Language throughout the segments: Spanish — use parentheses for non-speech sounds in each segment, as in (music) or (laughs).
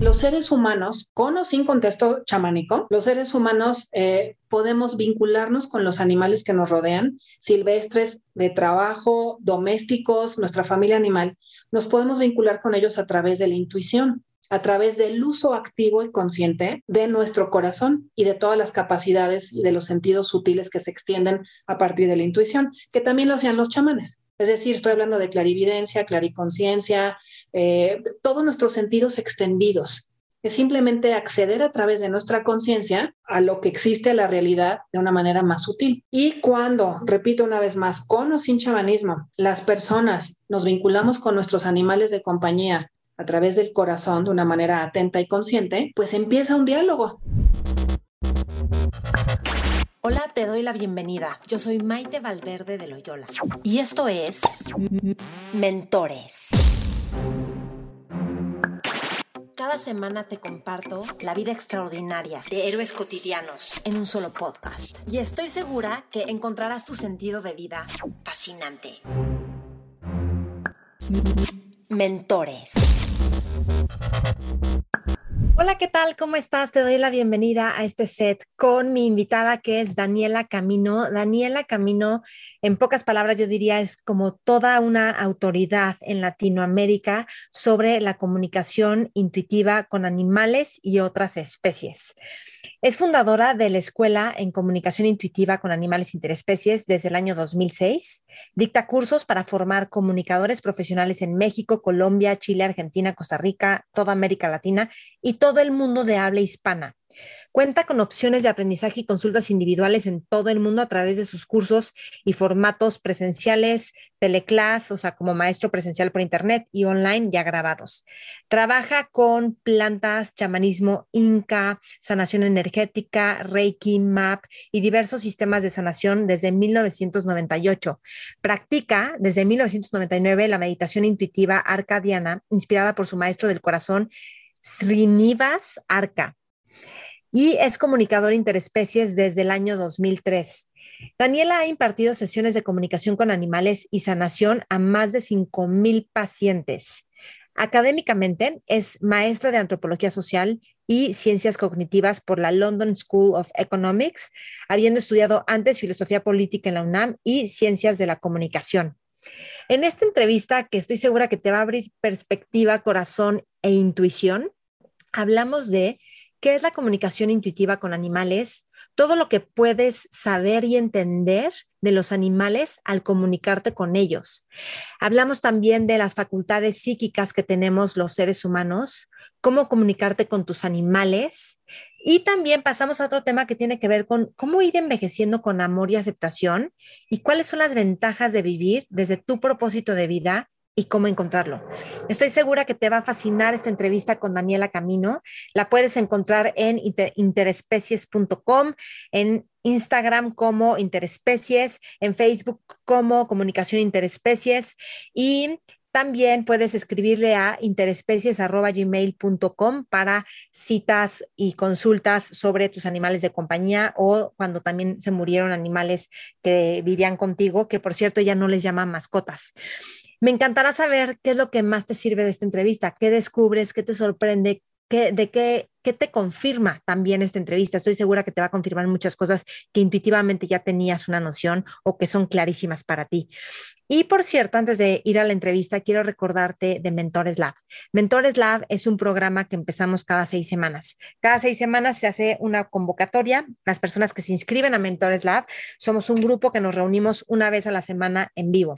Los seres humanos, con o sin contexto chamánico, los seres humanos eh, podemos vincularnos con los animales que nos rodean, silvestres, de trabajo, domésticos, nuestra familia animal. Nos podemos vincular con ellos a través de la intuición a través del uso activo y consciente de nuestro corazón y de todas las capacidades y de los sentidos sutiles que se extienden a partir de la intuición, que también lo hacían los chamanes. Es decir, estoy hablando de clarividencia, clariconciencia, eh, todos nuestros sentidos extendidos. Es simplemente acceder a través de nuestra conciencia a lo que existe a la realidad de una manera más sutil. Y cuando, repito una vez más, con o sin chamanismo, las personas nos vinculamos con nuestros animales de compañía a través del corazón de una manera atenta y consciente, pues empieza un diálogo. Hola, te doy la bienvenida. Yo soy Maite Valverde de Loyola y esto es Mentores. Cada semana te comparto la vida extraordinaria de héroes cotidianos en un solo podcast. Y estoy segura que encontrarás tu sentido de vida fascinante. Mentores. Hola, ¿qué tal? ¿Cómo estás? Te doy la bienvenida a este set con mi invitada que es Daniela Camino. Daniela Camino, en pocas palabras, yo diría, es como toda una autoridad en Latinoamérica sobre la comunicación intuitiva con animales y otras especies. Es fundadora de la Escuela en Comunicación Intuitiva con Animales Interespecies desde el año 2006. Dicta cursos para formar comunicadores profesionales en México, Colombia, Chile, Argentina, Costa Rica, toda América Latina y todo el mundo de habla hispana. Cuenta con opciones de aprendizaje y consultas individuales en todo el mundo a través de sus cursos y formatos presenciales, teleclass, o sea, como maestro presencial por internet y online ya grabados. Trabaja con plantas, chamanismo, inca, sanación energética, reiki, map y diversos sistemas de sanación desde 1998. Practica desde 1999 la meditación intuitiva arcadiana, inspirada por su maestro del corazón, Srinivas Arca y es comunicador interespecies desde el año 2003. Daniela ha impartido sesiones de comunicación con animales y sanación a más de 5.000 pacientes. Académicamente es maestra de antropología social y ciencias cognitivas por la London School of Economics, habiendo estudiado antes filosofía política en la UNAM y ciencias de la comunicación. En esta entrevista, que estoy segura que te va a abrir perspectiva, corazón e intuición, hablamos de qué es la comunicación intuitiva con animales, todo lo que puedes saber y entender de los animales al comunicarte con ellos. Hablamos también de las facultades psíquicas que tenemos los seres humanos, cómo comunicarte con tus animales y también pasamos a otro tema que tiene que ver con cómo ir envejeciendo con amor y aceptación y cuáles son las ventajas de vivir desde tu propósito de vida y cómo encontrarlo. Estoy segura que te va a fascinar esta entrevista con Daniela Camino. La puedes encontrar en interespecies.com, en Instagram como Interespecies, en Facebook como Comunicación Interespecies y también puedes escribirle a interespecies.gmail.com para citas y consultas sobre tus animales de compañía o cuando también se murieron animales que vivían contigo, que por cierto ya no les llaman mascotas. Me encantará saber qué es lo que más te sirve de esta entrevista, qué descubres, qué te sorprende, qué, de qué, qué te confirma también esta entrevista. Estoy segura que te va a confirmar muchas cosas que intuitivamente ya tenías una noción o que son clarísimas para ti. Y por cierto, antes de ir a la entrevista, quiero recordarte de Mentores Lab. Mentores Lab es un programa que empezamos cada seis semanas. Cada seis semanas se hace una convocatoria. Las personas que se inscriben a Mentores Lab somos un grupo que nos reunimos una vez a la semana en vivo.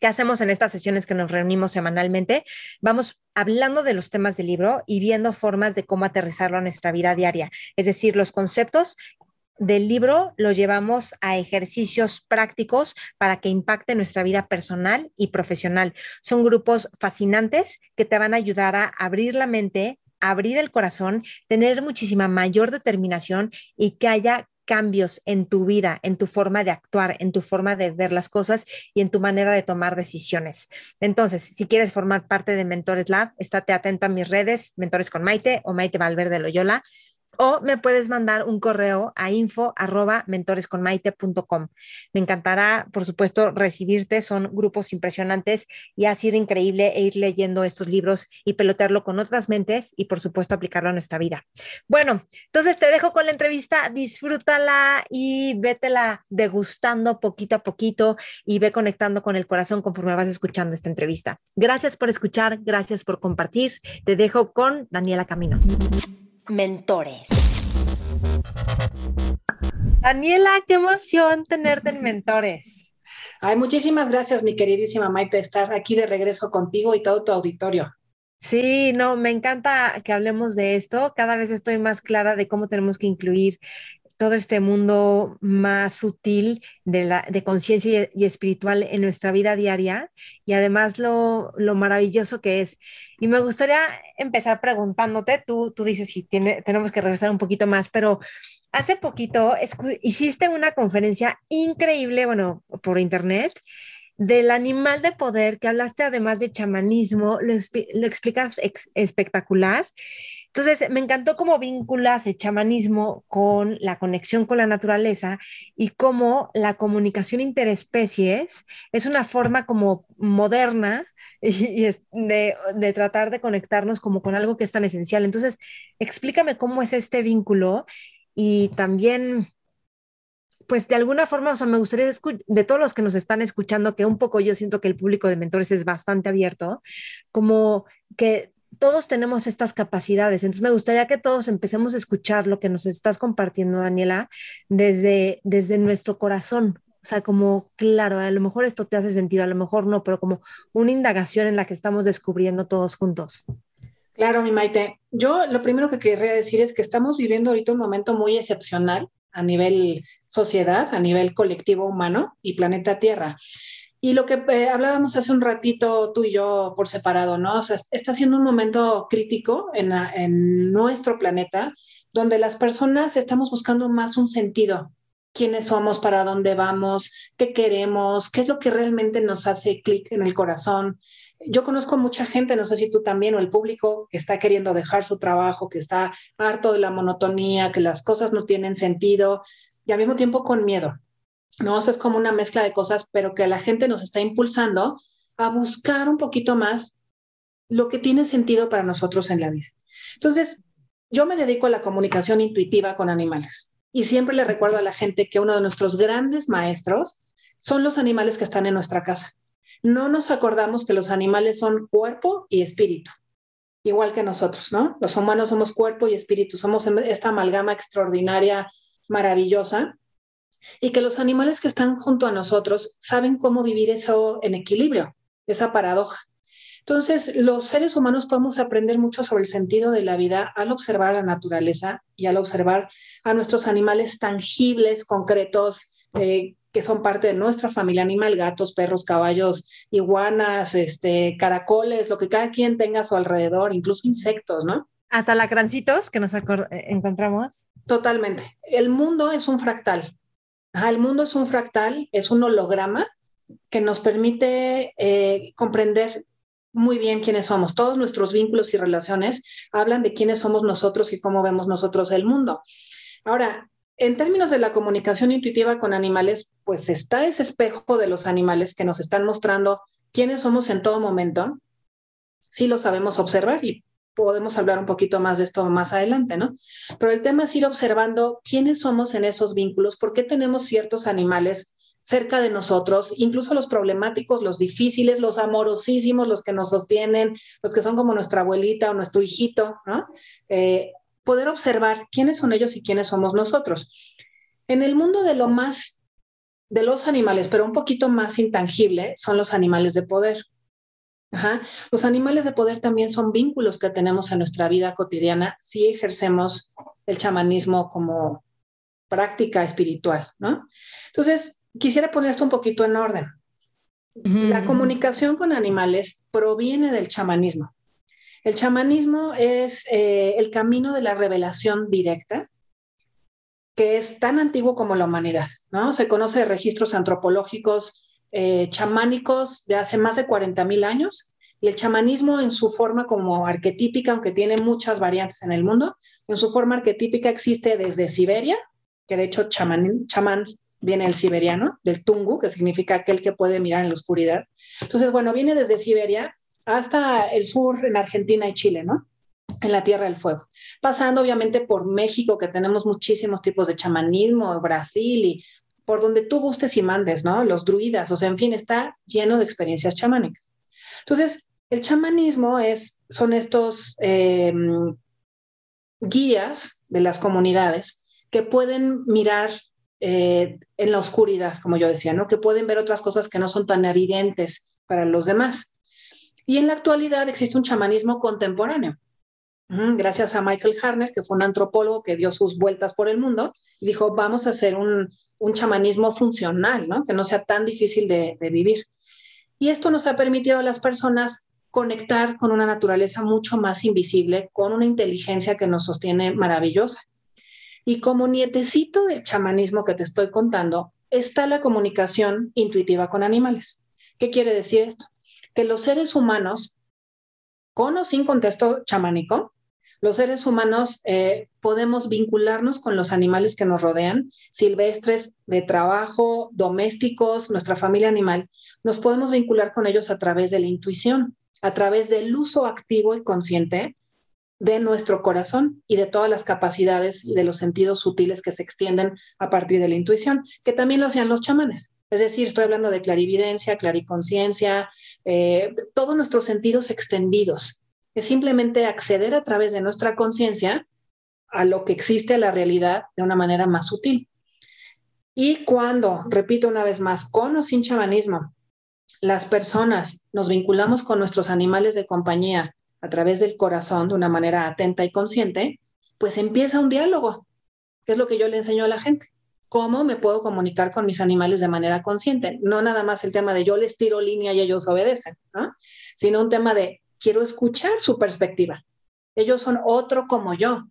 ¿Qué hacemos en estas sesiones que nos reunimos semanalmente? Vamos hablando de los temas del libro y viendo formas de cómo aterrizarlo a nuestra vida diaria. Es decir, los conceptos del libro los llevamos a ejercicios prácticos para que impacte nuestra vida personal y profesional. Son grupos fascinantes que te van a ayudar a abrir la mente, abrir el corazón, tener muchísima mayor determinación y que haya cambios en tu vida, en tu forma de actuar, en tu forma de ver las cosas y en tu manera de tomar decisiones. Entonces, si quieres formar parte de Mentores Lab, estate atento a mis redes, Mentores con Maite o Maite Valverde Loyola. O me puedes mandar un correo a info arroba mentoresconmaite.com. Me encantará, por supuesto, recibirte. Son grupos impresionantes y ha sido increíble ir leyendo estos libros y pelotearlo con otras mentes y, por supuesto, aplicarlo a nuestra vida. Bueno, entonces te dejo con la entrevista. Disfrútala y vétela degustando poquito a poquito y ve conectando con el corazón conforme vas escuchando esta entrevista. Gracias por escuchar, gracias por compartir. Te dejo con Daniela Camino mentores. Daniela, qué emoción tenerte en mentores. Ay, muchísimas gracias, mi queridísima Maite, estar aquí de regreso contigo y todo tu auditorio. Sí, no, me encanta que hablemos de esto. Cada vez estoy más clara de cómo tenemos que incluir todo este mundo más sutil de, de conciencia y, espiritual en nuestra vida diaria y además lo, lo, maravilloso que es. Y me gustaría empezar preguntándote, tú, tú dices si tiene, tenemos que regresar un poquito más, pero hace poquito hiciste una conferencia increíble, bueno, por internet del animal de poder que hablaste además de chamanismo, lo explicas espectacular entonces, me encantó cómo vinculas el chamanismo con la conexión con la naturaleza y cómo la comunicación interespecies es una forma como moderna de, de, tratar de conectarnos como con algo que es tan esencial. Entonces, explícame cómo es este vínculo y también pues de alguna forma, o sea, me gustaría de todos los que nos están escuchando, que un poco yo siento que el público de mentores es bastante abierto, como que todos tenemos estas capacidades. Entonces me gustaría que todos empecemos a escuchar lo que nos estás compartiendo, Daniela, desde, desde nuestro corazón. O sea, como, claro, a lo mejor esto te hace sentido, a lo mejor no, pero como una indagación en la que estamos descubriendo todos juntos. Claro, mi Maite. Yo lo primero que querría decir es que estamos viviendo ahorita un momento muy excepcional a nivel sociedad, a nivel colectivo humano y planeta Tierra. Y lo que eh, hablábamos hace un ratito tú y yo por separado, ¿no? O sea, está siendo un momento crítico en, en nuestro planeta donde las personas estamos buscando más un sentido, quiénes somos, para dónde vamos, qué queremos, qué es lo que realmente nos hace clic en el corazón. Yo conozco mucha gente, no sé si tú también o el público, que está queriendo dejar su trabajo, que está harto de la monotonía, que las cosas no tienen sentido y al mismo tiempo con miedo. ¿No? Eso es como una mezcla de cosas, pero que la gente nos está impulsando a buscar un poquito más lo que tiene sentido para nosotros en la vida. Entonces, yo me dedico a la comunicación intuitiva con animales y siempre le recuerdo a la gente que uno de nuestros grandes maestros son los animales que están en nuestra casa. No nos acordamos que los animales son cuerpo y espíritu, igual que nosotros, ¿no? Los humanos somos cuerpo y espíritu, somos esta amalgama extraordinaria, maravillosa, y que los animales que están junto a nosotros saben cómo vivir eso en equilibrio, esa paradoja. Entonces, los seres humanos podemos aprender mucho sobre el sentido de la vida al observar la naturaleza y al observar a nuestros animales tangibles, concretos, eh, que son parte de nuestra familia animal, gatos, perros, caballos, iguanas, este, caracoles, lo que cada quien tenga a su alrededor, incluso insectos, ¿no? Hasta lacrancitos que nos eh, encontramos. Totalmente. El mundo es un fractal el mundo es un fractal, es un holograma que nos permite eh, comprender muy bien quiénes somos. Todos nuestros vínculos y relaciones hablan de quiénes somos nosotros y cómo vemos nosotros el mundo. Ahora, en términos de la comunicación intuitiva con animales, pues está ese espejo de los animales que nos están mostrando quiénes somos en todo momento. Sí lo sabemos observar y podemos hablar un poquito más de esto más adelante, ¿no? Pero el tema es ir observando quiénes somos en esos vínculos, por qué tenemos ciertos animales cerca de nosotros, incluso los problemáticos, los difíciles, los amorosísimos, los que nos sostienen, los que son como nuestra abuelita o nuestro hijito, ¿no? Eh, poder observar quiénes son ellos y quiénes somos nosotros. En el mundo de lo más, de los animales, pero un poquito más intangible, son los animales de poder. Los animales de poder también son vínculos que tenemos en nuestra vida cotidiana si ejercemos el chamanismo como práctica espiritual, ¿no? Entonces, quisiera poner esto un poquito en orden. La comunicación con animales proviene del chamanismo. El chamanismo es eh, el camino de la revelación directa, que es tan antiguo como la humanidad, ¿no? Se conoce de registros antropológicos eh, chamánicos de hace más de 40 mil años Y el chamanismo en su forma como arquetípica, aunque tiene muchas variantes en el mundo, en su forma arquetípica existe desde Siberia, que de hecho chamán, chamán viene el siberiano, del tungu, que significa aquel que puede mirar en la oscuridad. Entonces, bueno, viene desde Siberia hasta el sur, en Argentina y Chile, ¿no? En la Tierra del Fuego. Pasando obviamente por México, que tenemos muchísimos tipos de chamanismo, Brasil y por donde tú gustes y mandes, ¿no? Los druidas, o sea, en fin, está lleno de experiencias chamánicas. Entonces, el chamanismo es, son estos em, guías de las comunidades que pueden mirar eh, en la oscuridad, como yo decía, ¿no? Que pueden ver otras cosas que no son tan evidentes para los demás. Y en la actualidad existe un chamanismo contemporáneo. Gracias a Michael Harner, que fue un antropólogo que dio sus vueltas por el mundo, y dijo, vamos a hacer un, un chamanismo funcional, ¿no? Que no sea tan difícil de, de vivir. Y esto nos ha permitido a las personas conectar con una naturaleza mucho más invisible, con una inteligencia que nos sostiene maravillosa. Y como nietecito del chamanismo que te estoy contando, está la comunicación intuitiva con animales. ¿Qué quiere decir esto? Que los seres humanos, con o sin contexto chamánico, los seres humanos eh, podemos vincularnos con los animales que nos rodean, silvestres, de trabajo, domésticos, nuestra familia animal. Nos podemos vincular con ellos a través de la intuición, a través del uso activo y consciente de nuestro corazón y de todas las capacidades y de los sentidos sutiles que se extienden a partir de la intuición, que también lo hacían los chamanes. Es decir, estoy hablando de clarividencia, clariconciencia, eh, todos nuestros sentidos extendidos. Es simplemente acceder a través de nuestra conciencia a lo que existe a la realidad de una manera más sutil. Y cuando, repito una vez más, con o sin chamanismo, las personas nos vinculamos con nuestros animales de compañía a través del corazón de una manera atenta y consciente, pues empieza un diálogo, que es lo que yo le enseño a la gente. ¿Cómo me puedo comunicar con mis animales de manera consciente? No nada más el tema de yo les tiro línea y ellos obedecen, sino un tema de quiero escuchar su perspectiva. Ellos son otro como yo,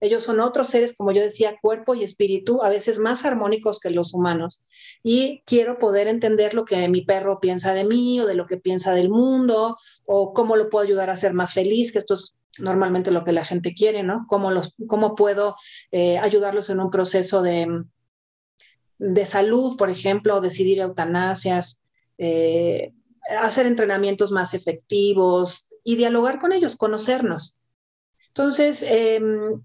ellos son otros seres, como yo decía, cuerpo y espíritu, a veces más armónicos que los humanos. Y quiero poder entender lo que mi perro piensa de mí o de lo que piensa del mundo o cómo lo puedo ayudar a ser más feliz, que esto es normalmente lo que la gente quiere, ¿no? Cómo, los, cómo puedo eh, ayudarlos en un proceso de, de salud, por ejemplo, decidir eutanasias, eh, hacer entrenamientos más efectivos y dialogar con ellos, conocernos. Entonces, em,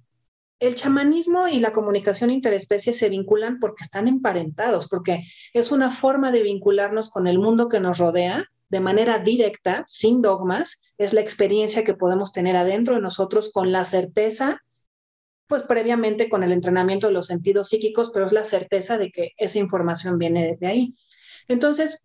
el chamanismo y la comunicación interespecie se vinculan porque están emparentados, porque es una forma de vincularnos con el mundo que nos rodea de manera directa, sin dogmas, es la experiencia que podemos tener adentro de nosotros con la certeza, pues previamente con el entrenamiento de los sentidos psíquicos, pero es la certeza de que esa información viene de ahí. Entonces,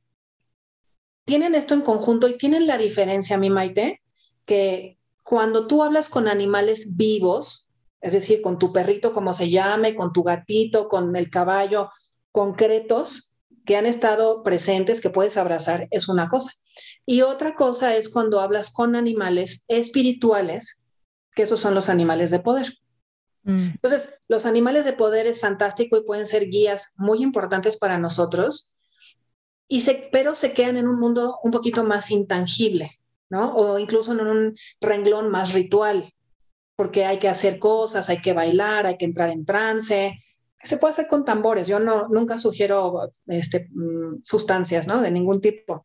tienen esto en conjunto y tienen la diferencia, mi Maite, que cuando tú hablas con animales vivos, es decir, con tu perrito, como se llame, con tu gatito, con el caballo, concretos que han estado presentes, que puedes abrazar, es una cosa. Y otra cosa es cuando hablas con animales espirituales, que esos son los animales de poder. Mm. Entonces, los animales de poder es fantástico y pueden ser guías muy importantes para nosotros, y pero se quedan en un mundo un poquito más intangible, ¿no? O incluso en un renglón más ritual, porque hay que hacer cosas, hay que bailar, hay que entrar en trance. Se puede hacer con tambores. Yo no, nunca sugiero este, mm, sustancias, ¿no? De ningún tipo.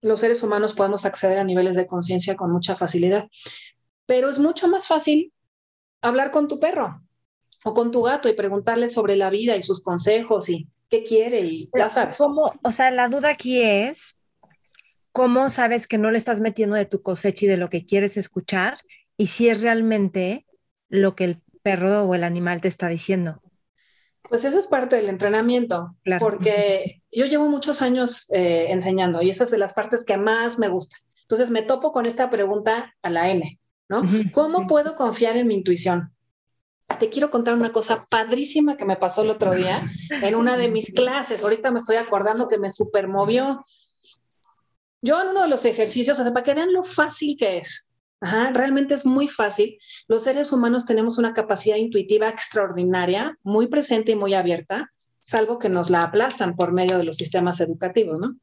Los seres humanos podemos acceder a niveles de conciencia con mucha facilidad, pero es mucho más fácil hablar con tu perro o con tu gato y preguntarle sobre la vida y sus consejos y qué quiere y ya sabes. ¿Cómo? O sea, la duda aquí es, ¿cómo sabes que no le estás metiendo de tu cosecha y de lo que quieres escuchar? y si es realmente lo que el perro o el animal te está diciendo. Pues eso es parte del entrenamiento, porque yo llevo muchos años eh, enseñando y esa es de las partes que más me gusta. Entonces me topo con esta pregunta a la N, ¿no? ¿Cómo puedo confiar en mi intuición? Te quiero contar una cosa padrísima que me pasó el otro día en una de mis clases. Ahorita me estoy acordando que me supermovió. Yo en uno de los ejercicios, o sea, para que vean lo fácil que es, realmente es muy fácil. Los seres humanos tenemos una capacidad intuitiva extraordinaria, muy presente y muy abierta, salvo que nos la aplastan por medio de los sistemas educativos, ¿no?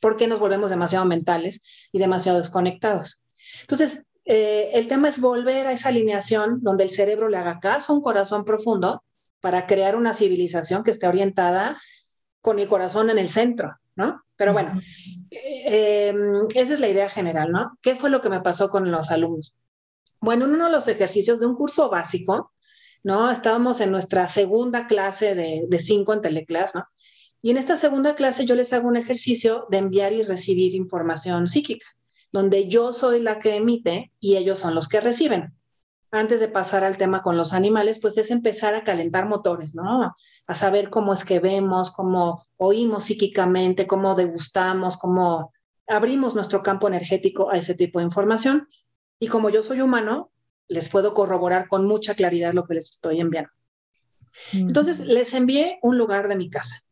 porque nos volvemos demasiado mentales y demasiado desconectados. Entonces, eh, el tema es volver a esa alineación donde el cerebro le haga caso a un corazón profundo para crear una civilización que esté orientada con el corazón en el centro, ¿no? Pero bueno, eh, esa es la idea general, ¿no? ¿Qué fue lo que me pasó con los alumnos? Bueno, en uno de los ejercicios de un curso básico, ¿no? Estábamos en nuestra segunda clase de, de cinco en Teleclass, ¿no? Y en esta segunda clase yo les hago un ejercicio de enviar y recibir información psíquica, donde yo soy la que emite y ellos son los que reciben. Antes de pasar al tema con los animales, pues es empezar a calentar motores, ¿no? A saber cómo es que vemos, cómo oímos psíquicamente, cómo degustamos, cómo abrimos nuestro campo energético a ese tipo de información. Y como yo soy humano, les puedo corroborar con mucha claridad lo que les estoy enviando. Entonces, les envié un lugar de mi casa.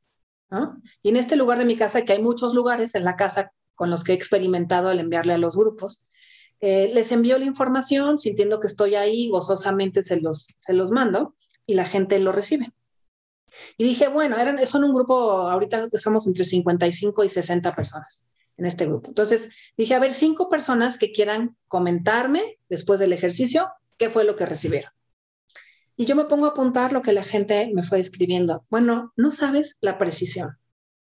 Y en este lugar de mi casa, que hay muchos lugares en la casa con los que he experimentado al enviarle a los grupos, eh, les envío la información, sintiendo que estoy ahí, gozosamente se los, se los mando y la gente lo recibe. Y dije, bueno, eran, son un grupo, ahorita somos entre 55 y 60 personas en este grupo. Entonces dije, a ver, cinco personas que quieran comentarme después del ejercicio qué fue lo que recibieron. Y yo me pongo a apuntar lo que la gente me fue escribiendo. Bueno, no sabes la precisión,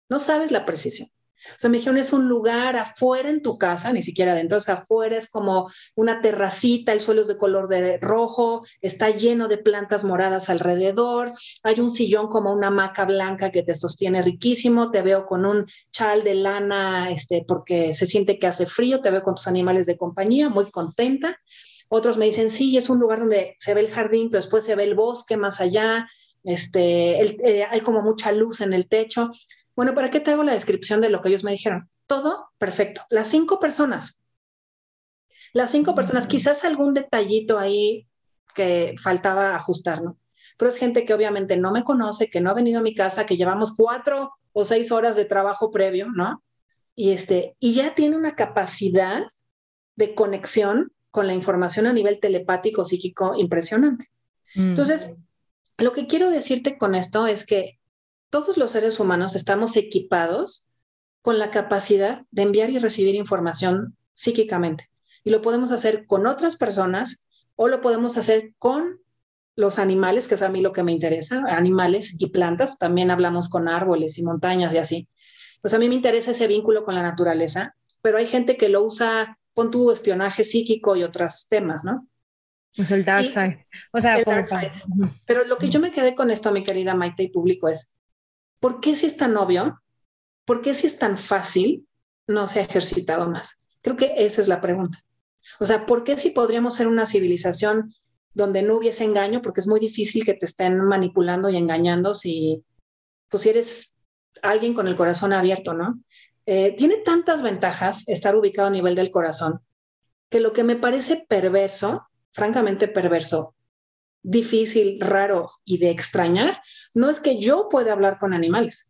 no sabes la precisión. O sea, me dijeron, es un lugar afuera en tu casa, ni siquiera adentro, o sea, afuera es como una terracita, el suelo es de color de rojo, está lleno de plantas moradas alrededor, hay un sillón como una hamaca blanca que te sostiene riquísimo, te veo con un chal de lana, este, porque se siente que hace frío, te veo con tus animales de compañía, muy contenta. Otros me dicen, sí, es un lugar donde se ve el jardín, pero después se ve el bosque más allá, este, eh, hay como mucha luz en el techo. Bueno, ¿para qué te hago la descripción de lo que ellos me dijeron? Todo perfecto. Las cinco personas. Las cinco personas, mm. quizás algún detallito ahí que faltaba ajustar, ¿no? Pero es gente que obviamente no me conoce, que no ha venido a mi casa, que llevamos cuatro o seis horas de trabajo previo, ¿no? Y, este, y ya tiene una capacidad de conexión con la información a nivel telepático, psíquico, impresionante. Mm. Entonces, lo que quiero decirte con esto es que todos los seres humanos estamos equipados con la capacidad de enviar y recibir información psíquicamente. Y lo podemos hacer con otras personas o lo podemos hacer con los animales, que es a mí lo que me interesa, animales y plantas. También hablamos con árboles y montañas y así. Pues a mí me interesa ese vínculo con la naturaleza, pero hay gente que lo usa con tu espionaje psíquico y otros temas, ¿no? Es el dark side. O sea, Pero lo que yo me quedé con esto, mi querida Maite y público, es, ¿por qué si es tan obvio? ¿Por qué si es tan fácil no se ha ejercitado más? Creo que esa es la pregunta. O sea, ¿por qué si podríamos ser una civilización donde no hubiese engaño? Porque es muy difícil que te estén manipulando y engañando si, pues, eres alguien con el corazón abierto, ¿no? Eh, tiene tantas ventajas estar ubicado a nivel del corazón que lo que me parece perverso, francamente perverso, difícil, raro y de extrañar, no es que yo pueda hablar con animales,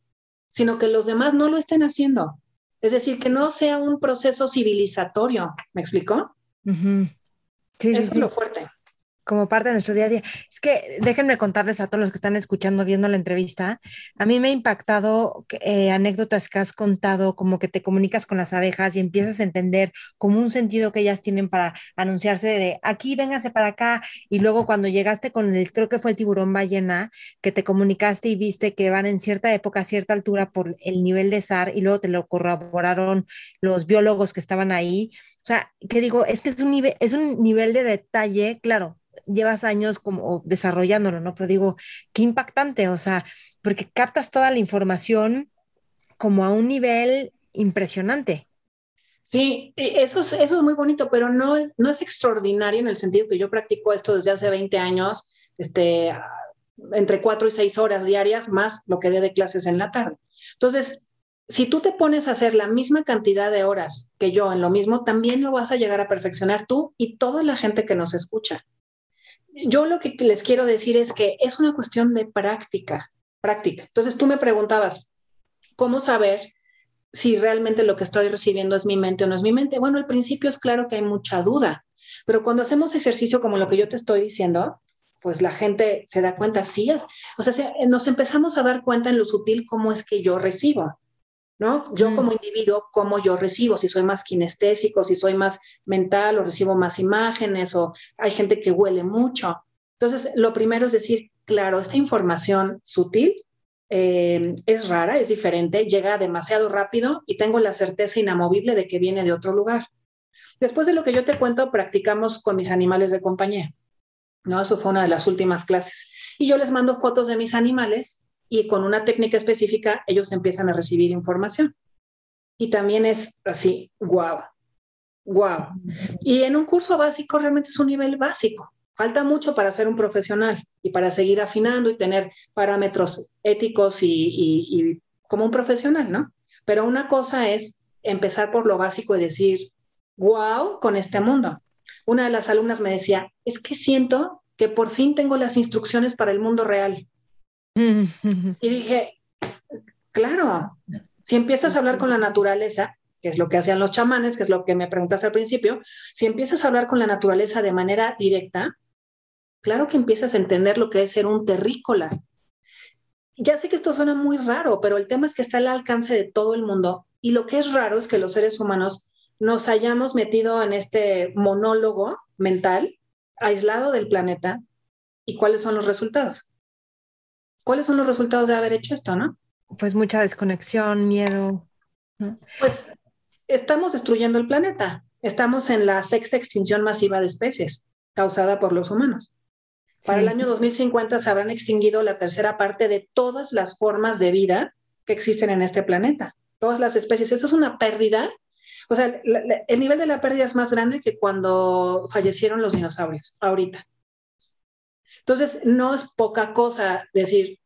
sino que los demás no lo estén haciendo. Es decir, que no sea un proceso civilizatorio. ¿Me explicó? Eso es lo fuerte como parte de nuestro día a día. Es que déjenme contarles a todos los que están escuchando, viendo la entrevista, a mí me ha impactado eh, anécdotas que has contado, como que te comunicas con las abejas y empiezas a entender como un sentido que ellas tienen para anunciarse de aquí, véngase para acá, y luego cuando llegaste con el, creo que fue el tiburón ballena, que te comunicaste y viste que van en cierta época, a cierta altura por el nivel de SAR, y luego te lo corroboraron los biólogos que estaban ahí. O sea, que digo, es que es un nivel, es un nivel de detalle, claro, llevas años como desarrollándolo, ¿no? Pero digo, qué impactante, o sea, porque captas toda la información como a un nivel impresionante. Sí, eso es, eso es muy bonito, pero no, no es extraordinario en el sentido que yo practico esto desde hace 20 años, este, entre cuatro y seis horas diarias, más lo que dé de clases en la tarde. Entonces, si tú te pones a hacer la misma cantidad de horas que yo en lo mismo, también lo vas a llegar a perfeccionar tú y toda la gente que nos escucha yo lo que les quiero decir es que es una cuestión de práctica, práctica. Entonces tú me preguntabas, ¿cómo saber si realmente lo que estoy recibiendo es mi mente o no es mi mente? Bueno, al principio es claro que hay mucha duda, pero cuando hacemos ejercicio como lo que yo te estoy diciendo, pues la gente se da cuenta, sí, o sea, nos empezamos a dar cuenta en lo sutil cómo es que yo recibo. ¿No? Yo como individuo, cómo yo recibo, si soy más kinestésico, si soy más mental o recibo más imágenes o hay gente que huele mucho. Entonces, lo primero es decir, claro, esta información sutil eh, es rara, es diferente, llega demasiado rápido y tengo la certeza inamovible de que viene de otro lugar. Después de lo que yo te cuento, practicamos con mis animales de compañía. ¿no? Eso fue una de las últimas clases. Y yo les mando fotos de mis animales y con una técnica específica ellos empiezan a recibir información. Y también es así, guau, guau. Y en un curso básico realmente es un nivel básico. Falta mucho para ser un profesional y para seguir afinando y tener parámetros éticos y, como un profesional, ¿no? Pero una cosa es empezar por lo básico y decir, wow, con este mundo. Una de las alumnas me decía, es que siento que por fin tengo las instrucciones para el mundo real. (laughs) y dije, claro, si empiezas a hablar con la naturaleza, que es lo que hacían los chamanes, que es lo que me preguntaste al principio, si empiezas a hablar con la naturaleza de manera directa, claro que empiezas a entender lo que es ser un terrícola. Ya sé que esto suena muy raro, pero el tema es que está al alcance de todo el mundo y lo que es raro es que los seres humanos nos hayamos metido en este monólogo mental, aislado del planeta, y cuáles son los resultados. ¿Cuáles son los resultados de haber hecho esto, no? Pues mucha desconexión, miedo. Pues estamos destruyendo el planeta. Estamos en la sexta extinción masiva de especies causada por los humanos. Para el año 2050 se habrán extinguido la tercera parte de todas las formas de vida que existen en este planeta, todas las especies. Eso es una pérdida o sea, el nivel de la pérdida es más grande que cuando fallecieron los dinosaurios, ahorita. Entonces, no es poca cosa decir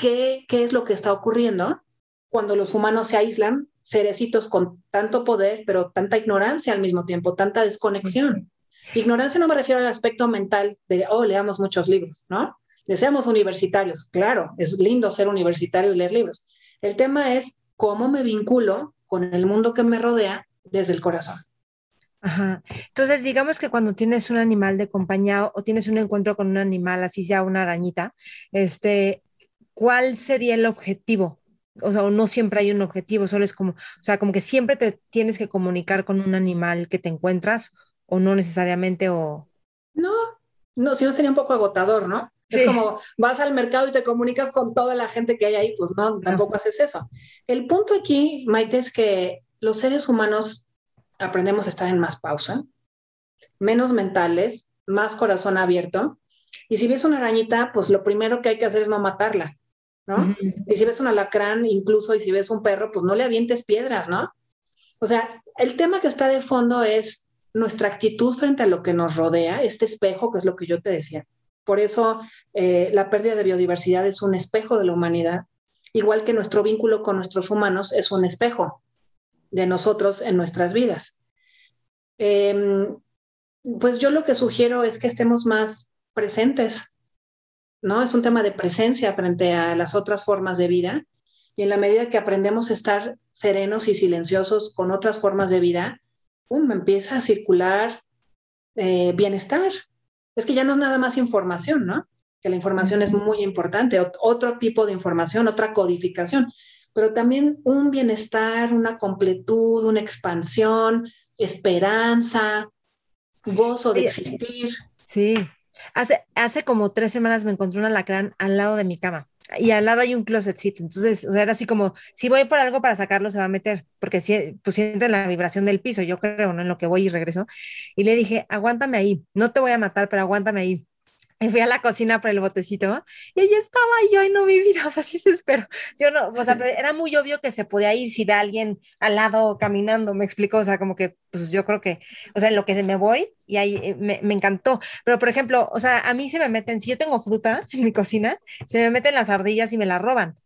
qué, qué es lo que está ocurriendo cuando los humanos se aíslan, cerecitos con tanto poder, pero tanta ignorancia al mismo tiempo, tanta desconexión. Ignorancia no me refiero al aspecto mental de, oh, leamos muchos libros, ¿no? Deseamos universitarios, claro, es lindo ser universitario y leer libros. El tema es cómo me vinculo con el mundo que me rodea desde el corazón. Ajá. Entonces, digamos que cuando tienes un animal de compañía o tienes un encuentro con un animal, así sea una arañita, este, ¿cuál sería el objetivo? O sea, no siempre hay un objetivo, solo es como, o sea, como que siempre te tienes que comunicar con un animal que te encuentras o no necesariamente o... No, no, si no sería un poco agotador, ¿no? Es como vas al mercado y te comunicas con toda la gente que hay ahí, pues no, tampoco haces eso. El punto aquí, Maite, es que los seres humanos aprendemos a estar en más pausa, menos mentales, más corazón abierto. Y si ves una arañita, pues lo primero que hay que hacer es no matarla, ¿no? Y si ves un alacrán, incluso, y si ves un perro, pues no le avientes piedras, ¿no? O sea, el tema que está de fondo es nuestra actitud frente a lo que nos rodea, este espejo, que es lo que yo te decía. Por eso eh, la pérdida de biodiversidad es un espejo de la humanidad, igual que nuestro vínculo con nuestros humanos es un espejo de nosotros en nuestras vidas. Em, pues yo lo que sugiero es que estemos más presentes, ¿no? Es un tema de presencia frente a las otras formas de vida y en la medida que aprendemos a estar serenos y silenciosos con otras formas de vida, ¡pum! empieza a circular eh, bienestar. Es que ya no es nada más información, ¿no? Que la información es muy importante, otro tipo de información, otra codificación pero también un bienestar, una completud, una expansión, esperanza, gozo de existir. Sí. Hace, hace como tres semanas me encontré un alacrán al lado de mi cama y al lado hay un closetcito. Entonces, o sea, era así como, si voy por algo para sacarlo, se va a meter, porque si, pues siente la vibración del piso, yo creo, ¿no? En lo que voy y regreso. Y le dije, aguántame ahí, no te voy a matar, pero aguántame ahí. Y fui a la cocina por el botecito y ahí estaba yo, y no mi vida, (laughs) o sea, sí se espero. Yo no, o sea, (laughs) era muy obvio que se podía ir si ve a alguien al lado caminando, me explicó, o sea, como que, pues yo creo que, o sea, en lo que se me voy y ahí eh, me, me, encantó. Pero, por ejemplo, o sea, a mí se me meten, si yo tengo fruta en mi cocina, se me meten las ardillas y me la roban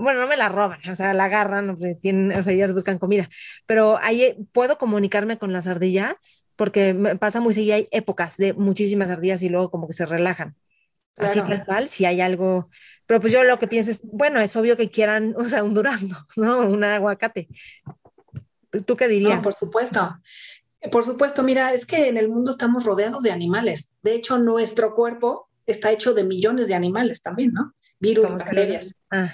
bueno, no me la roban, o sea, la agarran, tienen, o sea, ellas buscan comida, pero ahí eh, puedo comunicarme con las ardillas porque me pasa muy seguido, hay épocas de muchísimas ardillas y luego como que se relajan. Así tal cual, si hay algo, pero pues yo lo que pienso es, bueno, es obvio que quieran, (laughs) o sea, un durazno, ¿no? Un aguacate. ¿Tú qué dirías? por supuesto. Por supuesto, mira, es que en el mundo estamos rodeados de animales. De hecho, nuestro cuerpo está hecho de millones de animales también, ¿no? Virus, bacterias. Ah.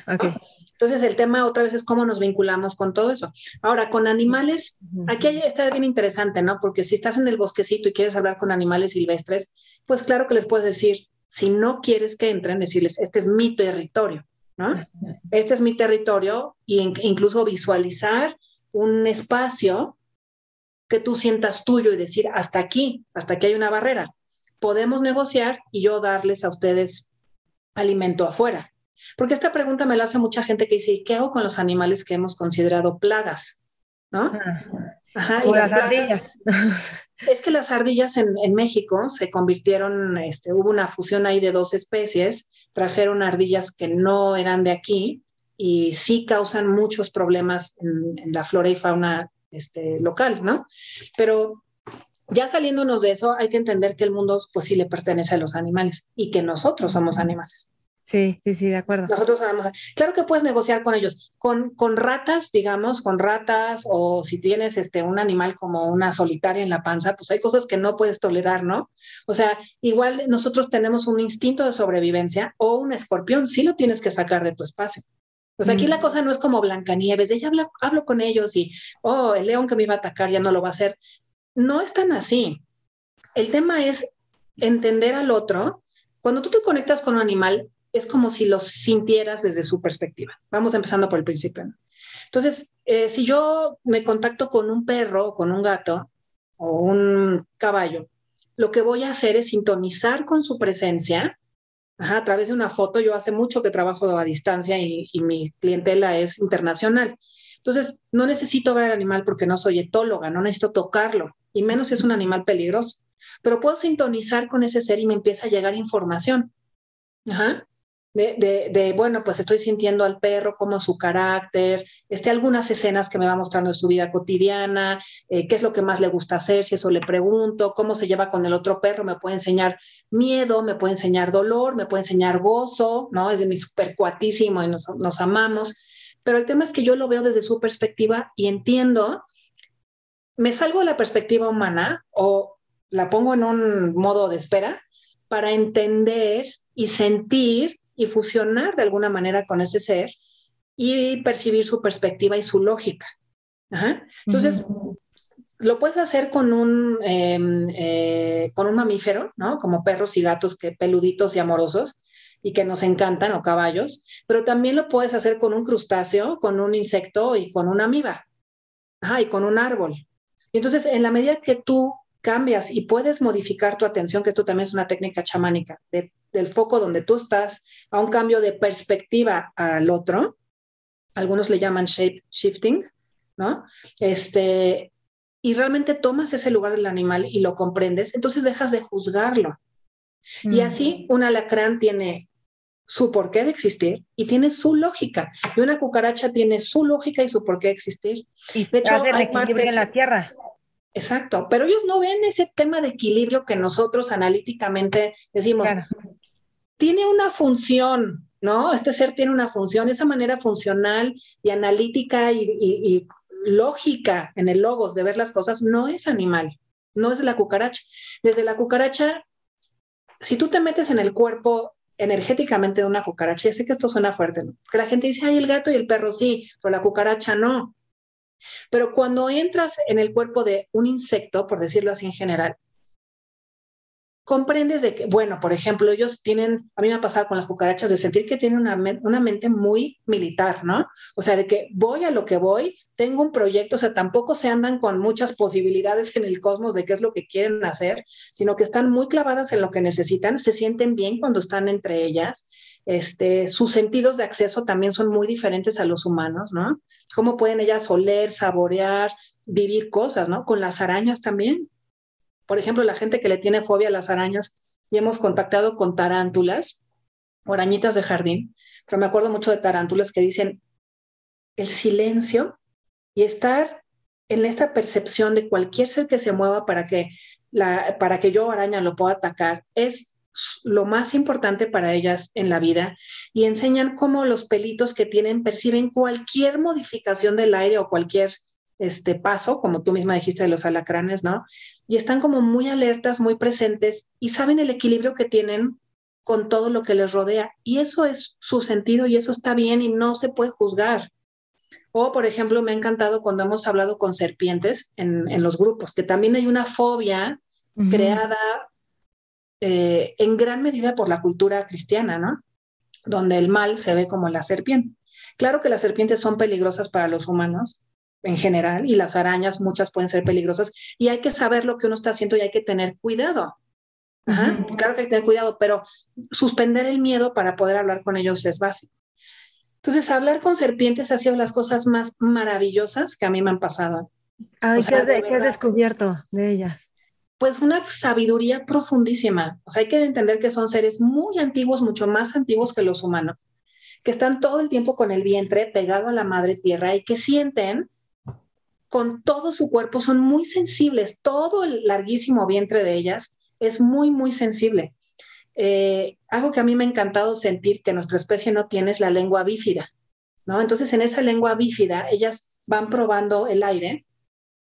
Entonces el tema otra vez es cómo nos vinculamos con todo eso. Ahora, con animales, aquí está bien interesante, ¿no? Porque si estás en el bosquecito y quieres hablar con animales silvestres, pues claro que les puedes decir, si no quieres que entren, decirles, este es mi territorio, ¿no? Este es mi territorio e incluso visualizar un espacio que tú sientas tuyo y decir, hasta aquí, hasta aquí hay una barrera. Podemos negociar y yo darles a ustedes alimento afuera. Porque esta pregunta me la hace mucha gente que dice, qué hago con los animales que hemos considerado plagas? ¿No? Ajá, y las, ardillas. (laughs) Es que las ardillas en, México se convirtieron, este, hubo una fusión ahí de dos especies, trajeron ardillas que no eran de aquí y sí causan muchos problemas en, la flora y fauna este, local, ¿no? Pero ya saliéndonos de eso, hay que entender que el mundo, pues sí le pertenece a los animales y que nosotros somos animales. Sí, sí, sí, de acuerdo. Nosotros sabemos, claro que puedes negociar con ellos, con, con ratas, digamos, con ratas, o si tienes este, un animal como una solitaria en la panza, pues hay cosas que no puedes tolerar, ¿no? O sea, igual nosotros tenemos un instinto de sobrevivencia o un escorpión, sí lo tienes que sacar de tu espacio. Pues aquí la mm. cosa no es como Blancanieves, de ella habla, hablo con ellos y, oh, el león que me iba a atacar ya no lo va a hacer. No es tan así. El tema es entender al otro. Cuando tú te conectas con un animal, es como si lo sintieras desde su perspectiva. Vamos empezando por el principio. Entonces, eh, si yo me contacto con un perro, con un gato o un caballo, lo que voy a hacer es sintonizar con su presencia a través de una foto. Yo hace mucho que trabajo a distancia y, mi clientela es internacional. Entonces, no necesito ver al animal porque no soy etóloga, no necesito tocarlo, y menos si es un animal peligroso. Pero puedo sintonizar con ese ser y me empieza a llegar información. Ajá de, de, bueno, pues estoy sintiendo al perro, como su carácter, este, algunas escenas que me va mostrando de su vida cotidiana, eh, qué es lo que más le gusta hacer, si eso le pregunto, cómo se lleva con el otro perro, me puede enseñar miedo, me puede enseñar dolor, me puede enseñar gozo, ¿no? Es de mi super cuatísimo y nos, nos amamos, pero el tema es que yo lo veo desde su perspectiva y entiendo, me salgo de la perspectiva humana o la pongo en un modo de espera para entender y sentir y fusionar de alguna manera con ese ser y percibir su perspectiva y su lógica. Entonces, lo puedes hacer con un, em, eh, con un mamífero, ¿no? Como perros y gatos que peluditos y amorosos y que nos encantan, o caballos, pero también lo puedes hacer con un crustáceo, con un insecto y con una amiba, y con un árbol. Y entonces, en la medida que tú cambias y puedes modificar tu atención, que esto también es una técnica chamánica, del foco donde tú estás a un cambio de perspectiva al otro. Algunos le llaman shape shifting, ¿no? Este, y realmente tomas ese lugar del animal y lo comprendes, entonces dejas de juzgarlo. Y así un alacrán tiene su porqué de existir y tiene su lógica. Y una cucaracha tiene su lógica y su porqué de existir. Y de hecho, hay partes, en la tierra. Exacto, pero ellos no ven ese tema de equilibrio que nosotros analíticamente decimos, tiene una función, ¿no? Este ser tiene una función, esa manera funcional y analítica y, lógica en el logos de ver las cosas no es animal, no es la cucaracha. Desde la cucaracha, si tú te metes en el cuerpo energéticamente de una cucaracha, ya sé que esto suena fuerte, ¿no? Porque la gente dice, ay, el gato y el perro sí, pero la cucaracha no. Pero cuando entras en el cuerpo de un insecto, por decirlo así en general, comprendes de que, bueno, por ejemplo, ellos tienen, a mí me ha pasado con las cucarachas, de sentir que tienen una, una, mente muy militar, ¿no? O sea, de que voy a lo que voy, tengo un proyecto, o sea, tampoco se andan con muchas posibilidades en el cosmos de qué es lo que quieren hacer, sino que están muy clavadas en lo que necesitan, se sienten bien cuando están entre ellas. Este, sus sentidos de acceso también son muy diferentes a los humanos, ¿no? Cómo pueden ellas oler, saborear, vivir cosas, ¿no? Con las arañas también. Por ejemplo, la gente que le tiene fobia a las arañas, y hemos contactado con tarántulas arañitas de jardín, pero me acuerdo mucho de tarántulas que dicen el silencio y estar en esta percepción de cualquier ser que se mueva para que, la, para que yo araña lo pueda atacar es lo más importante para ellas en la vida y enseñan cómo los pelitos que tienen perciben cualquier modificación del aire o cualquier este paso, como tú misma dijiste de los alacranes, ¿no? Y están como muy alertas, muy presentes y saben el equilibrio que tienen con todo lo que les rodea. Y eso es su sentido y eso está bien y no se puede juzgar. O, por ejemplo, me ha encantado cuando hemos hablado con serpientes en, los grupos, que también hay una fobia creada eh, en gran medida por la cultura cristiana, ¿no? Donde el mal se ve como la serpiente. Claro que las serpientes son peligrosas para los humanos en general y las arañas muchas pueden ser peligrosas y hay que saber lo que uno está haciendo y hay que tener cuidado. Claro que hay que tener cuidado, pero suspender el miedo para poder hablar con ellos es básico. Entonces, hablar con serpientes ha sido las cosas más maravillosas que a mí me han pasado. Ay, ¿qué, has descubierto de ellas? Pues una sabiduría profundísima. O sea, hay que entender que son seres muy antiguos, mucho más antiguos que los humanos, que están todo el tiempo con el vientre pegado a la madre tierra y que sienten con todo su cuerpo, son muy sensibles, todo el larguísimo vientre de ellas es muy, muy sensible. Eh, algo que a mí me ha encantado sentir que nuestra especie no tiene es la lengua bífida, ¿no? Entonces, en esa lengua bífida, ellas van probando el aire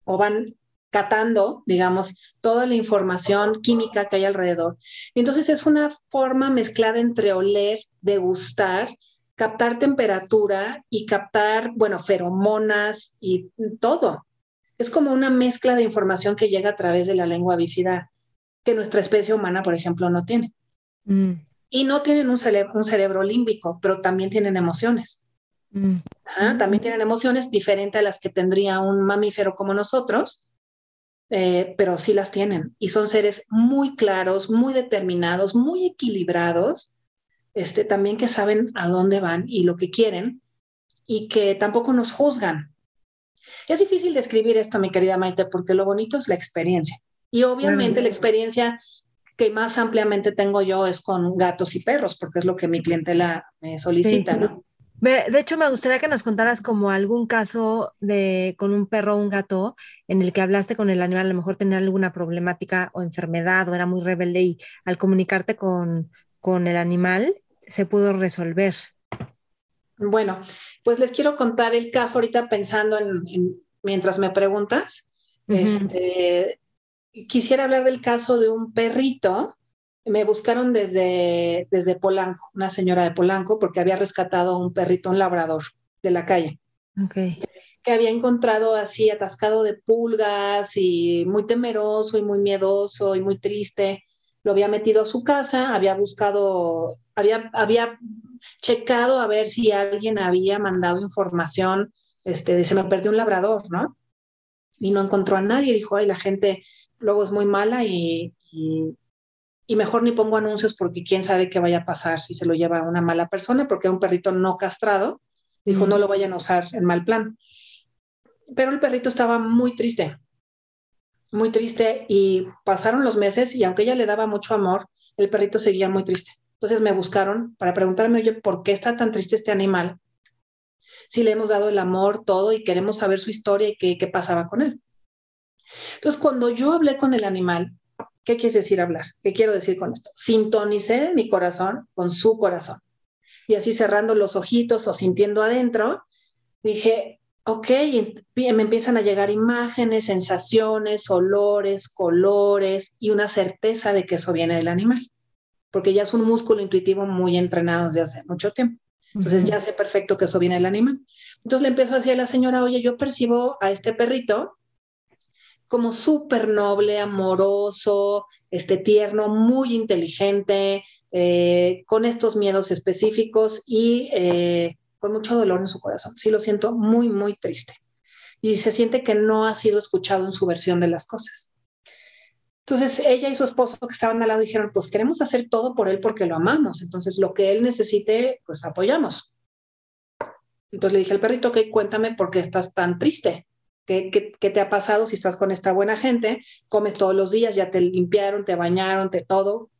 o van catando, digamos, toda la información química que hay alrededor. Entonces, es una forma mezclada entre oler, degustar, captar temperatura y captar, bueno, feromonas y todo. Es como una mezcla de información que llega a través de la lengua bífida que nuestra especie humana, por ejemplo, no tiene. Mm. Y no tienen un, un, cerebro límbico, pero también tienen emociones. Mm. también tienen emociones diferentes a las que tendría un mamífero como nosotros, eh, pero sí las tienen. Y son seres muy claros, muy determinados, muy equilibrados, este, también que saben a dónde van y lo que quieren, y que tampoco nos juzgan. Es difícil describir esto, mi querida Maite, porque lo bonito es la experiencia. Y obviamente la experiencia que más ampliamente tengo yo es con gatos y perros, porque es lo que mi clientela me solicita, ¿no? De hecho, me gustaría que nos contaras como algún caso de con un perro o un gato en el que hablaste con el animal, a lo mejor tenía alguna problemática o enfermedad o era muy rebelde y al comunicarte con, con el animal se pudo resolver. Bueno, pues les quiero contar el caso ahorita pensando en, mientras me preguntas. este, quisiera hablar del caso de un perrito. Me buscaron desde, desde Polanco, una señora de Polanco, porque había rescatado un perrito, un labrador de la calle. Que había encontrado así atascado de pulgas y muy temeroso y muy miedoso y muy triste. Lo había metido a su casa, había buscado, había, había checado a ver si alguien había mandado información, este, se me perdió un labrador, ¿no? Y no encontró a nadie, dijo, ay, la gente luego es muy mala y, y, mejor ni pongo anuncios porque quién sabe qué vaya a pasar si se lo lleva a una mala persona, porque era un perrito no castrado. Dijo, no lo vayan a usar en mal plan. Pero el perrito estaba muy triste, muy triste y pasaron los meses y aunque ella le daba mucho amor, el perrito seguía muy triste. Entonces me buscaron para preguntarme, oye, ¿por qué está tan triste este animal? Si le hemos dado el amor, todo, y queremos saber su historia y qué, qué pasaba con él. Entonces, cuando yo hablé con el animal, ¿qué quiere decir hablar? ¿Qué quiero decir con esto? Sintonicé mi corazón con su corazón. Y así cerrando los ojitos o sintiendo adentro, dije, ok, me empiezan a llegar imágenes, sensaciones, olores, colores y una certeza de que eso viene del animal, porque ya es un músculo intuitivo muy entrenado desde hace mucho tiempo. Entonces ya sé perfecto que eso viene del animal. Entonces le empiezo a decir a la señora, oye, yo percibo a este perrito como súper noble, amoroso, este, tierno, muy inteligente, eh, con estos miedos específicos y eh, con mucho dolor en su corazón. Sí, lo siento muy, muy triste. Y se siente que no ha sido escuchado en su versión de las cosas. Entonces ella y su esposo que estaban al lado dijeron, pues queremos hacer todo por él porque lo amamos. Entonces lo que él necesite, pues apoyamos. Entonces le dije al perrito, ok, cuéntame por qué estás tan triste. ¿Qué, te ha pasado si estás con esta buena gente? Comes todos los días, ya te limpiaron, te bañaron, te todo.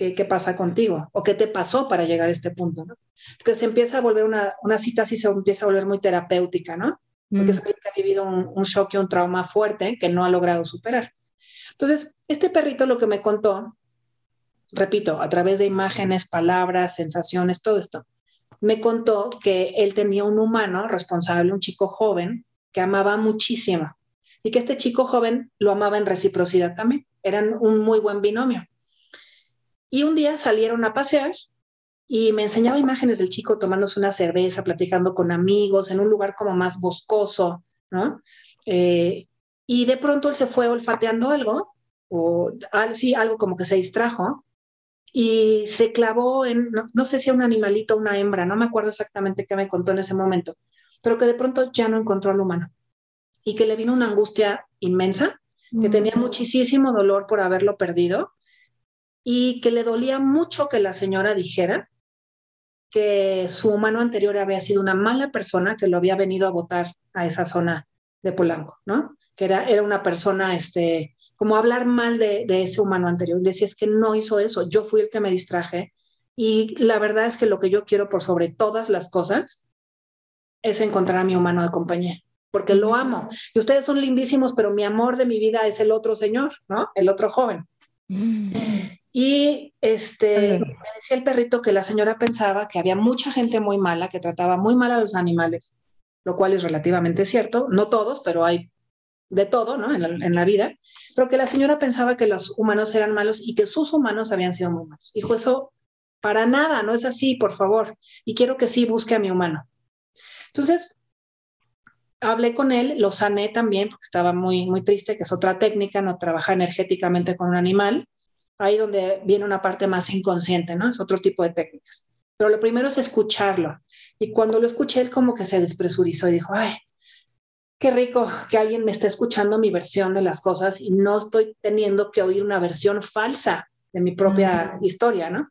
¿Qué, pasa contigo? ¿O qué te pasó para llegar a este punto? ¿no? Porque se empieza a volver una, una cita así, se empieza a volver muy terapéutica, ¿no? Porque mm. es que ha vivido un, un shock y un trauma fuerte que no ha logrado superar. Entonces, este perrito lo que me contó, repito, a través de imágenes, palabras, sensaciones, todo esto, me contó que él tenía un humano responsable, un chico joven, que amaba muchísimo y que este chico joven lo amaba en reciprocidad también. Eran un muy buen binomio. Y un día salieron a pasear y me enseñaba imágenes del chico tomándose una cerveza, platicando con amigos, en un lugar como más boscoso, ¿no? Eh, y de pronto él se fue olfateando algo, o sí, algo como que se distrajo, y se clavó en, no, sé si era un animalito o una hembra, no me acuerdo exactamente qué me contó en ese momento, pero que de pronto ya no encontró al humano y que le vino una angustia inmensa, que mm. tenía muchísimo dolor por haberlo perdido y que le dolía mucho que la señora dijera que su humano anterior había sido una mala persona que lo había venido a votar a esa zona de Polanco, ¿no? Que era, era una persona, este, como hablar mal de, ese humano anterior. Decía, es que no hizo eso, yo fui el que me distraje. Y la verdad es que lo que yo quiero por sobre todas las cosas es encontrar a mi humano de compañía, porque lo amo. Y ustedes son lindísimos, pero mi amor de mi vida es el otro señor, ¿no? El otro joven. Mm. Y este, me decía el perrito que la señora pensaba que había mucha gente muy mala, que trataba muy mal a los animales, lo cual es relativamente cierto, no todos, pero hay de todo, ¿no? En la, vida, pero que la señora pensaba que los humanos eran malos y que sus humanos habían sido muy malos. Dijo, eso para nada, no es así, por favor. Y quiero que sí busque a mi humano. Entonces, hablé con él, lo sané también, porque estaba muy, muy triste, que es otra técnica, no trabaja energéticamente con un animal. Ahí donde viene una parte más inconsciente, ¿no? Es otro tipo de técnicas. Pero lo primero es escucharlo. Y cuando lo escuché, él como que se despresurizó y dijo, ay, qué rico que alguien me esté escuchando mi versión de las cosas y no estoy teniendo que oír una versión falsa de mi propia historia, ¿no?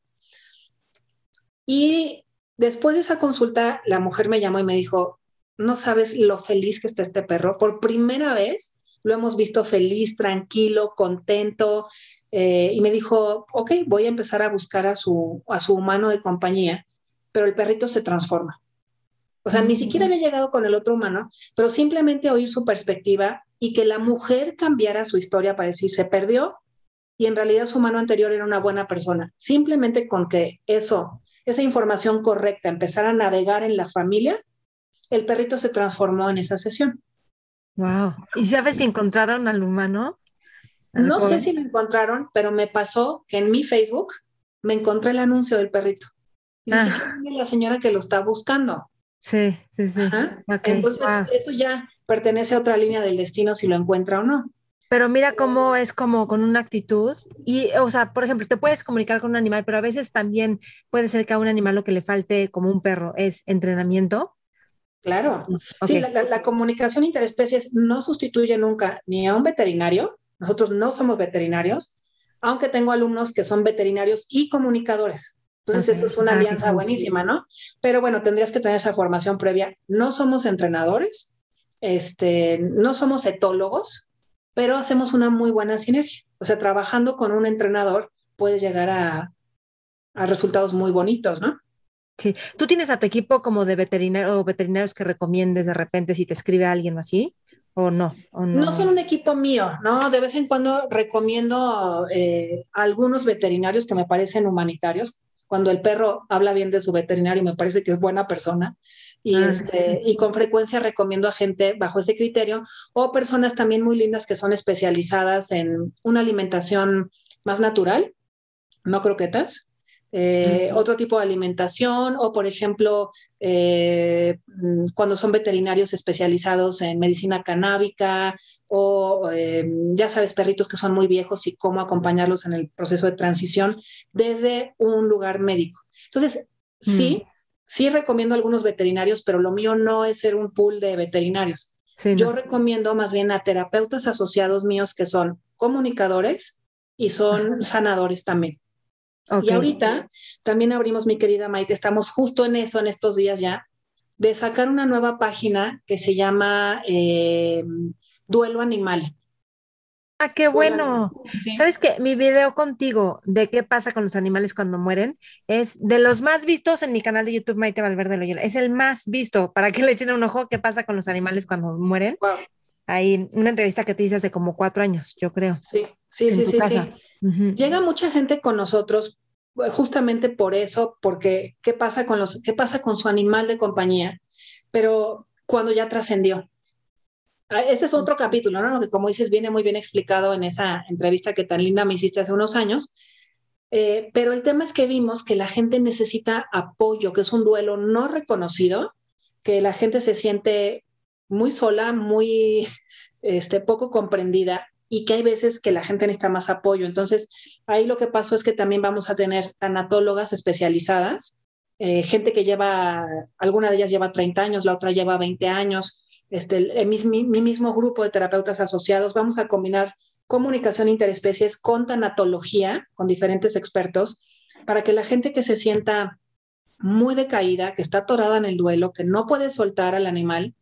Y después de esa consulta, la mujer me llamó y me dijo, no sabes lo feliz que está este perro. Por primera vez lo hemos visto feliz, tranquilo, contento. Eh, y me dijo, ok, voy a empezar a buscar a su, a su humano de compañía, pero el perrito se transforma. O sea, ni siquiera había llegado con el otro humano, pero simplemente oír su perspectiva y que la mujer cambiara su historia para decir, se perdió y en realidad su humano anterior era una buena persona. Simplemente con que eso, esa información correcta, empezara a navegar en la familia, el perrito se transformó en esa sesión. Wow. ¿Y sabes si encontraron al humano? no sé si lo encontraron, pero me pasó que en mi Facebook me encontré el anuncio del perrito. Y dije, la señora que lo está buscando. Sí, sí, sí. Entonces, eso ya pertenece a otra línea del destino si lo encuentra o no. Pero mira cómo es como con una actitud y, o sea, por ejemplo, te puedes comunicar con un animal, pero a veces también puede ser que a un animal lo que le falte, como un perro, es entrenamiento. Claro. Sí, la, la, comunicación interespecies no sustituye nunca ni a un veterinario. Nosotros no somos veterinarios, aunque tengo alumnos que son veterinarios y comunicadores. Entonces, eso es una ah, alianza buenísima, ¿no? Pero bueno, tendrías que tener esa formación previa. No somos entrenadores, este, no somos etólogos, pero hacemos una muy buena sinergia. O sea, trabajando con un entrenador puedes llegar a, a resultados muy bonitos, ¿no? Sí. ¿Tú tienes a tu equipo como de veterinario o veterinarios que recomiendes de repente si te escribe alguien así? ¿O no? ¿O no? no? son un equipo mío, ¿no? De vez en cuando recomiendo eh, algunos veterinarios que me parecen humanitarios, cuando el perro habla bien de su veterinario, me parece que es buena persona. Y, ah, este, y con frecuencia recomiendo a gente bajo ese criterio o personas también muy lindas que son especializadas en una alimentación más natural, no croquetas, eh, otro tipo de alimentación o, por ejemplo, eh, mm, cuando son veterinarios especializados en medicina canábica o, eh, ya sabes, perritos que son muy viejos y cómo acompañarlos en el proceso de transición desde un lugar médico. Entonces, sí, mm. sí recomiendo algunos veterinarios, pero lo mío no es ser un pool de veterinarios. Yo recomiendo más bien a terapeutas asociados míos que son comunicadores y son sanadores también. Y ahorita también abrimos, mi querida Maite, estamos justo en eso, en estos días ya, de sacar una nueva página que se llama eh, Duelo Animal. Ah, qué bueno. Sabes que mi video contigo de qué pasa con los animales cuando mueren es de los más vistos en mi canal de YouTube, Maite Valverde Loyola. Es el más visto. Para que le echen un ojo, qué pasa con los animales cuando mueren. Hay una entrevista que te hice hace como cuatro años, yo creo. Sí, sí, sí, sí, sí. Llega mucha gente con nosotros eh, justamente por eso, porque qué pasa con los, qué pasa con su animal de compañía, pero cuando ya trascendió. Este es otro capítulo, ¿no? Que como dices, viene muy bien explicado en esa entrevista que tan linda me hiciste hace unos años. Eh, pero el tema es que vimos que la gente necesita apoyo, que es un duelo no reconocido, que la gente se siente muy sola, muy este, poco comprendida y que hay veces que la gente necesita más apoyo. Entonces, ahí lo que pasó es que también vamos a tener tanatólogas especializadas, eh, gente que lleva, alguna de ellas lleva 30 años, la otra lleva 20 años, este, mi, mi mismo grupo de terapeutas asociados, vamos a combinar comunicación interespecies con tanatología, con diferentes expertos, para que la gente que se sienta muy decaída, que está atorada en el duelo, que no puede soltar al animal,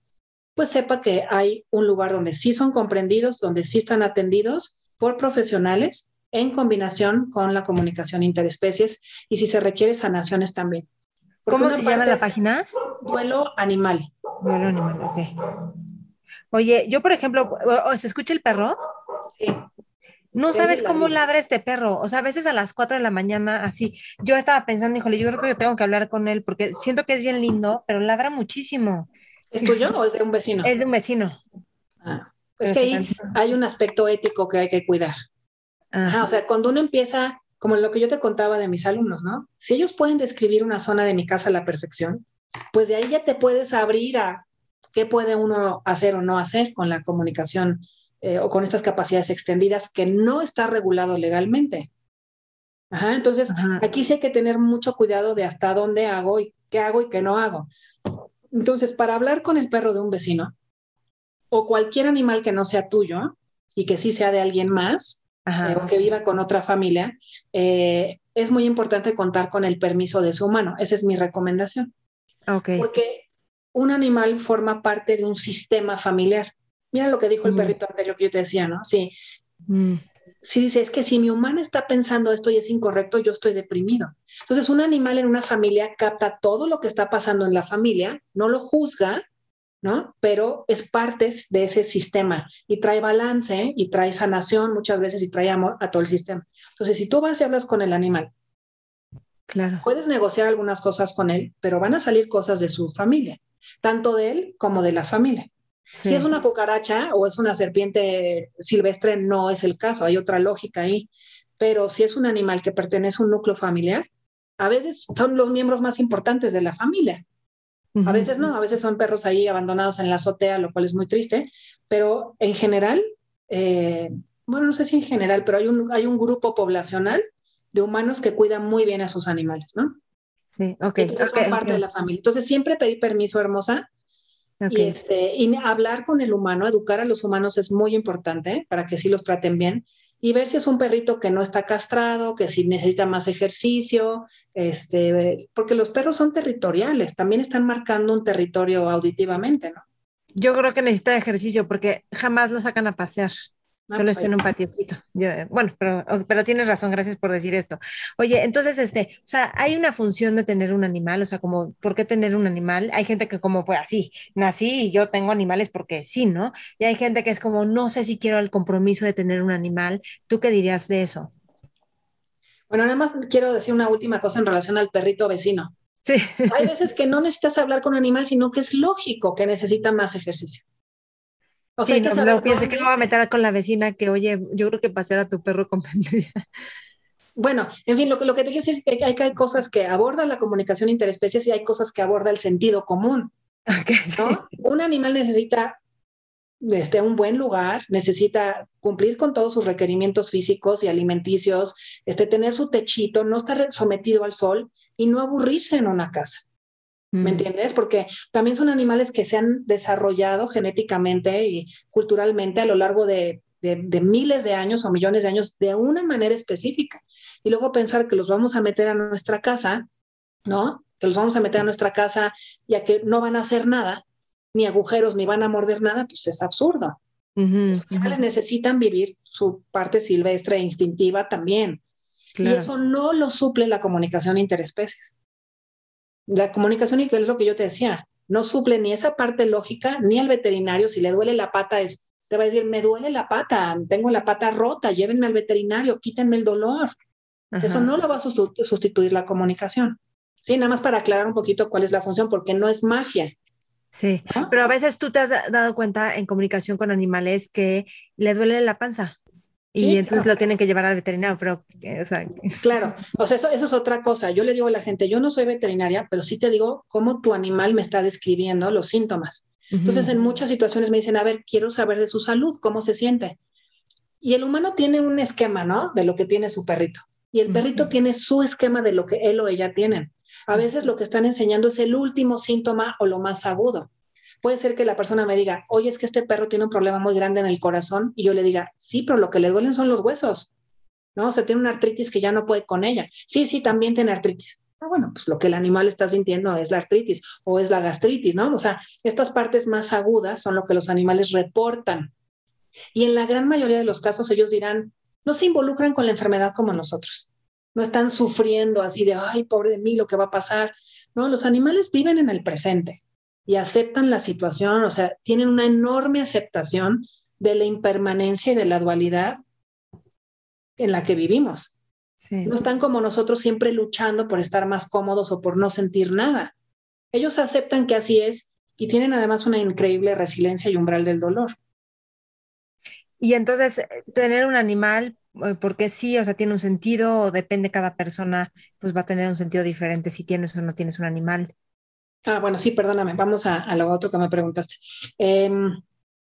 pues sepa que hay un lugar donde sí son comprendidos, donde sí están atendidos por profesionales en combinación con la comunicación interespecies y si se requiere sanaciones también. ¿Cómo se llama la página? Duelo animal. Duelo animal, ok. Oye, yo por ejemplo, ¿se escucha el perro? No sabes cómo ladra este perro. O sea, a veces a las 4 de la mañana, así. Yo estaba pensando, híjole, yo creo que tengo que hablar con él porque siento que es bien lindo, pero ladra muchísimo. ¿Es tuyo o es de un vecino? Es de un vecino. Ah, es que ahí hay un aspecto ético que hay que cuidar. o sea, cuando uno empieza, como lo que yo te contaba de mis alumnos, ¿no? Si ellos pueden describir una zona de mi casa a la perfección, pues de ahí ya te puedes abrir a qué puede uno hacer o no hacer con la comunicación eh, o con estas capacidades extendidas que no está regulado legalmente. Ajá, entonces, aquí sí hay que tener mucho cuidado de hasta dónde hago y qué hago y qué no hago. Entonces, para hablar con el perro de un vecino o cualquier animal que no sea tuyo y que sí sea de alguien más eh, o que viva con otra familia, eh, es muy importante contar con el permiso de su humano. Esa es mi recomendación. Okay. Porque un animal forma parte de un sistema familiar. Mira lo que dijo el mm. perrito anterior que yo te decía, ¿no? Sí. Mm. Si dice, es que si mi humano está pensando esto y es incorrecto, yo estoy deprimido. Entonces, un animal en una familia capta todo lo que está pasando en la familia, no lo juzga, ¿no? Pero es parte de ese sistema y trae balance y trae sanación muchas veces y trae amor a todo el sistema. Entonces, si tú vas y hablas con el animal, claro. puedes negociar algunas cosas con él, pero van a salir cosas de su familia, tanto de él como de la familia. Si es una cucaracha o es una serpiente silvestre, no es el caso, hay otra lógica ahí. Pero si es un animal que pertenece a un núcleo familiar, a veces son los miembros más importantes de la familia. A veces no, a veces son perros ahí abandonados en la azotea, lo cual es muy triste, pero en general, eh, bueno, no sé si en general, pero hay un, hay un grupo poblacional de humanos que cuidan muy bien a sus animales, ¿no? Sí, ok. Entonces son parte de la familia. Entonces siempre pedir permiso, hermosa, y, este, y hablar con el humano, educar a los humanos es muy importante para que sí los traten bien y ver si es un perrito que no está castrado, que si necesita más ejercicio, este, porque los perros son territoriales, también están marcando un territorio auditivamente, ¿no? Yo creo que necesita ejercicio porque jamás lo sacan a pasear. Solo pues está en un patiocito. bueno, pero, pero tienes razón, gracias por decir esto. Oye, entonces, este, o sea, hay una función de tener un animal, o sea, como, ¿por qué tener un animal? Hay gente que como, pues así, nací y yo tengo animales porque sí, ¿no? Y hay gente que es como, no sé si quiero el compromiso de tener un animal. ¿Tú qué dirías de eso? Bueno, nada más quiero decir una última cosa en relación al perrito vecino. Sí. Hay veces que no necesitas hablar con un animal, sino que es lógico que necesita más ejercicio. O sea, sí, no, no piense que me voy a meter con la vecina que, oye, yo creo que pasear a tu perro (laughs) convendría. Bueno, en fin, lo, lo que te quiero decir es que hay, hay, cosas que aborda la comunicación interespecies y hay cosas que aborda el sentido común. ¿no? Un animal necesita este, un buen lugar, necesita cumplir con todos sus requerimientos físicos y alimenticios, este, tener su techito, no estar sometido al sol y no aburrirse en una casa. ¿Me mm. entiendes? Porque también son animales que se han desarrollado genéticamente y culturalmente a lo largo de, miles de años o millones de años de una manera específica. Y luego pensar que los vamos a meter a nuestra casa, ¿no? Que los vamos a meter a nuestra casa ya que no van a hacer nada, ni agujeros, ni van a morder nada, pues es absurdo. los animales necesitan vivir su parte silvestre e instintiva también. Y eso no lo suple la comunicación interespecies la comunicación y que es lo que yo te decía, no suple ni esa parte lógica, ni al veterinario, si le duele la pata, es, te va a decir, me duele la pata, tengo la pata rota, llévenme al veterinario, quítenme el dolor. Eso no lo va a sustituir la comunicación. Sí, nada más para aclarar un poquito cuál es la función, porque no es magia. Sí, pero a veces tú te has dado cuenta en comunicación con animales que le duele la panza Y entonces lo tienen que llevar al veterinario, pero... O sea... (laughs) Claro, o sea, eso, eso, es otra cosa. Yo le digo a la gente, yo no soy veterinaria, pero sí te digo cómo tu animal me está describiendo los síntomas. Entonces, en muchas situaciones me dicen, a ver, quiero saber de su salud, cómo se siente. Y el humano tiene un esquema, ¿no? De lo que tiene su perrito. Y el perrito tiene su esquema de lo que él o ella tienen. A veces lo que están enseñando es el último síntoma o lo más agudo. Puede ser que la persona me diga, oye, es que este perro tiene un problema muy grande en el corazón, y yo le diga, sí, pero lo que le duelen son los huesos, ¿no? O sea, tiene una artritis que ya no puede con ella. Sí, sí, también tiene artritis. Ah, bueno, pues lo que el animal está sintiendo es la artritis o es la gastritis, ¿no? O sea, estas partes más agudas son lo que los animales reportan. Y en la gran mayoría de los casos ellos dirán, no se involucran con la enfermedad como nosotros. No están sufriendo así de, ay, pobre de mí, lo que va a pasar. No, los animales viven en el presente y aceptan la situación, o sea, tienen una enorme aceptación de la impermanencia y de la dualidad en la que vivimos. No están como nosotros siempre luchando por estar más cómodos o por no sentir nada. Ellos aceptan que así es y tienen además una increíble resiliencia y umbral del dolor. Y entonces, eh, tener un animal, eh, porque sí, o sea, tiene un sentido, o depende cada persona, pues va a tener un sentido diferente si tienes o no tienes un animal. Ah, bueno, sí, perdóname, vamos a, lo otro que me preguntaste. Em,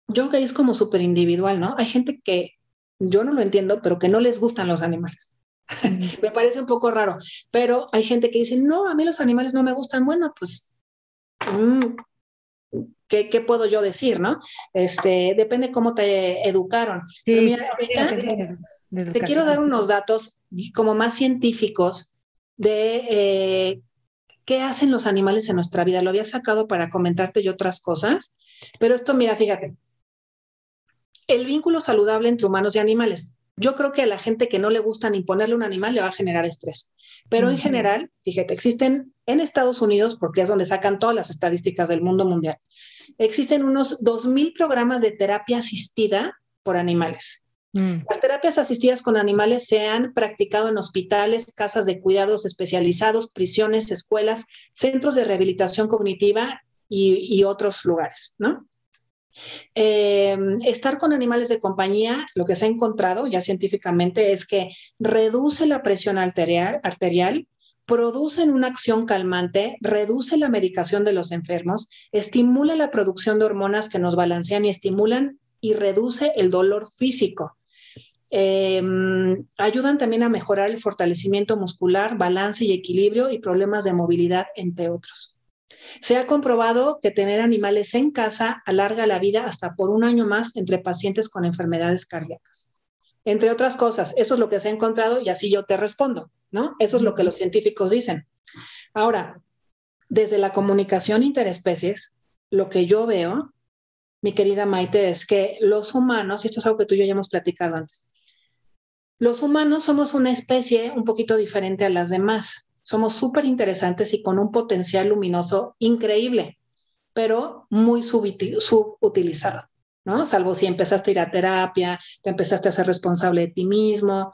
yo creo que es como súper individual, ¿no? Hay gente que yo no lo entiendo, pero que no les gustan los animales. (laughs) me parece un poco raro, pero hay gente que dice, no, a mí los animales no me gustan. Bueno, pues, mm, ¿qué, puedo yo decir, no? Este, depende cómo te educaron. te quiero dar unos datos como más científicos de eh, qué hacen los animales en nuestra vida. Lo había sacado para comentarte yo otras cosas, pero esto, mira, fíjate, el vínculo saludable entre humanos y animales. Yo creo que a la gente que no le gusta ni ponerle un animal le va a generar estrés. Pero en general, fíjate, existen en Estados Unidos, porque es donde sacan todas las estadísticas del mundo mundial, existen unos 2.000 programas de terapia asistida por animales. Mm. Las terapias asistidas con animales se han practicado en hospitales, casas de cuidados especializados, prisiones, escuelas, centros de rehabilitación cognitiva y, otros lugares, ¿no? Eh, estar con animales de compañía, lo que se ha encontrado ya científicamente es que reduce la presión arterial, arterial producen una acción calmante, reduce la medicación de los enfermos, estimula la producción de hormonas que nos balancean y estimulan y reduce el dolor físico. Em, ayudan también a mejorar el fortalecimiento muscular, balance y equilibrio y problemas de movilidad, entre otros. Se ha comprobado que tener animales en casa alarga la vida hasta por un año más entre pacientes con enfermedades cardíacas. Entre otras cosas, eso es lo que se ha encontrado y así yo te respondo, ¿no? Eso es lo que los científicos dicen. Ahora, desde la comunicación interespecies, lo que yo veo, mi querida Maite, es que los humanos, y esto es algo que tú y yo ya hemos platicado antes, los humanos somos una especie un poquito diferente a las demás. Somos súper interesantes y con un potencial luminoso increíble, pero muy subutilizado, ¿no? Salvo si empezaste a ir a terapia, te empezaste a ser responsable de ti mismo,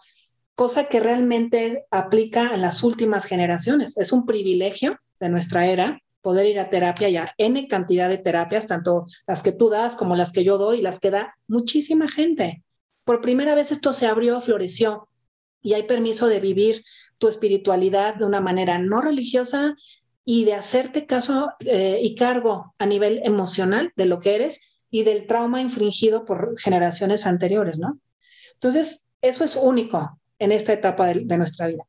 cosa que realmente aplica en las últimas generaciones. Es un privilegio de nuestra era poder ir a terapia ya N cantidad de terapias, tanto las que tú das como las que yo doy y las que da muchísima gente por primera vez esto se abrió, floreció y hay permiso de vivir tu espiritualidad de una manera no religiosa y de hacerte caso eh, y cargo a nivel emocional de lo que eres y del trauma infringido por generaciones anteriores, ¿no? Entonces, eso es único en esta etapa de nuestra vida.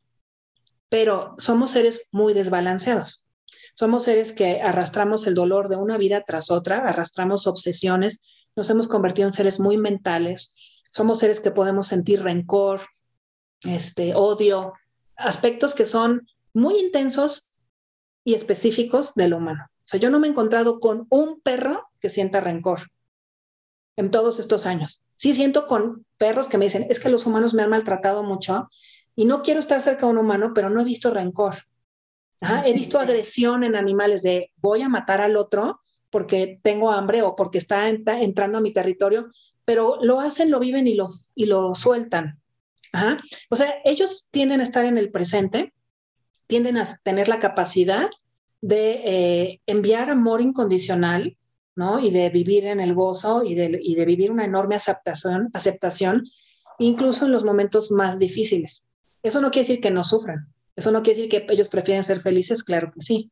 Pero somos seres muy desbalanceados. Somos seres que arrastramos el dolor de una vida tras otra, arrastramos obsesiones, nos hemos convertido en seres muy mentales, somos seres que podemos sentir rencor, este, odio, aspectos que son muy intensos y específicos del humano. O sea, yo no me he encontrado con un perro que sienta rencor en todos estos años. Sí siento con perros que me dicen, es que los humanos me han maltratado mucho y no quiero estar cerca de un humano, pero no he visto rencor. He visto agresión en animales de voy a matar al otro porque tengo hambre o porque está entrando a mi territorio, pero lo hacen, lo viven y lo, y lo sueltan. O sea, ellos tienden a estar en el presente, tienden a tener la capacidad de eh, enviar amor incondicional, ¿no? Y de vivir en el gozo y de, y de vivir una enorme aceptación, aceptación incluso en los momentos más difíciles. Eso no quiere decir que no sufran, eso no quiere decir que ellos prefieren ser felices, claro que sí,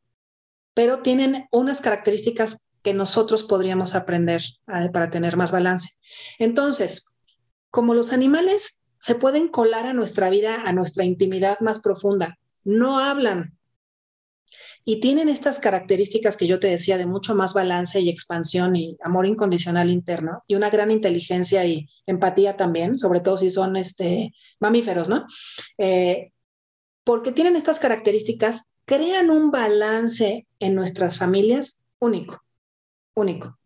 pero tienen unas características que nosotros podríamos aprender para tener más balance. Entonces, como los animales se pueden colar a nuestra vida, a nuestra intimidad más profunda, no hablan, y tienen estas características que yo te decía de mucho más balance y expansión y amor incondicional interno y una gran inteligencia y empatía también, sobre todo si son este, mamíferos, ¿no? Eh, porque tienen estas características, crean un balance en nuestras familias único, único.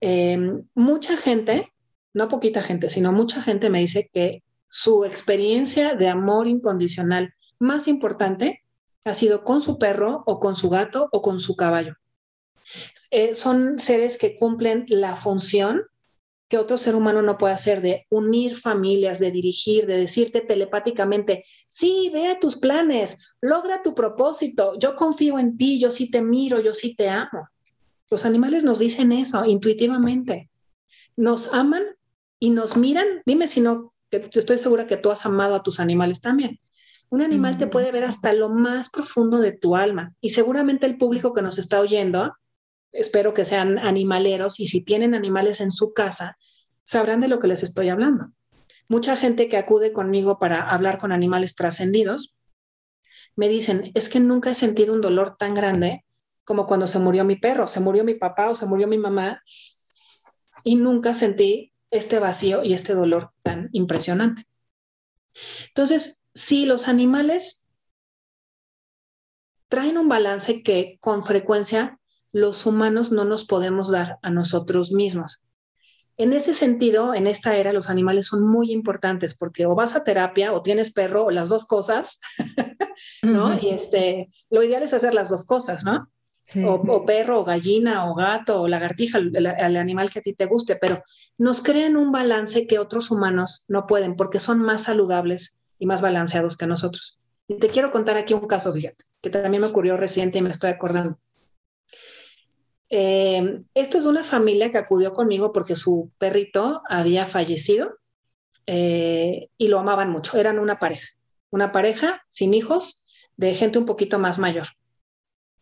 Eh, mucha gente, no poquita gente, sino mucha gente me dice que su experiencia de amor incondicional más importante ha sido con su perro o con su gato o con su caballo. Eh, son seres que cumplen la función que otro ser humano no puede hacer de unir familias, de dirigir, de decirte telepáticamente, sí, vea tus planes, logra tu propósito, yo confío en ti, yo sí te miro, yo sí te amo. Los animales nos dicen eso intuitivamente. Nos aman y nos miran. Dime si no, que estoy segura que tú has amado a tus animales también. Un animal te puede ver hasta lo más profundo de tu alma y seguramente el público que nos está oyendo, espero que sean animaleros y si tienen animales en su casa, sabrán de lo que les estoy hablando. Mucha gente que acude conmigo para hablar con animales trascendidos, me dicen, es que nunca he sentido un dolor tan grande como cuando se murió mi perro, se murió mi papá o se murió mi mamá y nunca sentí este vacío y este dolor tan impresionante. Entonces, Sí, los animales traen un balance que con frecuencia los humanos no nos podemos dar a nosotros mismos. En ese sentido, en esta era, los animales son muy importantes porque o vas a terapia o tienes perro o las dos cosas, (laughs) ¿no? Y este, lo ideal es hacer las dos cosas, ¿no? O, perro, o gallina, o gato, o lagartija, el, animal que a ti te guste, pero nos crean un balance que otros humanos no pueden porque son más saludables y más balanceados que nosotros. Y te quiero contar aquí un caso, fíjate, que también me ocurrió reciente y me estoy acordando. Eh, esto es de una familia que acudió conmigo porque su perrito había fallecido eh, y lo amaban mucho. Eran una pareja, una pareja sin hijos, de gente un poquito más mayor.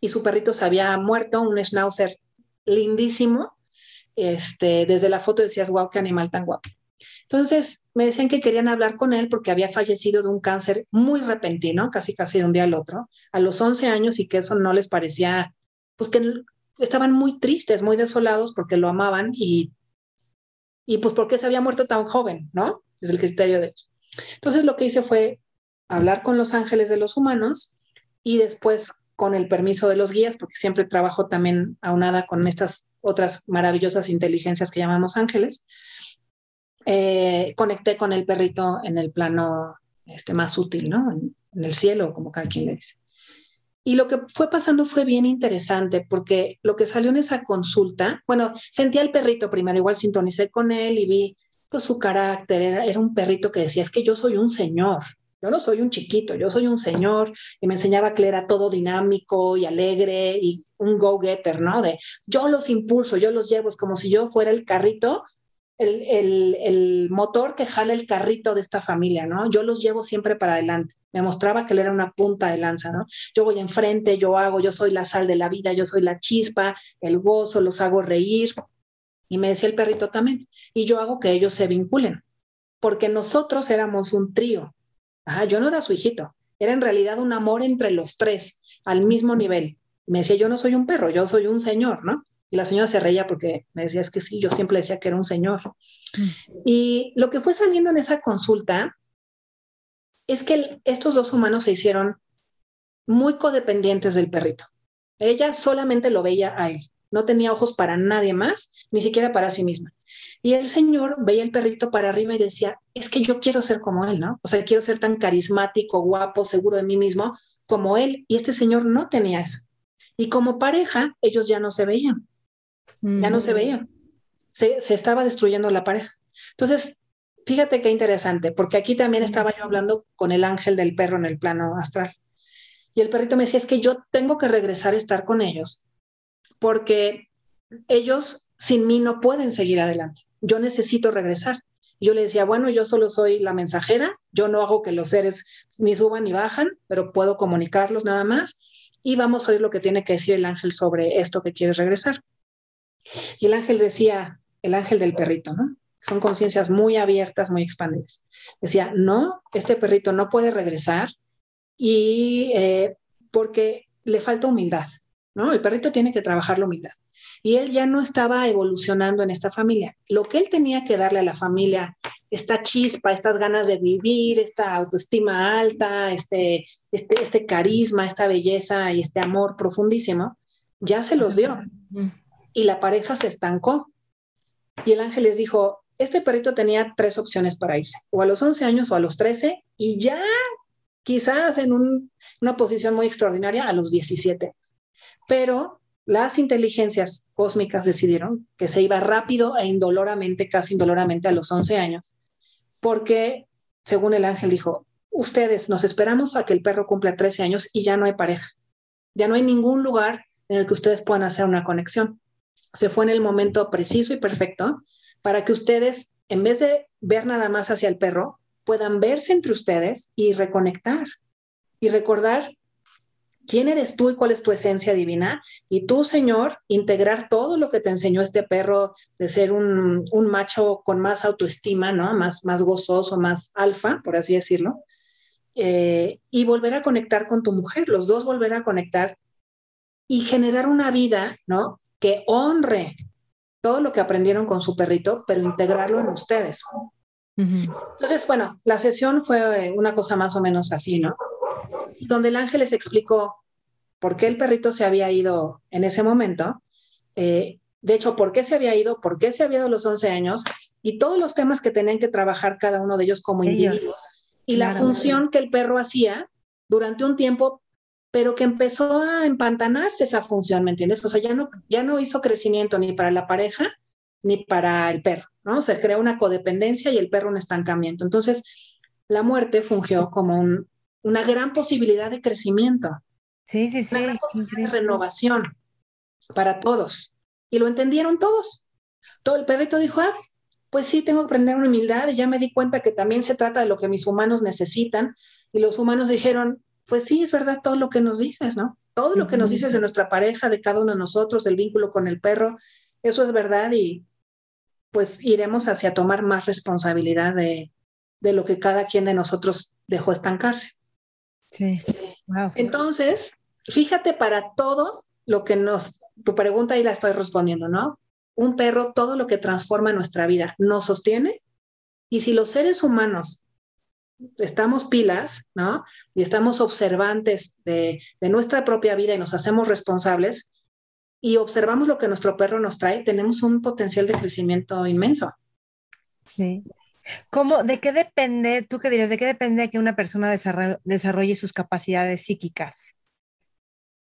Y su perrito se había muerto, un schnauzer lindísimo. Este, desde la foto decías, wow, qué animal tan guapo. Entonces, me decían que querían hablar con él porque había fallecido de un cáncer muy repentino, casi casi de un día al otro, a los 11 años y que eso no les parecía, pues que estaban muy tristes, muy desolados porque lo amaban y, y pues porque se había muerto tan joven, ¿no? Es el criterio de ellos. Entonces, lo que hice fue hablar con los ángeles de los humanos y después con el permiso de los guías, porque siempre trabajo también aunada con estas otras maravillosas inteligencias que llamamos ángeles, eh, conecté con el perrito en el plano este, más útil, ¿no? En, el cielo, como cada quien le dice. Y lo que fue pasando fue bien interesante porque lo que salió en esa consulta, bueno, sentí al perrito primero, igual sintonicé con él y vi pues, su carácter, era, era un perrito que decía, es que yo soy un señor, yo no soy un chiquito, yo soy un señor y me enseñaba que era todo dinámico y alegre y un go-getter, ¿no? De yo los impulso, yo los llevo, es como si yo fuera el carrito el, motor que jala el carrito de esta familia, ¿no? Yo los llevo siempre para adelante. Me mostraba que él era una punta de lanza, ¿no? Yo voy enfrente, yo hago, yo soy la sal de la vida, yo soy la chispa, el gozo, los hago reír. Y me decía el perrito también. Y yo hago que ellos se vinculen, porque nosotros éramos un trío. Yo no era su hijito, era en realidad un amor entre los tres, al mismo nivel. Me decía, yo no soy un perro, yo soy un señor, ¿no? Y la señora se reía porque me decía, es que sí, yo siempre decía que era un señor. Y lo que fue saliendo en esa consulta es que estos dos humanos se hicieron muy codependientes del perrito. Ella solamente lo veía a él, no tenía ojos para nadie más, ni siquiera para sí misma. Y el señor veía el perrito para arriba y decía, es que yo quiero ser como él, ¿no? O sea, quiero ser tan carismático, guapo, seguro de mí mismo como él. Y este señor no tenía eso. Y como pareja, ellos ya no se veían ya no se veía. Se, estaba destruyendo la pareja. Entonces, fíjate qué interesante, porque aquí también estaba yo hablando con el ángel del perro en el plano astral. Y el perrito me decía, es que yo tengo que regresar a estar con ellos, porque ellos sin mí no pueden seguir adelante. Yo necesito regresar. Yo le decía, bueno, yo solo soy la mensajera, yo no hago que los seres ni suban ni bajan, pero puedo comunicarlos nada más. Y vamos a oír lo que tiene que decir el ángel sobre esto que quieres regresar. Y el ángel decía, el ángel del perrito, ¿no? Son conciencias muy abiertas, muy expandidas. Decía, no, este perrito no puede regresar y eh, porque le falta humildad, ¿no? El perrito tiene que trabajar la humildad. Y él ya no estaba evolucionando en esta familia. Lo que él tenía que darle a la familia, esta chispa, estas ganas de vivir, esta autoestima alta, este, este, este carisma, esta belleza y este amor profundísimo, ya se los dio. Y la pareja se estancó. Y el ángel les dijo, este perrito tenía tres opciones para irse, o a los 11 años o a los 13, y ya quizás en una posición muy extraordinaria a los 17. Pero las inteligencias cósmicas decidieron que se iba rápido e indoloramente, casi indoloramente a los 11 años, porque, según el ángel dijo, ustedes nos esperamos a que el perro cumpla 13 años y ya no hay pareja, ya no hay ningún lugar en el que ustedes puedan hacer una conexión. Se fue en el momento preciso y perfecto para que ustedes, en vez de ver nada más hacia el perro, puedan verse entre ustedes y reconectar y recordar quién eres tú y cuál es tu esencia divina. Y tú, Señor, integrar todo lo que te enseñó este perro de ser un, macho con más autoestima, ¿no? Más, más gozoso, más alfa, por así decirlo. Eh, y volver a conectar con tu mujer, los dos volver a conectar y generar una vida, ¿no? Que honre todo lo que aprendieron con su perrito, pero integrarlo en ustedes. Entonces, bueno, la sesión fue una cosa más o menos así, ¿no? Donde el ángel les explicó por qué el perrito se había ido en ese momento, eh, de hecho, por qué se había ido, por qué se había ido a los 11 años y todos los temas que tenían que trabajar cada uno de ellos como individuos y la función que el perro hacía durante un tiempo pero que empezó a empantanarse esa función, ¿me entiendes? O sea, ya no, ya no hizo crecimiento ni para la pareja ni para el perro, ¿no? Se creó una codependencia y el perro un estancamiento. Entonces, la muerte fungió como una gran posibilidad de crecimiento. Sí, sí, sí. Una gran de renovación para todos. Y lo entendieron todos. Todo el perrito dijo, ah, pues sí, tengo que aprender una humildad y ya me di cuenta que también se trata de lo que mis humanos necesitan. Y los humanos dijeron, pues sí, es verdad todo lo que nos dices, ¿no? Todo lo que nos dices de nuestra pareja, de cada uno de nosotros, del vínculo con el perro, eso es verdad y pues iremos hacia tomar más responsabilidad de, lo que cada quien de nosotros dejó estancarse. Sí. Wow. Entonces, fíjate para todo lo que nos, tu pregunta ahí la estoy respondiendo, ¿no? Un perro, todo lo que transforma nuestra vida, nos sostiene. Y si los seres humanos estamos pilas, ¿no? Y estamos observantes de, nuestra propia vida y nos hacemos responsables y observamos lo que nuestro perro nos trae, tenemos un potencial de crecimiento inmenso. Sí. ¿Cómo, ¿De qué depende, tú qué dirías, de qué depende que una persona desarrolle sus capacidades psíquicas?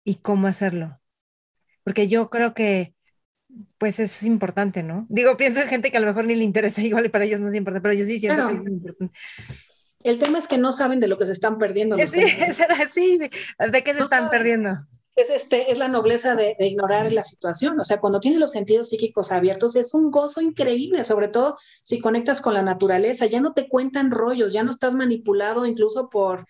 ¿Y cómo hacerlo? Porque yo creo que, pues es importante, ¿no? Digo, pienso en gente que a lo mejor ni le interesa, (laughs) igual y para ellos no es importante, pero yo sí siento que es importante. El tema es que no saben de lo que se están perdiendo. Sí, así, ¿de qué se están perdiendo? Es, este, es la nobleza de, ignorar la situación. O sea, cuando tienes los sentidos psíquicos abiertos, es un gozo increíble, sobre todo si conectas con la naturaleza. Ya no te cuentan rollos, ya no estás manipulado incluso por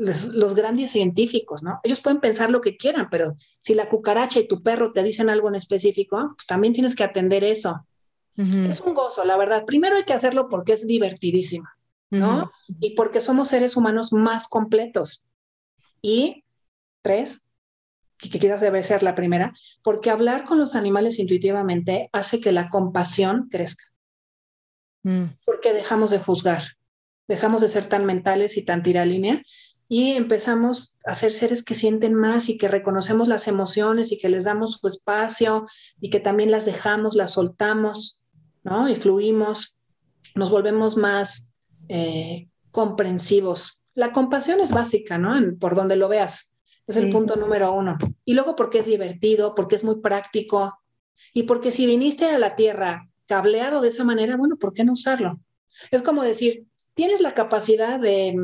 los, grandes científicos, ¿no? Ellos pueden pensar lo que quieran, pero si la cucaracha y tu perro te dicen algo en específico, pues también tienes que atender eso. Es un gozo, la verdad. Primero hay que hacerlo porque es divertidísimo. ¿no? Y porque somos seres humanos más completos. Y tres, que, quizás debe ser la primera, porque hablar con los animales intuitivamente hace que la compasión crezca. Mm. Porque dejamos de juzgar, dejamos de ser tan mentales y tan tiralínea y empezamos a ser seres que sienten más y que reconocemos las emociones y que les damos su espacio y que también las dejamos, las soltamos, ¿no? Y fluimos, nos volvemos más eh, comprensivos. La compasión es básica, ¿no? por donde lo veas. Es el punto número uno. Y luego porque es divertido, porque es muy práctico y porque si viniste a la Tierra cableado de esa manera, bueno, ¿por qué no usarlo? Es como decir, tienes la capacidad de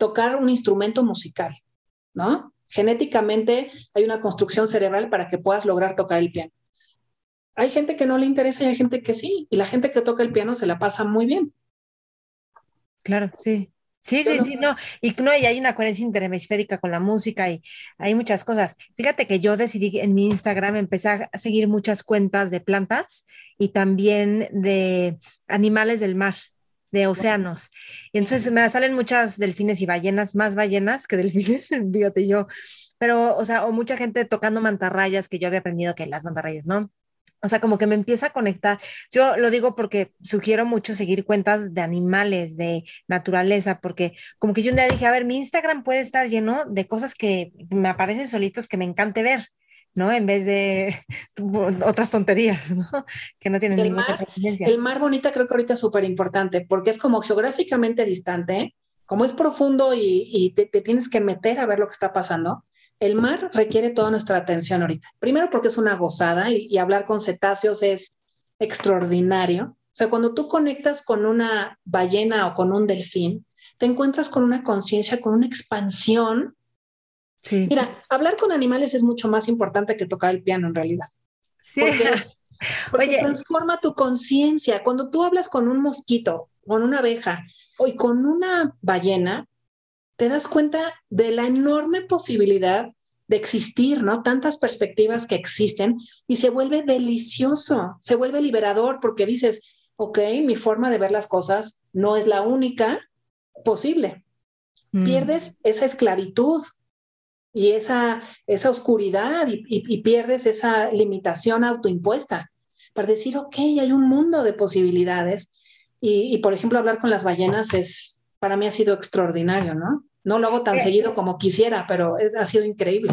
tocar un instrumento musical, ¿no? Genéticamente hay una construcción cerebral para que puedas lograr tocar el piano. Hay gente que no le interesa y hay gente que sí. Y la gente que toca el piano se la pasa muy bien. Claro, sí. Sí, sí, sí, no. Y no, y hay una coherencia interhemisférica con la música y hay muchas cosas. Fíjate que yo decidí en mi Instagram empezar a seguir muchas cuentas de plantas y también de animales del mar, de océanos. Y entonces me salen muchas delfines y ballenas, más ballenas que (laughs) delfines, fíjate yo. Pero, o sea, o mucha gente tocando mantarrayas que yo había aprendido que las mantarrayas, ¿no? O sea, como que me empieza a conectar. Yo lo digo porque sugiero mucho seguir cuentas de animales, de naturaleza, porque como que yo un día dije, a ver, mi Instagram puede estar lleno de cosas que me aparecen solitos que me encante ver, ¿no? En vez de (laughs) otras tonterías, ¿no? (laughs) Que no tienen el ninguna El mar bonita creo que ahorita es súper importante, porque es como geográficamente distante, como es profundo y, te, te tienes que meter a ver lo que está pasando el mar requiere toda nuestra atención ahorita. Primero porque es una gozada y, hablar con cetáceos es extraordinario. O sea, cuando tú conectas con una ballena o con un delfín, te encuentras con una conciencia, con una expansión. Sí. Mira, hablar con animales es mucho más importante que tocar el piano en realidad. Sí. Porque, (laughs) transforma tu conciencia. Cuando tú hablas con un mosquito, con una abeja o con una ballena, te das cuenta de la enorme posibilidad de existir, ¿no? Tantas perspectivas que existen y se vuelve delicioso, se vuelve liberador porque dices, ok, mi forma de ver las cosas no es la única posible. Mm. Pierdes esa esclavitud y esa, esa oscuridad y, pierdes esa limitación autoimpuesta para decir, ok, hay un mundo de posibilidades. Y, y, por ejemplo, hablar con las ballenas es, para mí ha sido extraordinario, ¿no? No lo hago tan eh, seguido como quisiera, pero ha sido increíble.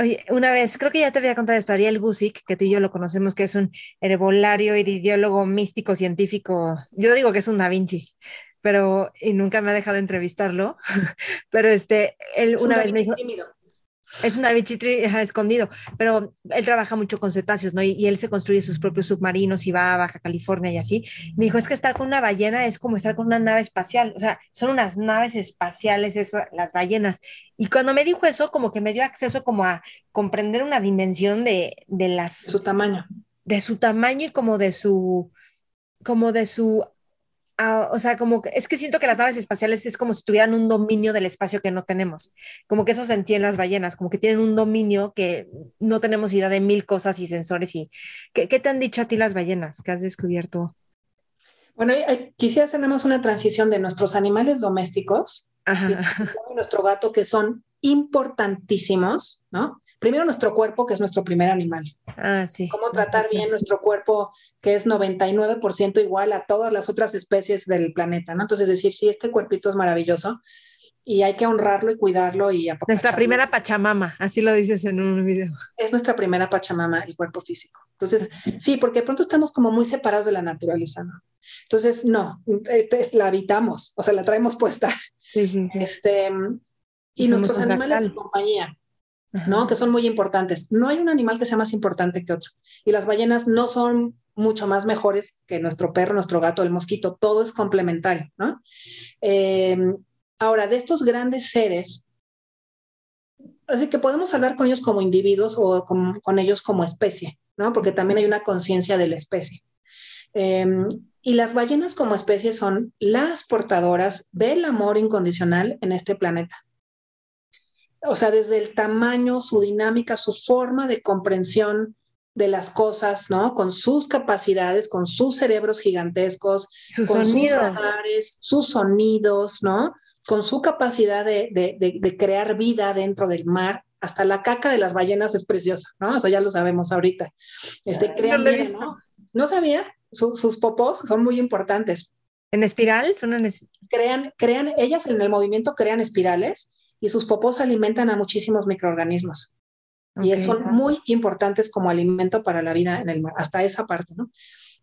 Oye, una vez, creo que ya te había contado esto, Ariel Gusick, que tú y yo lo conocemos, que es un herbolario, iridiólogo, místico, científico. Yo digo que es un Da Vinci, pero y nunca me ha dejado de entrevistarlo. (laughs) pero este, él una vez me dijo. Es una bichitri escondido, pero él trabaja mucho con cetáceos, ¿no? Y, él se construye sus propios submarinos y va a Baja California y así. Me dijo, es que estar con una ballena es como estar con una nave espacial, o sea, son unas naves espaciales, eso, las ballenas. Y cuando me dijo eso, como que me dio acceso como a comprender una dimensión de, de las... Su tamaño. De su tamaño y como de su, como de su o sea, como es que siento que las naves espaciales es como si tuvieran un dominio del espacio que no tenemos, como que eso sentí en las ballenas, como que tienen un dominio que no tenemos idea de mil cosas y sensores y ¿qué, te han dicho a ti las ballenas que has descubierto? Bueno, quisiera tenemos una transición de nuestros animales domésticos, y nuestro gato, que son importantísimos, ¿no? primero nuestro cuerpo, que es nuestro primer animal. Ah, sí. Cómo tratar bien nuestro cuerpo, que es 99% igual a todas las otras especies del planeta, ¿no? Entonces, decir, sí, este cuerpito es maravilloso y hay que honrarlo y cuidarlo y Nuestra primera Pachamama, así lo dices en un video. Es nuestra primera Pachamama, el cuerpo físico. Entonces, sí, porque de pronto estamos como muy separados de la naturaleza, ¿no? Entonces, no, este, la habitamos, o sea, la traemos puesta. Sí, sí. Este, y, nuestros animales de compañía. ¿no? Que son muy importantes. No hay un animal que sea más importante que otro. Y las ballenas no son mucho más mejores que nuestro perro, nuestro gato, el mosquito. Todo es complementario, ¿no? Em, ahora, de estos grandes seres, así que podemos hablar con ellos como individuos o con, ellos como especie, ¿no? Porque también hay una conciencia de la especie. Em, y las ballenas como especie son las portadoras del amor incondicional en este planeta o sea, desde el tamaño, su dinámica, su forma de comprensión de las cosas, ¿no? Con sus capacidades, con sus cerebros gigantescos, sus con sonidos. sus radares, sus sonidos, ¿no? Con su capacidad de, de, crear vida dentro del mar. Hasta la caca de las ballenas es preciosa, ¿no? Eso ya lo sabemos ahorita. Este, crean no, ¿no? ¿No sabías? sus popos son muy importantes. ¿En espiral? Son en crean, crean, ellas en el movimiento crean espirales y sus popós alimentan a muchísimos microorganismos. Y son muy importantes como alimento para la vida en el mar, hasta esa parte, ¿no?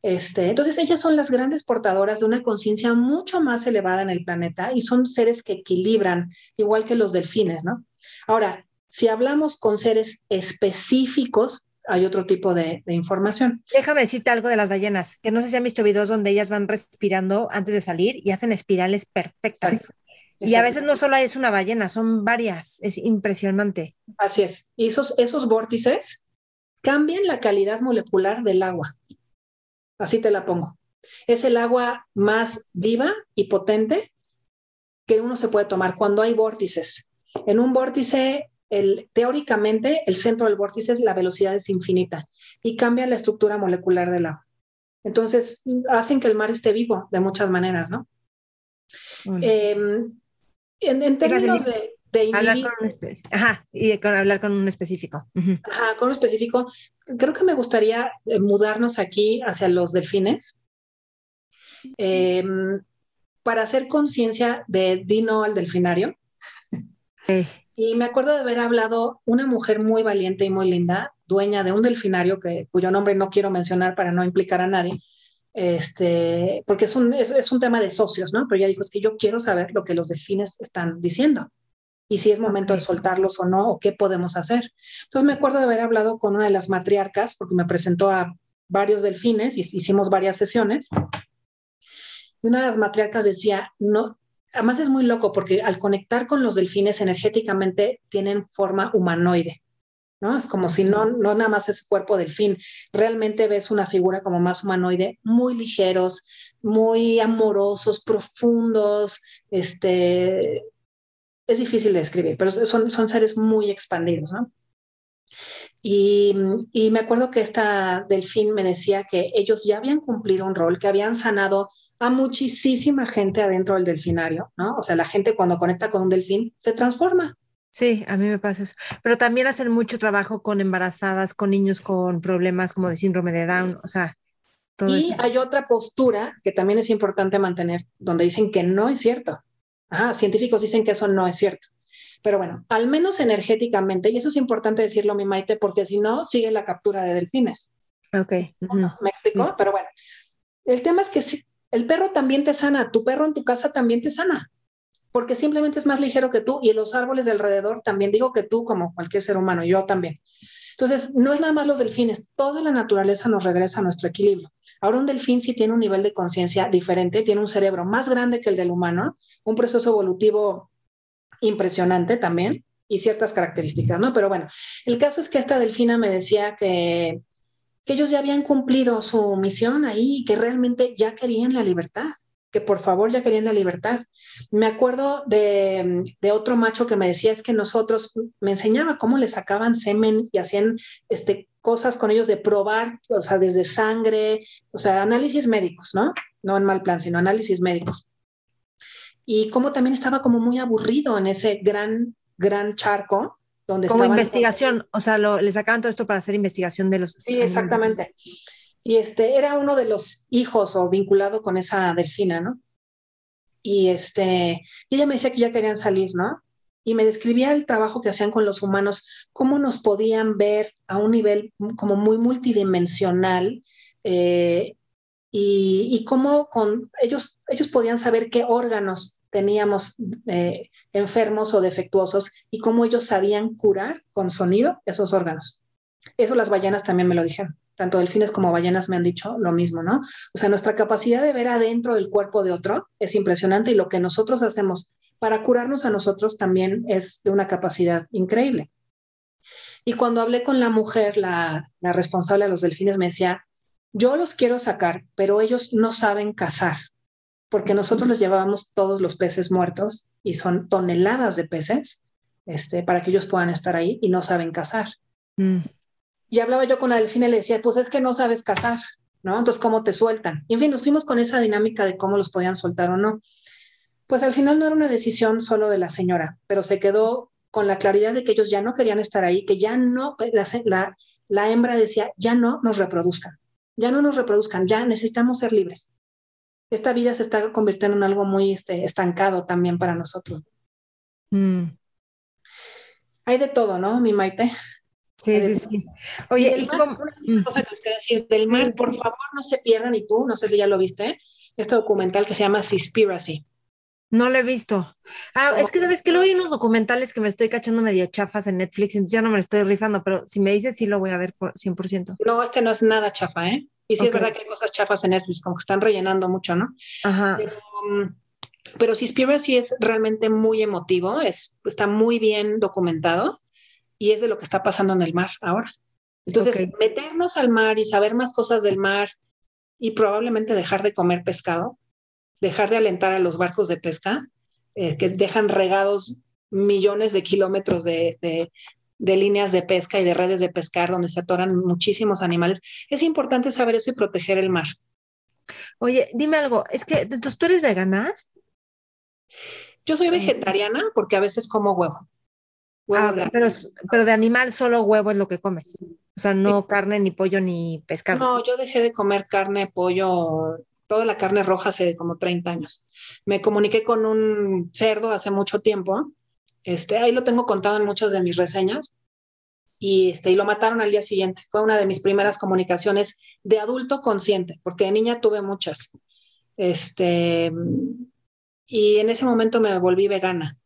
Este, entonces, ellas son las grandes portadoras de una conciencia mucho más elevada en el planeta y son seres que equilibran, igual que los delfines, ¿no? Ahora, si hablamos con seres específicos, hay otro tipo de, información. Déjame decirte algo de las ballenas, que no sé si han visto videos donde ellas van respirando antes de salir y hacen espirales perfectas. Y a veces no solo es una ballena, son varias, es impresionante. Así es. Y esos, esos vórtices cambian la calidad molecular del agua. Así te la pongo. Es el agua más viva y potente que uno se puede tomar cuando hay vórtices. En un vórtice, el, teóricamente, el centro del vórtice, la velocidad es infinita y cambia la estructura molecular del agua. Entonces, hacen que el mar esté vivo de muchas maneras, ¿no? En, términos de, hablar con un Ajá, y con hablar con un específico. Ajá, con un específico. Creo que me gustaría eh, mudarnos aquí hacia los delfines em, para hacer conciencia de Dino al delfinario. (laughs) Y me acuerdo de haber hablado una mujer muy valiente y muy linda, dueña de un delfinario que, cuyo nombre no quiero mencionar para no implicar a nadie, este, porque es un, es, un tema de socios, ¿no? Pero ella dijo, es que yo quiero saber lo que los delfines están diciendo y si es momento de soltarlos o no, o qué podemos hacer. Entonces me acuerdo de haber hablado con una de las matriarcas, porque me presentó a varios delfines y hicimos varias sesiones. Y una de las matriarcas decía, no, además es muy loco porque al conectar con los delfines energéticamente tienen forma humanoide. ¿No? Es como si no, no nada más es cuerpo delfín, realmente ves una figura como más humanoide, muy ligeros, muy amorosos, profundos, este, es difícil de describir, pero son, son seres muy expandidos, ¿no? Y, y, me acuerdo que esta delfín me decía que ellos ya habían cumplido un rol, que habían sanado a muchísima gente adentro del delfinario, ¿no? O sea, la gente cuando conecta con un delfín se transforma. Sí, a mí me pasa eso. Pero también hacen mucho trabajo con embarazadas, con niños con problemas como de síndrome de Down, o sea, todo Y hay otra postura que también es importante mantener, donde dicen que no es cierto. Ajá, científicos dicen que eso no es cierto. Pero bueno, al menos energéticamente, y eso es importante decirlo, mi Maite, porque si no, sigue la captura de delfines. Ok. ¿Me explico? Pero bueno, el tema es que si, el perro también te sana, tu perro en tu casa también te sana, porque simplemente es más ligero que tú y los árboles de alrededor también, digo que tú como cualquier ser humano, yo también. Entonces, no es nada más los delfines, toda la naturaleza nos regresa a nuestro equilibrio. Ahora un delfín sí tiene un nivel de conciencia diferente, tiene un cerebro más grande que el del humano, un proceso evolutivo impresionante también y ciertas características, ¿no? Pero bueno, el caso es que esta delfina me decía que, que ellos ya habían cumplido su misión ahí y que realmente ya querían la libertad que por favor ya querían la libertad. Me acuerdo de, de, otro macho que me decía es que nosotros, me enseñaba cómo le sacaban semen y hacían este, cosas con ellos de probar, o sea, desde sangre, o sea, análisis médicos, ¿no? No en mal plan, sino análisis médicos. Y cómo también estaba como muy aburrido en ese gran, gran charco. Donde como investigación, o sea, lo, le sacaban todo esto para hacer investigación de los... Sí, exactamente. Y este era uno de los hijos o vinculado con esa delfina, ¿no? Y este, ella me decía que ya querían salir, ¿no? Y me describía el trabajo que hacían con los humanos, cómo nos podían ver a un nivel como muy multidimensional eh, y, cómo con ellos, ellos podían saber qué órganos teníamos eh, enfermos o defectuosos y cómo ellos sabían curar con sonido esos órganos. Eso las ballenas también me lo dijeron tanto delfines como ballenas me han dicho lo mismo, ¿no? O sea, nuestra capacidad de ver adentro del cuerpo de otro es impresionante y lo que nosotros hacemos para curarnos a nosotros también es de una capacidad increíble. Y cuando hablé con la mujer, la, responsable de los delfines, me decía, yo los quiero sacar, pero ellos no saben cazar, porque nosotros les llevábamos todos los peces muertos y son toneladas de peces este, para que ellos puedan estar ahí y no saben cazar. Mm. Y hablaba yo con la delfina y le decía, pues es que no sabes cazar, ¿no? Entonces, ¿cómo te sueltan? Y en fin, nos fuimos con esa dinámica de cómo los podían soltar o no. Pues al final no era una decisión solo de la señora, pero se quedó con la claridad de que ellos ya no querían estar ahí, que ya no, la, la, hembra decía, ya no nos reproduzcan, ya no nos reproduzcan, ya necesitamos ser libres. Esta vida se está convirtiendo en algo muy este, estancado también para nosotros. Mm. Hay de todo, ¿no, mi Maite? Sí, sí, sí. Oye, y, una mm. cosa que les quiero decir, del mar, por favor no se pierdan, y tú, no sé si ya lo viste, este documental que se llama Seaspiracy. No lo he visto. Ah, es que sabes que luego hay unos documentales que me estoy cachando medio chafas en Netflix, entonces ya no me lo estoy rifando, pero si me dices sí lo voy a ver por 100%. No, este no es nada chafa, ¿eh? Y sí es verdad que hay cosas chafas en Netflix, como que están rellenando mucho, ¿no? Ajá. Pero, um, pero Seaspiracy es realmente muy emotivo, es, está muy bien documentado y es de lo que está pasando en el mar ahora. Entonces, meternos al mar y saber más cosas del mar y probablemente dejar de comer pescado, dejar de alentar a los barcos de pesca, eh, que dejan regados millones de kilómetros de, de líneas de pesca y de redes de pescar donde se atoran muchísimos animales. Es importante saber eso y proteger el mar. Oye, dime algo, es que entonces tú eres vegana. Yo soy vegetariana porque a veces como huevo. Ah, pero, pero de animal solo huevo es lo que comes. O sea, no carne, ni pollo, ni pescado. No, yo dejé de comer carne, pollo, toda la carne roja hace como 30 años. Me comuniqué con un cerdo hace mucho tiempo este, ahí lo tengo contado en muchas de mis reseñas. Y, este, y lo mataron al día siguiente. Fue una de mis primeras comunicaciones de adulto consciente, porque de niña tuve muchas. Este, y en ese momento me volví vegana.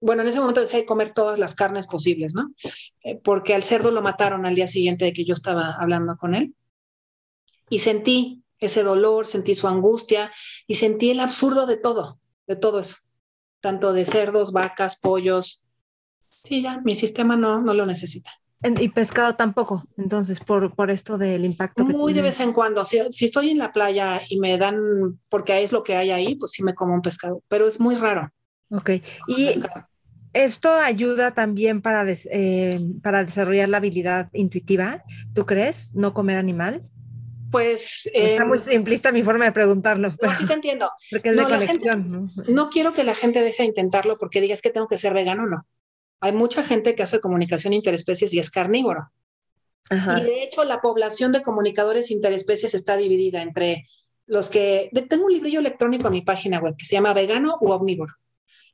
Bueno, en ese momento dejé de comer todas las carnes posibles, ¿no? Eh, porque al cerdo lo mataron al día siguiente de que yo estaba hablando con él. Y sentí ese dolor, sentí su angustia y sentí el absurdo de todo, de todo eso tanto de cerdos, vacas, pollos. Sí, ya, mi sistema no, no lo necesita. Y pescado tampoco, entonces, por, por esto del impacto. Muy de vez en cuando. Si, si, estoy en la playa y me dan, porque es lo que hay ahí, pues sí me como un pescado, pero es muy raro. Ok. Y esto ayuda también para, eh, para desarrollar la habilidad intuitiva, ¿tú crees? ¿No comer animal? pues... Está muy em, simplista mi forma de preguntarlo. Pero, sí te entiendo. Porque es de conexión. ¿no? quiero que la gente deje de intentarlo porque digas que tengo que ser vegano, no. Hay mucha gente que hace comunicación interespecies y es carnívoro. Y de hecho la población de comunicadores interespecies está dividida entre los que... Tengo un librillo electrónico en mi página web que se llama vegano u omnívoro.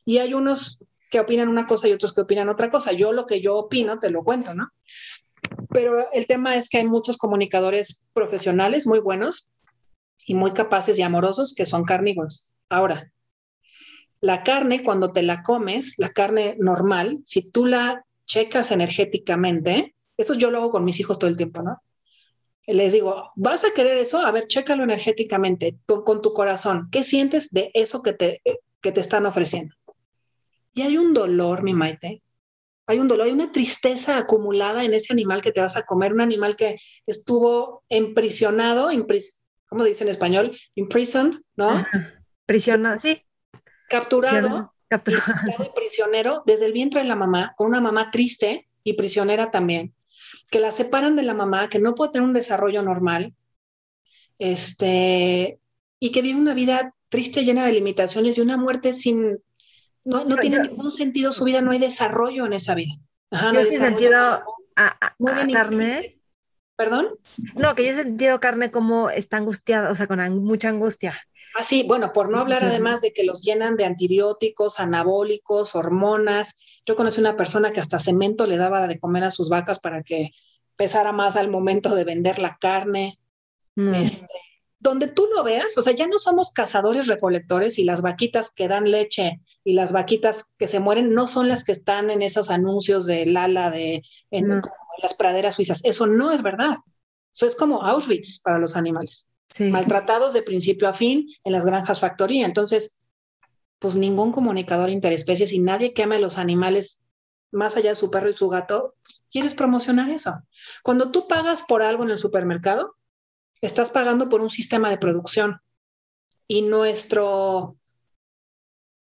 Y hay unos que opinan una cosa y otros que opinan otra cosa. Yo lo que yo opino te lo cuento, ¿no? Pero el tema es que hay muchos comunicadores profesionales muy buenos y muy capaces y amorosos que son carnívoros. Ahora, la carne, cuando te la comes, la carne normal, si tú la checas energéticamente, eso yo lo hago con mis hijos todo el tiempo, ¿no? Les digo, ¿vas a querer eso? A ver, chécalo energéticamente, con tu corazón. ¿Qué sientes de eso que te, que te están ofreciendo? Y hay un dolor, mi Maite, hay un dolor, hay una tristeza acumulada en ese animal que te vas a comer, un animal que estuvo emprisionado, ¿cómo dice en español? Imprisoned, ¿no? Prisionado, sí. Capturado, capturado. y prisionero desde el vientre de la mamá, con una mamá triste y prisionera también, que la separan de la mamá, que no puede tener un desarrollo normal, este, y que vive una vida triste, llena de limitaciones y una muerte sin, no, no tiene ningún sentido su vida, no hay desarrollo en esa vida. Ajá, yo sí he sentido a, carne. ¿Perdón? No, que yo he sentido carne como está angustiada, o sea, con mucha angustia. Ah, sí, bueno, por no hablar además de que los llenan de antibióticos, anabólicos, hormonas. Yo conocí una persona que hasta cemento le daba de comer a sus vacas para que pesara más al momento de vender la carne. Este, donde tú lo veas, o sea, ya no somos cazadores recolectores y las vaquitas que dan leche y las vaquitas que se mueren no son las que están en esos anuncios de Lala de en, las praderas suizas. Eso no es verdad. Eso es como Auschwitz para los animales. Maltratados de principio a fin en las granjas factoría. Entonces, pues ningún comunicador interespecies y nadie que ame a los animales más allá de su perro y su gato, quieres promocionar eso. Cuando tú pagas por algo en el supermercado, estás pagando por un sistema de producción y nuestro,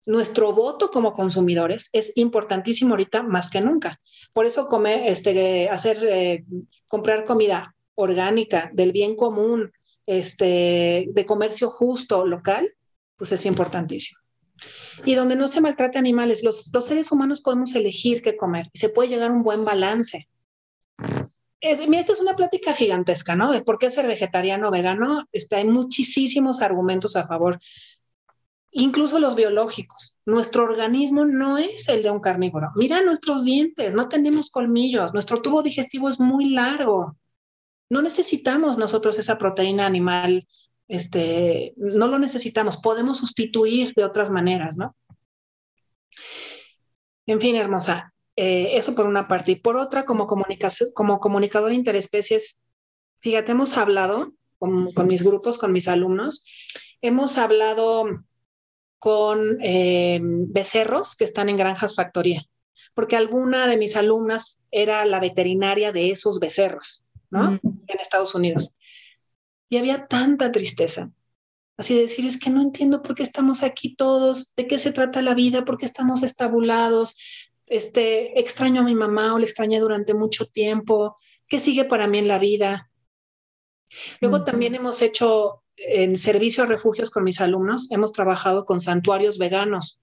nuestro voto como consumidores es importantísimo ahorita más que nunca. Por eso comer, este, hacer, eh, comprar comida orgánica, del bien común, este, de comercio justo, local, pues es importantísimo. Y donde no se maltrate animales, los, los seres humanos podemos elegir qué comer y se puede llegar a un buen balance mira, esta es una plática gigantesca, ¿no? De por qué ser vegetariano o vegano. Este, hay muchísimos argumentos a favor, incluso los biológicos. Nuestro organismo no es el de un carnívoro. Mira nuestros dientes, no tenemos colmillos, nuestro tubo digestivo es muy largo. No necesitamos nosotros esa proteína animal, este, no lo necesitamos, podemos sustituir de otras maneras, ¿no? En fin, hermosa, eh, eso por una parte. Y por otra, como, comunicación, como comunicador interespecies, fíjate, hemos hablado con, mis grupos, con mis alumnos, hemos hablado con eh, becerros que están en granjas factoría, porque alguna de mis alumnas era la veterinaria de esos becerros. ¿no? En Estados Unidos. Y había tanta tristeza. Así de decir, es que no entiendo por qué estamos aquí todos, de qué se trata la vida, por qué estamos estabulados, este, extraño a mi mamá o le extrañé durante mucho tiempo, qué sigue para mí en la vida. Luego también hemos hecho en servicio a refugios con mis alumnos, hemos trabajado con santuarios veganos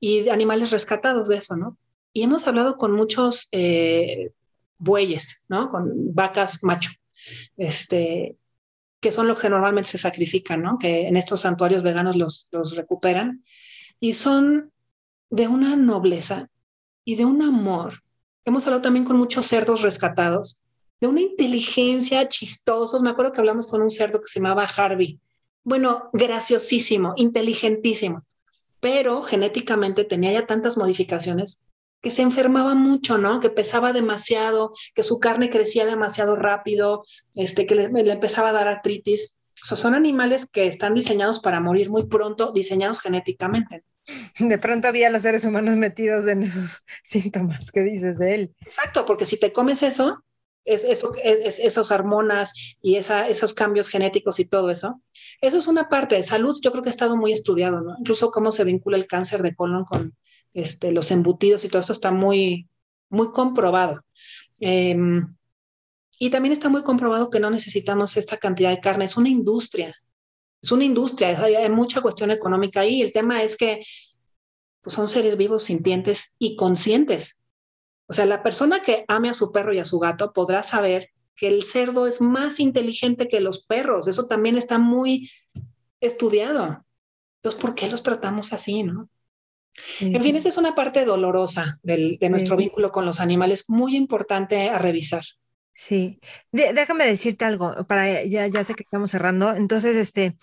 y animales rescatados de eso, ¿no? Y hemos hablado con muchos eh, bueyes, ¿no? Con vacas macho, este, que son los que normalmente se sacrifican, ¿no? Que en estos santuarios veganos los, los recuperan. Y son de una nobleza y de un amor. Hemos hablado también con muchos cerdos rescatados, de una inteligencia chistosos. Me acuerdo que hablamos con un cerdo que se llamaba Harvey. Bueno, graciosísimo, inteligentísimo, pero genéticamente tenía ya tantas modificaciones que se enfermaba mucho, ¿no? Que pesaba demasiado, que su carne crecía demasiado rápido, este, que le, empezaba a dar artritis. O son animales que están diseñados para morir muy pronto, diseñados genéticamente. De pronto había los seres humanos metidos en esos (laughs) síntomas que dices de él. Exacto, porque si te comes eso, es, eso, es, esas hormonas y esos cambios genéticos y todo eso, eso es una parte de salud, yo creo que ha estado muy estudiado. Incluso cómo se vincula el cáncer de colon con, este, los embutidos y todo esto está muy, muy comprobado. Em, y también está muy comprobado que no necesitamos esta cantidad de carne, es una industria, es una industria, hay, mucha cuestión económica ahí. El tema es que pues, son seres vivos, sintientes y conscientes. O sea, la persona que ame a su perro y a su gato podrá saber que el cerdo es más inteligente que los perros. Eso también está muy estudiado. Entonces, ¿por qué los tratamos así, no? En fin, esa es una parte dolorosa de nuestro vínculo con los animales, muy importante a revisar. Sí, déjame decirte algo, para ya, ya sé que estamos cerrando. Entonces, este,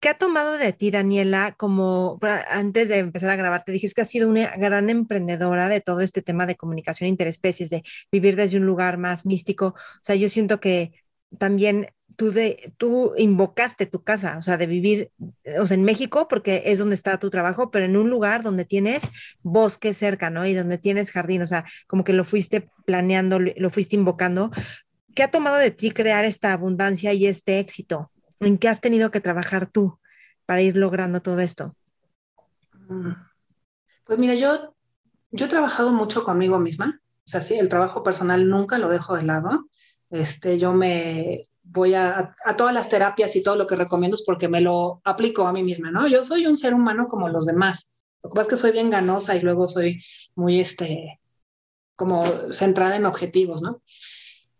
¿qué ha tomado de ti, Daniela, como antes de empezar a grabar, te dijiste que has sido una gran emprendedora de todo este tema de comunicación interespecies, de vivir desde un lugar más místico? O sea, yo siento que también tú, de, tú invocaste tu casa, o sea, de vivir, o sea, en México, porque es donde está tu trabajo, pero en un lugar donde tienes bosque cerca, ¿no? Y donde tienes jardín, o sea, como que lo fuiste planeando, lo fuiste invocando. ¿Qué ha tomado de ti crear esta abundancia y este éxito? ¿En qué has tenido que trabajar tú para ir logrando todo esto? Mm. Pues mira, yo, yo he trabajado mucho conmigo misma, o sea, sí, el trabajo personal nunca lo dejo de lado. Este, yo me voy a, a, todas las terapias y todo lo que recomiendo es porque me lo aplico a mí misma, ¿no? Yo soy un ser humano como los demás. Lo que pasa es que soy bien ganosa y luego soy muy, este, como centrada en objetivos, ¿no?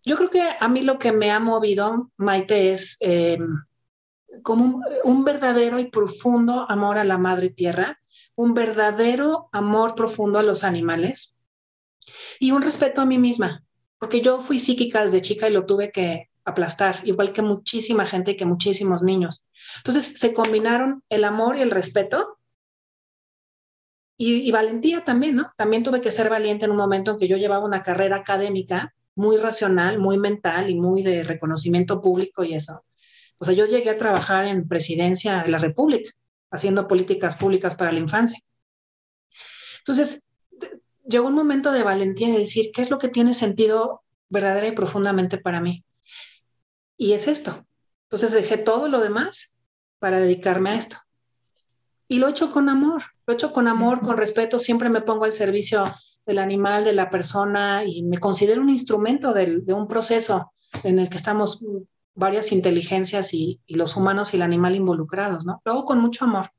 Yo creo que a mí lo que me ha movido, Maite, es eh, como un, verdadero y profundo amor a la madre tierra, un verdadero amor profundo a los animales y un respeto a mí misma, porque yo fui psíquica desde chica y lo tuve que aplastar, igual que muchísima gente y que muchísimos niños. Entonces se combinaron el amor y el respeto y, y, valentía también, ¿no? También tuve que ser valiente en un momento en que yo llevaba una carrera académica muy racional, muy mental y muy de reconocimiento público y eso. O sea, yo llegué a trabajar en presidencia de la República, haciendo políticas públicas para la infancia. Entonces, llegó un momento de valentía de decir, ¿qué es lo que tiene sentido verdadera y profundamente para mí? Y es esto. Entonces dejé todo lo demás para dedicarme a esto. Y lo he hecho con amor, lo he hecho con amor, con respeto, siempre me pongo al servicio del animal, de la persona, y me considero un instrumento de, un proceso en el que estamos varias inteligencias y, los humanos y el animal involucrados, ¿no? Lo hago con mucho amor.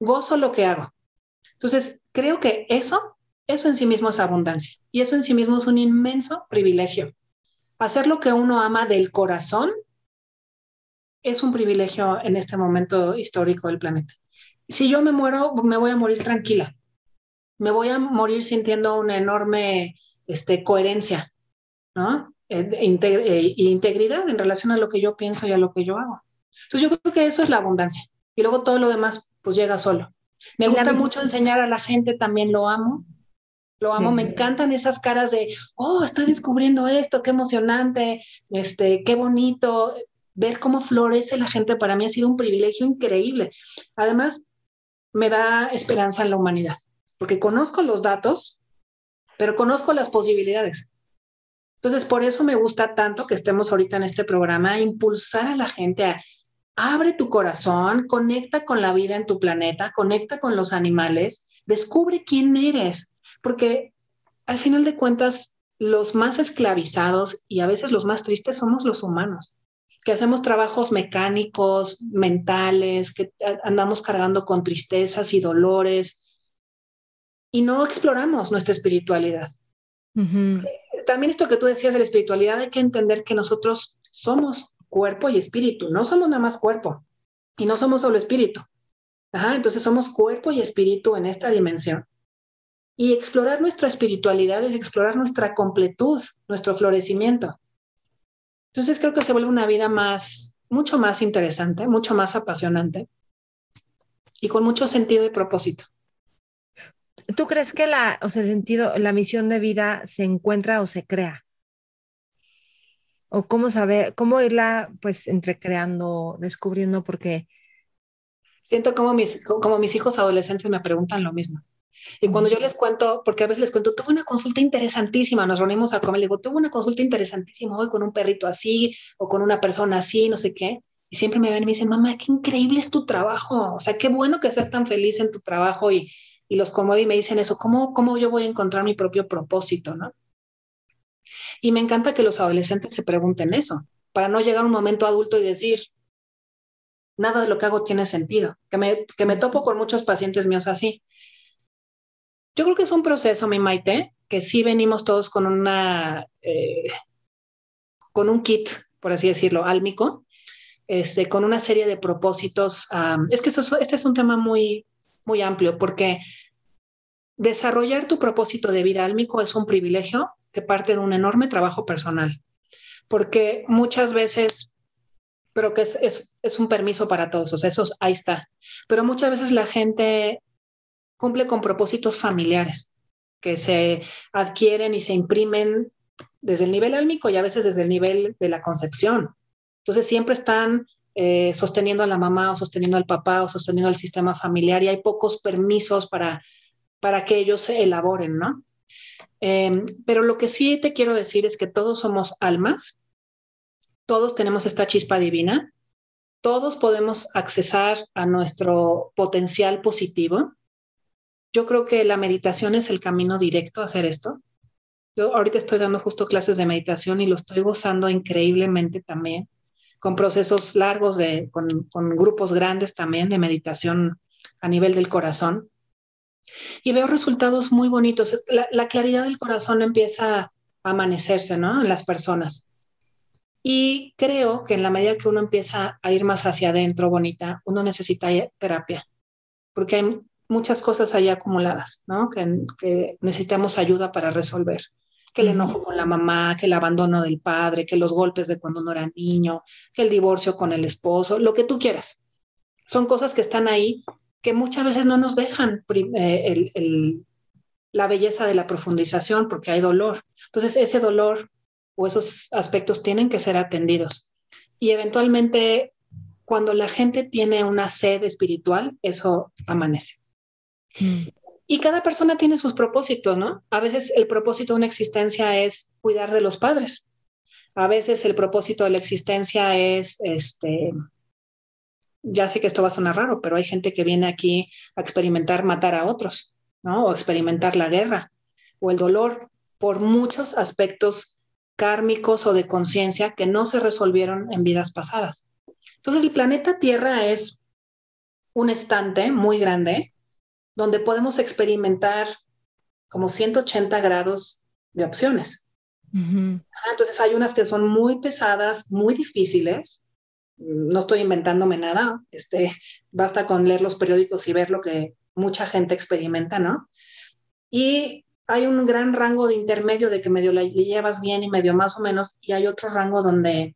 Gozo lo que hago. Entonces, creo que eso, eso en sí mismo es abundancia y eso en sí mismo es un inmenso privilegio. Hacer lo que uno ama del corazón es un privilegio en este momento histórico del planeta. Si yo me muero, me voy a morir tranquila, me voy a morir sintiendo una enorme este, coherencia, ¿no? E, e, integridad en relación a lo que yo pienso y a lo que yo hago. Entonces yo creo que eso es la abundancia. Y luego todo lo demás pues llega solo. Me gusta mucho enseñar a la gente, también lo amo. Lo amo, me encantan esas caras de, oh, estoy descubriendo esto, qué emocionante, este, qué bonito. Ver cómo florece la gente para mí ha sido un privilegio increíble. Además, me da esperanza en la humanidad porque conozco los datos, pero conozco las posibilidades. Entonces, por eso me gusta tanto que estemos ahorita en este programa, a impulsar a la gente a abre tu corazón, conecta con la vida en tu planeta, conecta con los animales, descubre quién eres, porque al final de cuentas, los más esclavizados y a veces los más tristes somos los humanos, que hacemos trabajos mecánicos, mentales, que andamos cargando con tristezas y dolores y no exploramos nuestra espiritualidad. También esto que tú decías de la espiritualidad, hay que entender que nosotros somos cuerpo y espíritu, no somos nada más cuerpo y no somos solo espíritu. Ajá, entonces somos cuerpo y espíritu en esta dimensión. Y explorar nuestra espiritualidad es explorar nuestra completud, nuestro florecimiento. Entonces creo que se vuelve una vida más, mucho más interesante, mucho más apasionante y con mucho sentido y propósito. ¿Tú crees que la, o sea, el sentido, la misión de vida se encuentra o se crea? ¿O cómo saber, cómo irla pues entrecreando, descubriendo? Porque... Siento como mis, como mis hijos adolescentes me preguntan lo mismo. Y cuando yo les cuento, porque a veces les cuento, tuve una consulta interesantísima, nos reunimos a comer, le digo, tuve una consulta interesantísima hoy con un perrito así o con una persona así, no sé qué. Y siempre me ven y me dicen, mamá, qué increíble es tu trabajo. O sea, qué bueno que seas tan feliz en tu trabajo y, y los conmueve y me dicen eso, ¿cómo, ¿cómo yo voy a encontrar mi propio propósito, no? Y me encanta que los adolescentes se pregunten eso, para no llegar a un momento adulto y decir, nada de lo que hago tiene sentido, que me, que me topo con muchos pacientes míos así. Yo creo que es un proceso, mi Maite, que sí venimos todos con una, eh, con un kit, por así decirlo, álmico, este, con una serie de propósitos. es que este es un tema muy, muy amplio porque desarrollar tu propósito de vida álmico es un privilegio que parte de un enorme trabajo personal, porque muchas veces, pero que es, es, un permiso para todos, o sea, eso ahí está, pero muchas veces la gente cumple con propósitos familiares que se adquieren y se imprimen desde el nivel álmico y a veces desde el nivel de la concepción. Entonces siempre están eh, sosteniendo a la mamá o sosteniendo al papá o sosteniendo al sistema familiar y hay pocos permisos para, para que ellos se elaboren, ¿no? Em, pero lo que sí te quiero decir es que todos somos almas, todos tenemos esta chispa divina, todos podemos accesar a nuestro potencial positivo. Yo creo que la meditación es el camino directo a hacer esto. Yo ahorita estoy dando justo clases de meditación y lo estoy gozando increíblemente también con procesos largos, de, con, grupos grandes también de meditación a nivel del corazón. Y veo resultados muy bonitos. La, claridad del corazón empieza a amanecerse, ¿no? En las personas. Y creo que en la medida que uno empieza a ir más hacia adentro, bonita, uno necesita terapia, porque hay muchas cosas ahí acumuladas, ¿no? que necesitamos ayuda para resolver que el enojo con la mamá, que el abandono del padre, que los golpes de cuando uno era niño, que el divorcio con el esposo, lo que tú quieras. Son cosas que están ahí que muchas veces no nos dejan eh, la belleza de la profundización porque hay dolor. Entonces ese dolor o esos aspectos tienen que ser atendidos. Y eventualmente cuando la gente tiene una sed espiritual, eso amanece. Mm. Y cada persona tiene sus propósitos, ¿no? A veces el propósito de una existencia es cuidar de los padres. A veces el propósito de la existencia es, este, ya sé que esto va a sonar raro, pero hay gente que viene aquí a experimentar matar a otros, ¿no? O experimentar la guerra o el dolor por muchos aspectos kármicos o de conciencia que no se resolvieron en vidas pasadas. Entonces el planeta Tierra es un estante muy grande donde podemos experimentar como 180 grados de opciones. Entonces hay unas que son muy pesadas, muy difíciles. No estoy inventándome nada. Este, basta con leer los periódicos y ver lo que mucha gente experimenta, ¿no? Y hay un gran rango de intermedio de que medio la llevas bien y medio más o menos, y hay otro rango donde,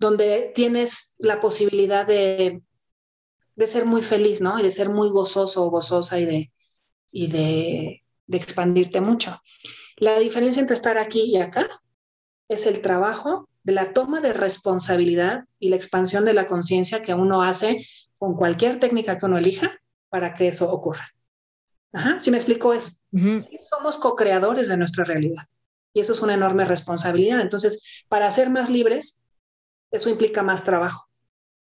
donde tienes la posibilidad de de ser muy feliz, ¿no? Y de ser muy gozoso o gozosa y de, y de, de expandirte mucho. La diferencia entre estar aquí y acá es el trabajo de la toma de responsabilidad y la expansión de la conciencia que uno hace con cualquier técnica que uno elija para que eso ocurra. Ajá, ¿sí me explico eso? Somos co-creadores de nuestra realidad. y eso es una enorme responsabilidad. Entonces, para ser más libres, eso implica más trabajo.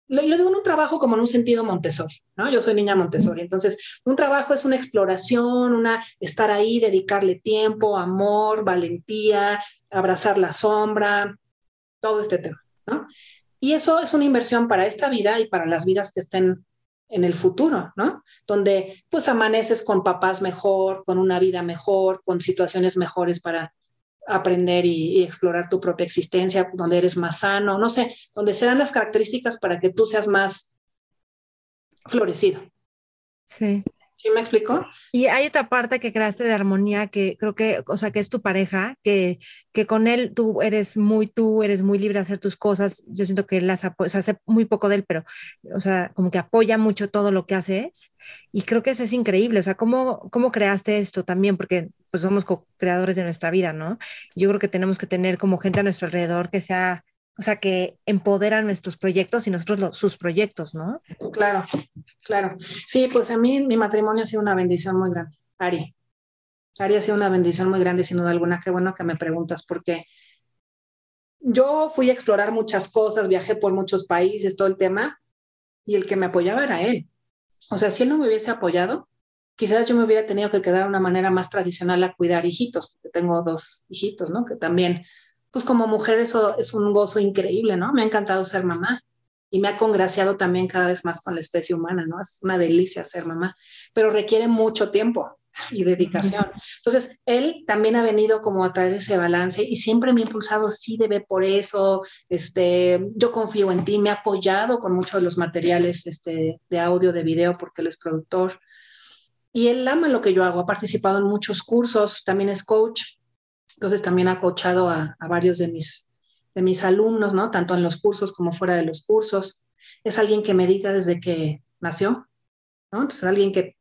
Lo, digo en un trabajo como en un sentido Montessori, ¿no? Yo soy niña Montessori, entonces un trabajo es una exploración, una estar ahí, dedicarle tiempo, amor, valentía, abrazar la sombra, todo este tema, ¿no? Y eso es una inversión para esta vida y para las vidas que estén en el futuro, ¿no? Donde pues amaneces con papás mejor, con una vida mejor, con situaciones mejores para aprender y, explorar tu propia existencia, donde eres más sano, no sé, donde se dan las características para que tú seas más florecido. Sí. ¿Sí me explico? Y hay otra parte que creaste de armonía que creo que, o sea, que es tu pareja, que, que con él tú eres muy tú, eres muy libre de hacer tus cosas. Yo siento que él las apoya, o sea, hace muy poco de él, pero, o sea, como que apoya mucho todo lo que haces. Y creo que eso es increíble. O sea, ¿cómo, cómo creaste esto también? Porque pues somos co-creadores de nuestra vida, ¿no? Yo creo que tenemos que tener como gente a nuestro alrededor que sea o sea, que empoderan nuestros proyectos y nosotros sus proyectos, ¿no? Claro, claro. Sí, pues a mí mi matrimonio ha sido una bendición muy grande, Ari. Ari ha sido una bendición muy grande, sin duda alguna. Qué bueno que me preguntas, porque yo fui a explorar muchas cosas, viajé por muchos países, todo el tema, y el que me apoyaba era él. O sea, si él no me hubiese apoyado, quizás yo me hubiera tenido que quedar de una manera más tradicional a cuidar hijitos, porque tengo dos hijitos, ¿no? Que también pues como mujer eso es un gozo increíble, ¿no? Me ha encantado ser mamá y me ha congraciado también cada vez más con la especie humana, ¿no? Es una delicia ser mamá, pero requiere mucho tiempo y dedicación. Entonces, él también ha venido como a traer ese balance y siempre me ha impulsado, sí, debe por eso, este, yo confío en ti, me ha apoyado con muchos de los materiales este, de audio, de video, porque él es productor. Y él ama lo que yo hago, ha participado en muchos cursos, también es coach, entonces también ha coachado a, varios de mis, de mis alumnos, ¿no? Tanto en los cursos como fuera de los cursos. Es alguien que medita desde que nació, ¿no? Entonces alguien que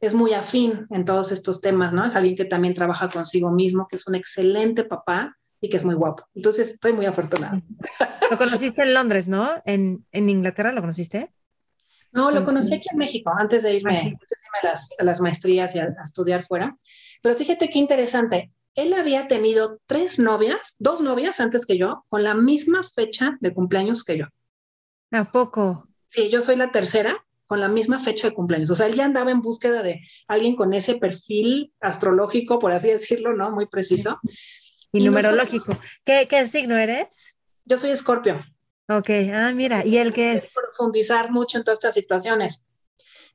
es muy afín en todos estos temas, ¿no? Es alguien que también trabaja consigo mismo, que es un excelente papá y que es muy guapo. Entonces estoy muy afortunada. Lo conociste en Londres, ¿no? ¿En, Inglaterra lo conociste? No, lo conocí aquí en México, antes de irme, antes de irme a, las, a, las, maestrías y a, a estudiar fuera. Pero fíjate qué interesante él había tenido tres novias, dos novias antes que yo, con la misma fecha de cumpleaños que yo. ¿A poco? Sí, yo soy la tercera con la misma fecha de cumpleaños. O sea, él ya andaba en búsqueda de alguien con ese perfil astrológico, por así decirlo, ¿no? Muy preciso. Y, numerológico. ¿Qué, signo eres? Yo soy escorpio. Ok, ah, mira, ¿y él qué es? Profundizar mucho en todas estas situaciones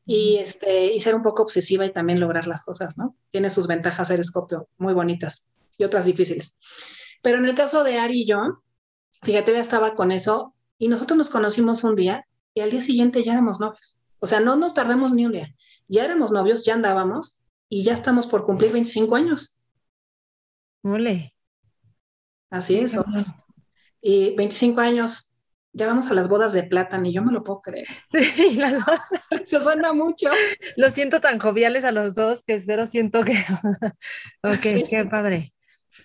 y, este, y ser un poco obsesiva y también lograr las cosas, ¿no? Tiene sus ventajas ser escopio, muy bonitas y otras difíciles. Pero en el caso de Ari y yo, fíjate, ya estaba con eso y nosotros nos conocimos un día y al día siguiente ya éramos novios. O sea, no nos tardamos ni un día. Ya éramos novios, ya andábamos y ya estamos por cumplir 25 años. Ole. Así es. Y 25 años ya vamos a las bodas de plata, ni yo me lo puedo creer. (laughs) Sí, las bodas. Se (laughs) suena mucho. Lo siento tan joviales a los dos que cero siento que. (laughs) ok, qué padre.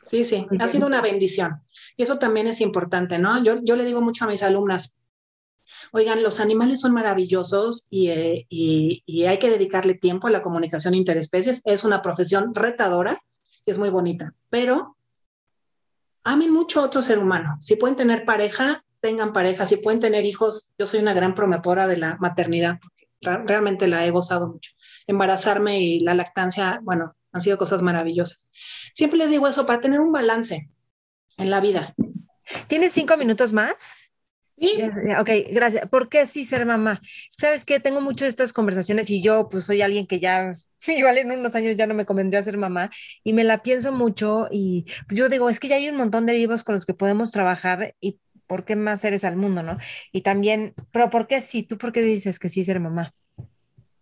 Sí, sí, ha sido una bendición. Y eso también es importante, ¿no? Yo, yo le digo mucho a mis alumnas, oigan, los animales son maravillosos y, eh, y, y hay que dedicarle tiempo a la comunicación interespecies. Es una profesión retadora y es muy bonita, pero amen mucho a otro ser humano. Si pueden tener pareja, tengan pareja, si pueden tener hijos, yo soy una gran promotora de la maternidad, porque realmente la he gozado mucho. Embarazarme y la lactancia, bueno, han sido cosas maravillosas. Siempre les digo eso, para tener un balance en la vida. ¿Tienes cinco minutos más? Sí. Ok, gracias. ¿Por qué sí ser mamá? Sabes que tengo muchas de estas conversaciones y yo pues soy alguien que ya, (laughs) igual en unos años ya no me convendría ser mamá y me la pienso mucho y pues, yo digo, es que ya hay un montón de vivos con los que podemos trabajar y ¿por qué más eres al mundo, no? Y también, pero ¿por qué sí? ¿Tú por qué dices que sí ser mamá?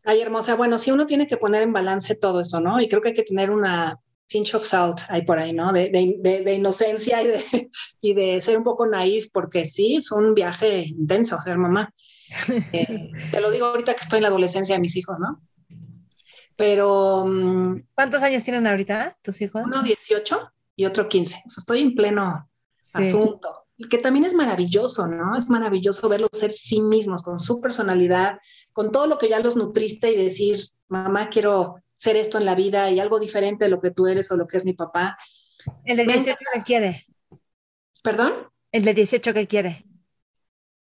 Ay, hermosa, bueno, sí uno tiene que poner en balance todo eso, ¿no? Y creo que hay que tener una pinch of salt ahí por ahí, ¿no? De, inocencia y de, (laughs) y de ser un poco naif, porque sí, es un viaje intenso ser mamá. (laughs) Eh, te lo digo ahorita que estoy en la adolescencia de mis hijos, ¿no? Pero... Mm, ¿Cuántos años tienen ahorita tus hijos? Uno 18 y otro 15. O sea, estoy en pleno asunto y que también es maravilloso, ¿no? Es maravilloso verlos ser sí mismos, con su personalidad, con todo lo que ya los nutriste y decir, mamá, quiero ser esto en la vida y algo diferente de lo que tú eres o lo que es mi papá. ¿El de 18 qué quiere? ¿Perdón? ¿El de 18 qué quiere?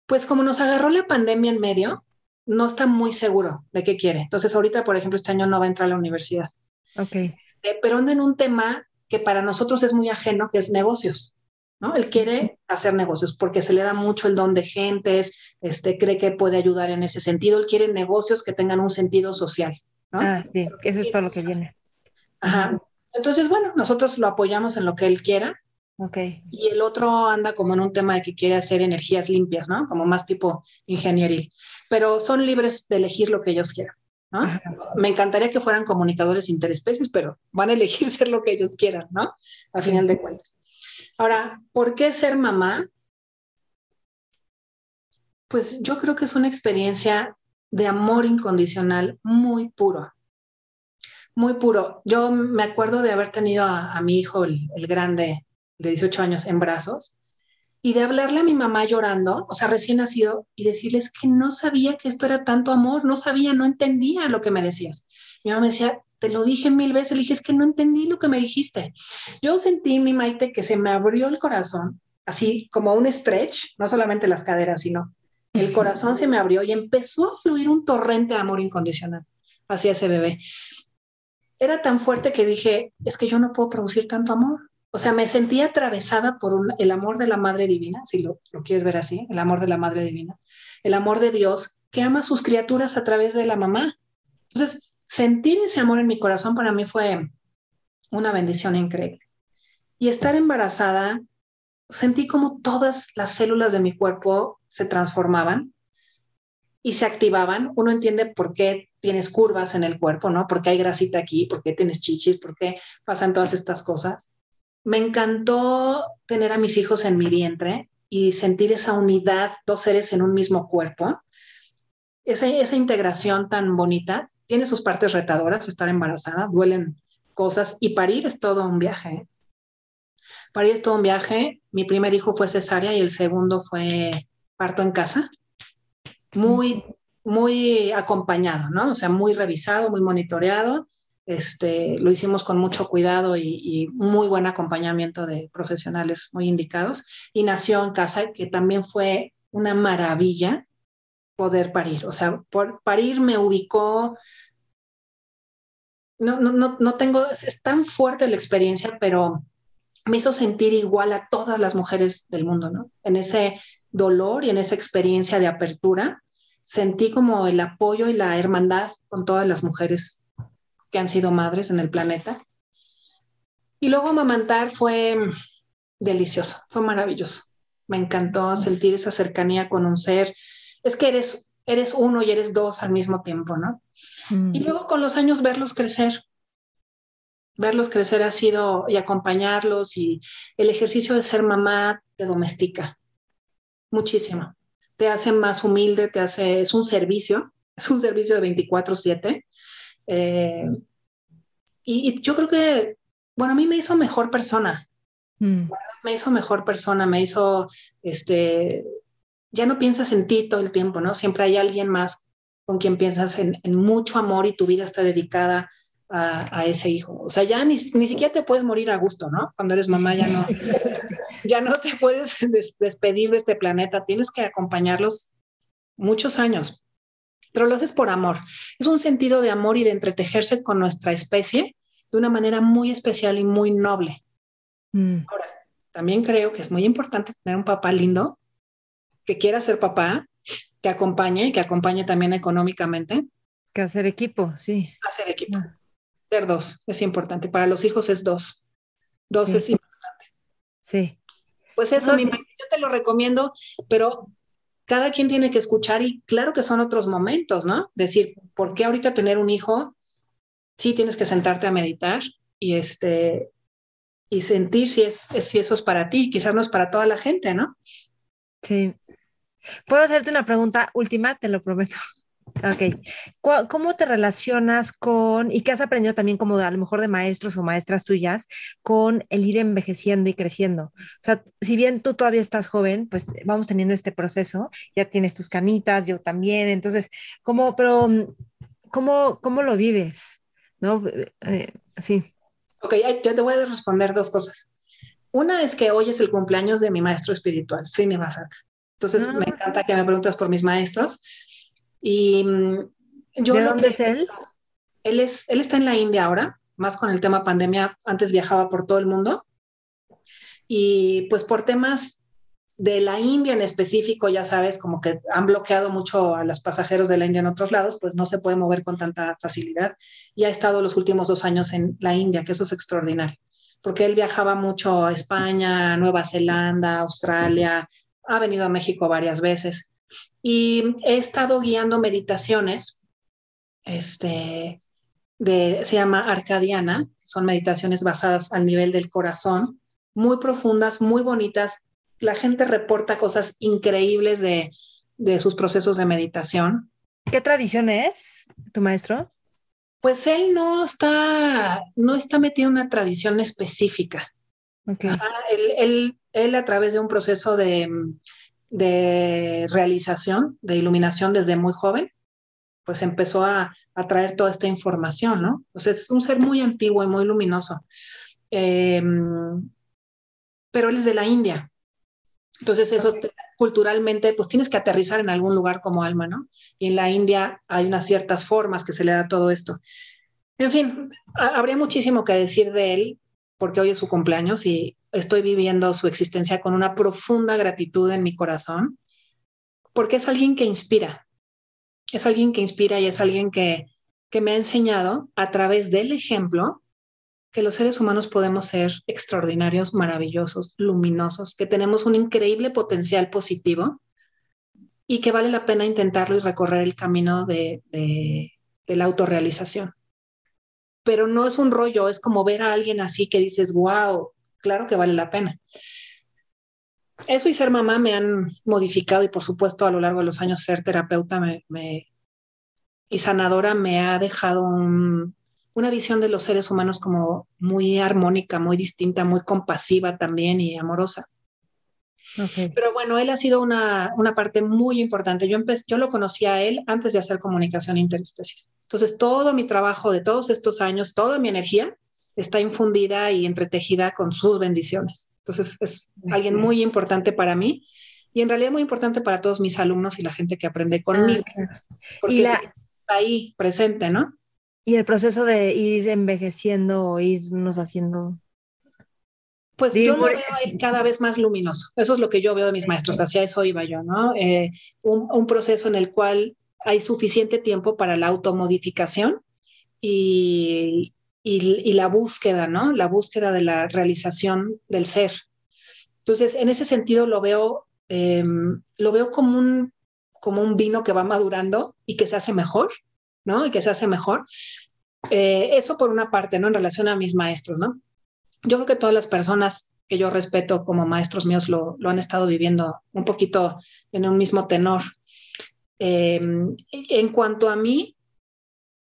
Pues como nos agarró la pandemia en medio, no está muy seguro de qué quiere. Entonces, ahorita, por ejemplo, este año no va a entrar a la universidad. Ok. Eh, pero anda en un tema que para nosotros es muy ajeno, que es negocios. ¿No? Él quiere hacer negocios porque se le da mucho el don de gentes, este, cree que puede ayudar en ese sentido. Él quiere negocios que tengan un sentido social. ¿no? Ah, sí, eso es todo lo que viene. Ajá. Entonces, bueno, nosotros lo apoyamos en lo que él quiera. Ok. Y el otro anda como en un tema de que quiere hacer energías limpias, ¿no? Como más tipo ingeniería. Pero son libres de elegir lo que ellos quieran. ¿no? Me encantaría que fueran comunicadores interespecies, pero van a elegir (laughs) ser lo que ellos quieran, ¿no? A final de cuentas. Ahora, ¿por qué ser mamá? Pues yo creo que es una experiencia de amor incondicional muy puro. Muy puro. Yo me acuerdo de haber tenido a, mi hijo, el, el, grande de 18 años, en brazos y de hablarle a mi mamá llorando, o sea, recién nacido, y decirles que no sabía que esto era tanto amor, no sabía, no entendía lo que me decías. Mi mamá me decía, te lo dije mil veces, le dije, es que no entendí lo que me dijiste. Yo sentí, mi Maite, que se me abrió el corazón, así como un stretch, no solamente las caderas, sino el corazón se me abrió y empezó a fluir un torrente de amor incondicional hacia ese bebé. Era tan fuerte que dije, es que yo no puedo producir tanto amor. O sea, me sentía atravesada por un, el amor de la Madre Divina, si lo, lo quieres ver así, el amor de la Madre Divina, el amor de Dios que ama a sus criaturas a través de la mamá. Entonces, sentir ese amor en mi corazón para mí fue una bendición increíble. Y estar embarazada, sentí como todas las células de mi cuerpo se transformaban y se activaban. Uno entiende por qué tienes curvas en el cuerpo, ¿no? Por qué hay grasita aquí, por qué tienes chichis, por qué pasan todas estas cosas. Me encantó tener a mis hijos en mi vientre y sentir esa unidad, dos seres en un mismo cuerpo. Esa, esa integración tan bonita tiene sus partes retadoras, estar embarazada, duelen cosas y parir es todo un viaje. ¿eh? Parir es todo un viaje. Mi primer hijo fue cesárea y el segundo fue parto en casa. Muy, muy acompañado, ¿no? O sea, muy revisado, muy monitoreado. Este, lo hicimos con mucho cuidado y, y, muy buen acompañamiento de profesionales muy indicados. Y nació en casa, que también fue una maravilla poder parir. O sea, por parir me ubicó. No, no, no, tengo, es, es tan fuerte la experiencia, pero me hizo sentir igual a todas las mujeres del mundo, ¿no? En ese dolor y en esa experiencia de apertura, sentí como el apoyo y la hermandad con todas las mujeres que han sido madres en el planeta. Y luego amamantar fue delicioso, fue maravilloso. Me encantó sentir esa cercanía con un ser. Es que eres, eres uno y eres dos al mismo tiempo, ¿no? Mm. Y luego con los años verlos crecer. Verlos crecer ha sido y acompañarlos y el ejercicio de ser mamá te domestica muchísimo. Te hace más humilde, te hace, es un servicio, (laughs) es un servicio de 24/7. Eh, y, y, yo creo que, bueno, a mí me hizo mejor persona. Mm. Me hizo mejor persona, me hizo, este, ya no piensas en ti todo el tiempo, ¿no? Siempre hay alguien más con quien piensas en, en mucho amor y tu vida está dedicada a, a, ese hijo. O sea, ya ni, ni siquiera te puedes morir a gusto, ¿no? Cuando eres mamá ya no, (laughs) ya no te puedes des despedir de este planeta, tienes que acompañarlos muchos años, pero lo haces por amor. Es un sentido de amor y de entretejerse con nuestra especie de una manera muy especial y muy noble. Mm. Ahora, también creo que es muy importante tener un papá lindo, que quiera ser papá, que acompañe y que acompañe también económicamente. Que hacer equipo, sí. Hacer equipo. Ah. Ser dos es importante. Para los hijos es dos. Dos sí. es importante. Sí. Pues eso, mi yo te lo recomiendo, pero cada quien tiene que escuchar y claro que son otros momentos, ¿no? Decir, ¿por qué ahorita tener un hijo? Sí tienes que sentarte a meditar y este y sentir si es, si eso es para ti, quizás no es para toda la gente, ¿no? Sí. Puedo hacerte una pregunta última, te lo prometo. (laughs) Ok. ¿Cómo te relacionas con, y qué has aprendido también como de, a lo mejor de maestros o maestras tuyas, con el ir envejeciendo y creciendo? O sea, si bien tú todavía estás joven, pues vamos teniendo este proceso, ya tienes tus canitas, yo también, entonces, ¿cómo, pero, cómo, cómo lo vives? ¿No? Eh, sí. Ok, yo te voy a responder dos cosas. Una es que hoy es el cumpleaños de mi maestro espiritual, Srinivasaka. Entonces me ah. encanta que me preguntas por mis maestros. Y mm, yo ¿De dónde es él? Él, es? él está en la India ahora, más con el tema pandemia. Antes viajaba por todo el mundo. Y pues por temas de la India en específico, ya sabes, como que han bloqueado mucho a los pasajeros de la India en otros lados, pues no se puede mover con tanta facilidad. Y ha estado los últimos dos años en la India, que eso es extraordinario porque él viajaba mucho a España, Nueva Zelanda, Australia, ha venido a México varias veces. Y he estado guiando meditaciones, este, se llama Arcadiana, son meditaciones basadas al nivel del corazón, muy profundas, muy bonitas. La gente reporta cosas increíbles de, de sus procesos de meditación. ¿Qué tradición es tu maestro? Pues él no está, no está metido en una tradición específica. él, él, a través de un proceso de, de, realización, de iluminación desde muy joven, pues empezó a, a, traer toda esta información, ¿no? Pues es un ser muy antiguo y muy luminoso. Em, pero él es de la India. Entonces eso culturalmente, pues tienes que aterrizar en algún lugar como alma, ¿no? Y en la India hay unas ciertas formas que se le da todo esto. En fin, habría muchísimo que decir de él, porque hoy es su cumpleaños y estoy viviendo su existencia con una profunda gratitud en mi corazón, porque es alguien que inspira, es alguien que inspira y es alguien que, que me ha enseñado a través del ejemplo que los seres humanos podemos ser extraordinarios, maravillosos, luminosos, que tenemos un increíble potencial positivo y que vale la pena intentarlo y recorrer el camino de, la autorrealización. Pero no es un rollo, es como ver a alguien así que dices, wow, claro que vale la pena. Eso y ser mamá me han modificado y por supuesto a lo largo de los años ser terapeuta me, y sanadora me ha dejado un, una visión de los seres humanos como muy armónica, muy distinta, muy compasiva también y amorosa. Pero bueno, él ha sido una, una parte muy importante. Yo, yo lo conocí a él antes de hacer comunicación interespecies. Entonces, todo mi trabajo de todos estos años, toda mi energía está infundida y entretejida con sus bendiciones. Entonces, es alguien muy importante para mí y en realidad muy importante para todos mis alumnos y la gente que aprende conmigo. Ah, porque y la... está ahí presente, ¿no? Y el proceso de ir envejeciendo o irnos haciendo. Pues yo lo veo a cada vez más luminoso. Eso es lo que yo veo de mis maestros. Hacia eso iba yo, ¿no? Eh, un, proceso en el cual hay suficiente tiempo para la automodificación y, y, la búsqueda, ¿no? La búsqueda de la realización del ser. Entonces, en ese sentido lo veo, em, lo veo como un, como un vino que va madurando y que se hace mejor ¿no? Y que se hace mejor. Eh, eso por una parte, ¿no? En relación a mis maestros, ¿no? Yo creo que todas las personas que yo respeto como maestros míos lo, han estado viviendo un poquito en un mismo tenor. Em, en cuanto a mí,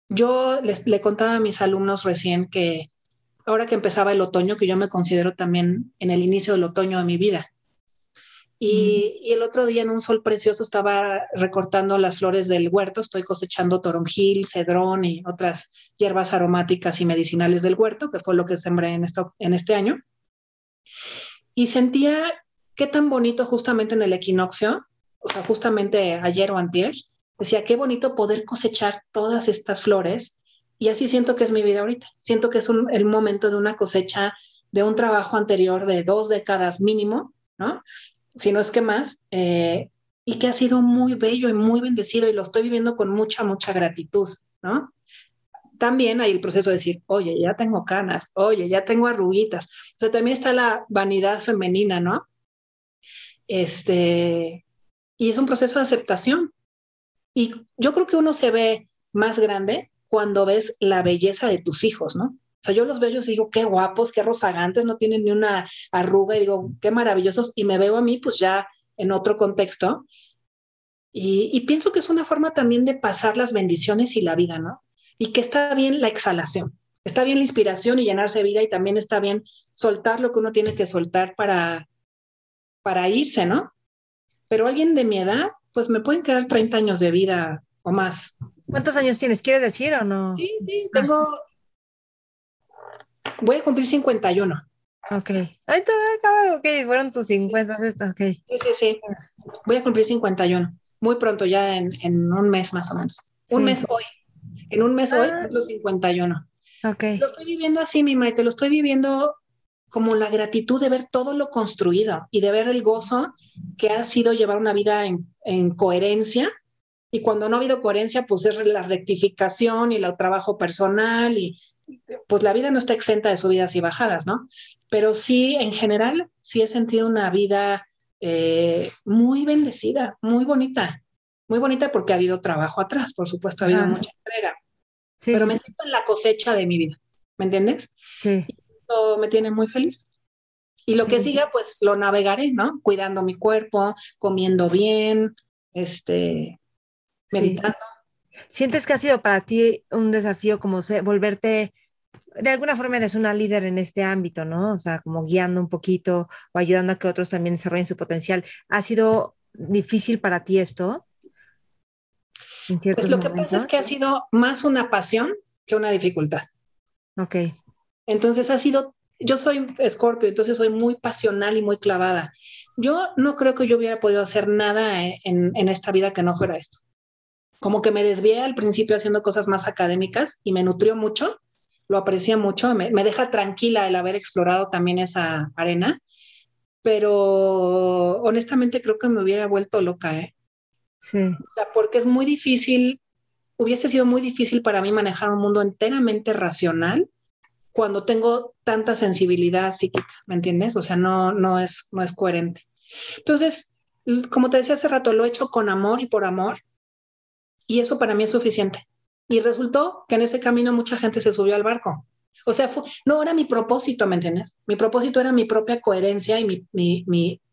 yo le contaba a mis alumnos recién que ahora que empezaba el otoño, que yo me considero también en el inicio del otoño de mi vida, y, el otro día en un sol precioso estaba recortando las flores del huerto, estoy cosechando toronjil, cedrón y otras hierbas aromáticas y medicinales del huerto, que fue lo que sembré en, esto, en este año. Y sentía qué tan bonito justamente en el equinoccio, o sea, justamente ayer o antier, decía, qué bonito poder cosechar todas estas flores. Y así siento que es mi vida ahorita. Siento que es el momento de una cosecha de un trabajo anterior de dos décadas mínimo, ¿no? Si no es que más, eh, y que ha sido muy bello y muy bendecido y lo estoy viviendo con mucha, mucha gratitud, ¿no? También hay el proceso de decir, oye, ya tengo canas, oye, ya tengo arruguitas. O sea, también está la vanidad femenina, ¿no? Este, y es un proceso de aceptación. Y yo creo que uno se ve más grande cuando ves la belleza de tus hijos, ¿no? O sea, yo los veo y digo, qué guapos, qué rozagantes, no tienen ni una arruga y digo, qué maravillosos. Y me veo a mí, pues ya en otro contexto. Y, pienso que es una forma también de pasar las bendiciones y la vida, ¿no? Y que está bien la exhalación, está bien la inspiración y llenarse de vida y también está bien soltar lo que uno tiene que soltar para, para irse, ¿no? Pero alguien de mi edad, pues me pueden quedar 30 años de vida o más. ¿Cuántos años tienes? ¿Quieres decir o no? Sí, sí, tengo voy a cumplir 51. Ok. Ay, todo acaba, ok, fueron tus 50, esto, ok. Sí, sí, sí. Voy a cumplir 51. Muy pronto, ya en, en un mes más o menos. Un Sí. mes hoy. En un mes hoy Ah. cumplo 51. Ok. Lo estoy viviendo así, mi Maite, lo estoy viviendo como la gratitud de ver todo lo construido y de ver el gozo que ha sido llevar una vida en, en coherencia. Y cuando no ha habido coherencia, pues es la rectificación y el trabajo personal y pues la vida no está exenta de subidas y bajadas, ¿no? Pero sí, en general, sí he sentido una vida eh, muy bendecida, muy bonita, muy bonita porque ha habido trabajo atrás, por supuesto, ha habido mucha entrega, Sí, pero sí, me siento en la cosecha de mi vida, ¿me entiendes? sí. Esto me tiene muy feliz. Y lo que siga, pues lo navegaré, ¿no? Cuidando mi cuerpo, comiendo bien, este, meditando. ¿Sientes que ha sido para ti un desafío como se- volverte, de alguna forma eres una líder en este ámbito, ¿no? O sea, como guiando un poquito o ayudando a que otros también desarrollen su potencial. ¿Ha sido difícil para ti esto? En Pues lo que pasa es que ha sido más una pasión que una dificultad. Ok, Entonces ha sido, yo soy escorpio, entonces soy muy pasional y muy clavada. Yo no creo que yo hubiera podido hacer nada en, en esta vida que no fuera esto. Como que me desvié al principio haciendo cosas más académicas y me nutrió mucho, lo aprecié mucho, me, me deja tranquila el haber explorado también esa arena, pero honestamente creo que me hubiera vuelto loca, ¿eh? sí, O sea, porque es muy difícil, hubiese sido muy difícil para mí manejar un mundo enteramente racional cuando tengo tanta sensibilidad psíquica, ¿me entiendes? O sea, no, no, es, no es coherente. Entonces, como te decía hace rato, lo he hecho con amor y por amor, y eso para mí es suficiente. Y resultó que en ese camino mucha gente se subió al barco. O sea, fue- no era mi propósito, ¿me entiendes? Mi propósito era mi propia coherencia y mi, mi,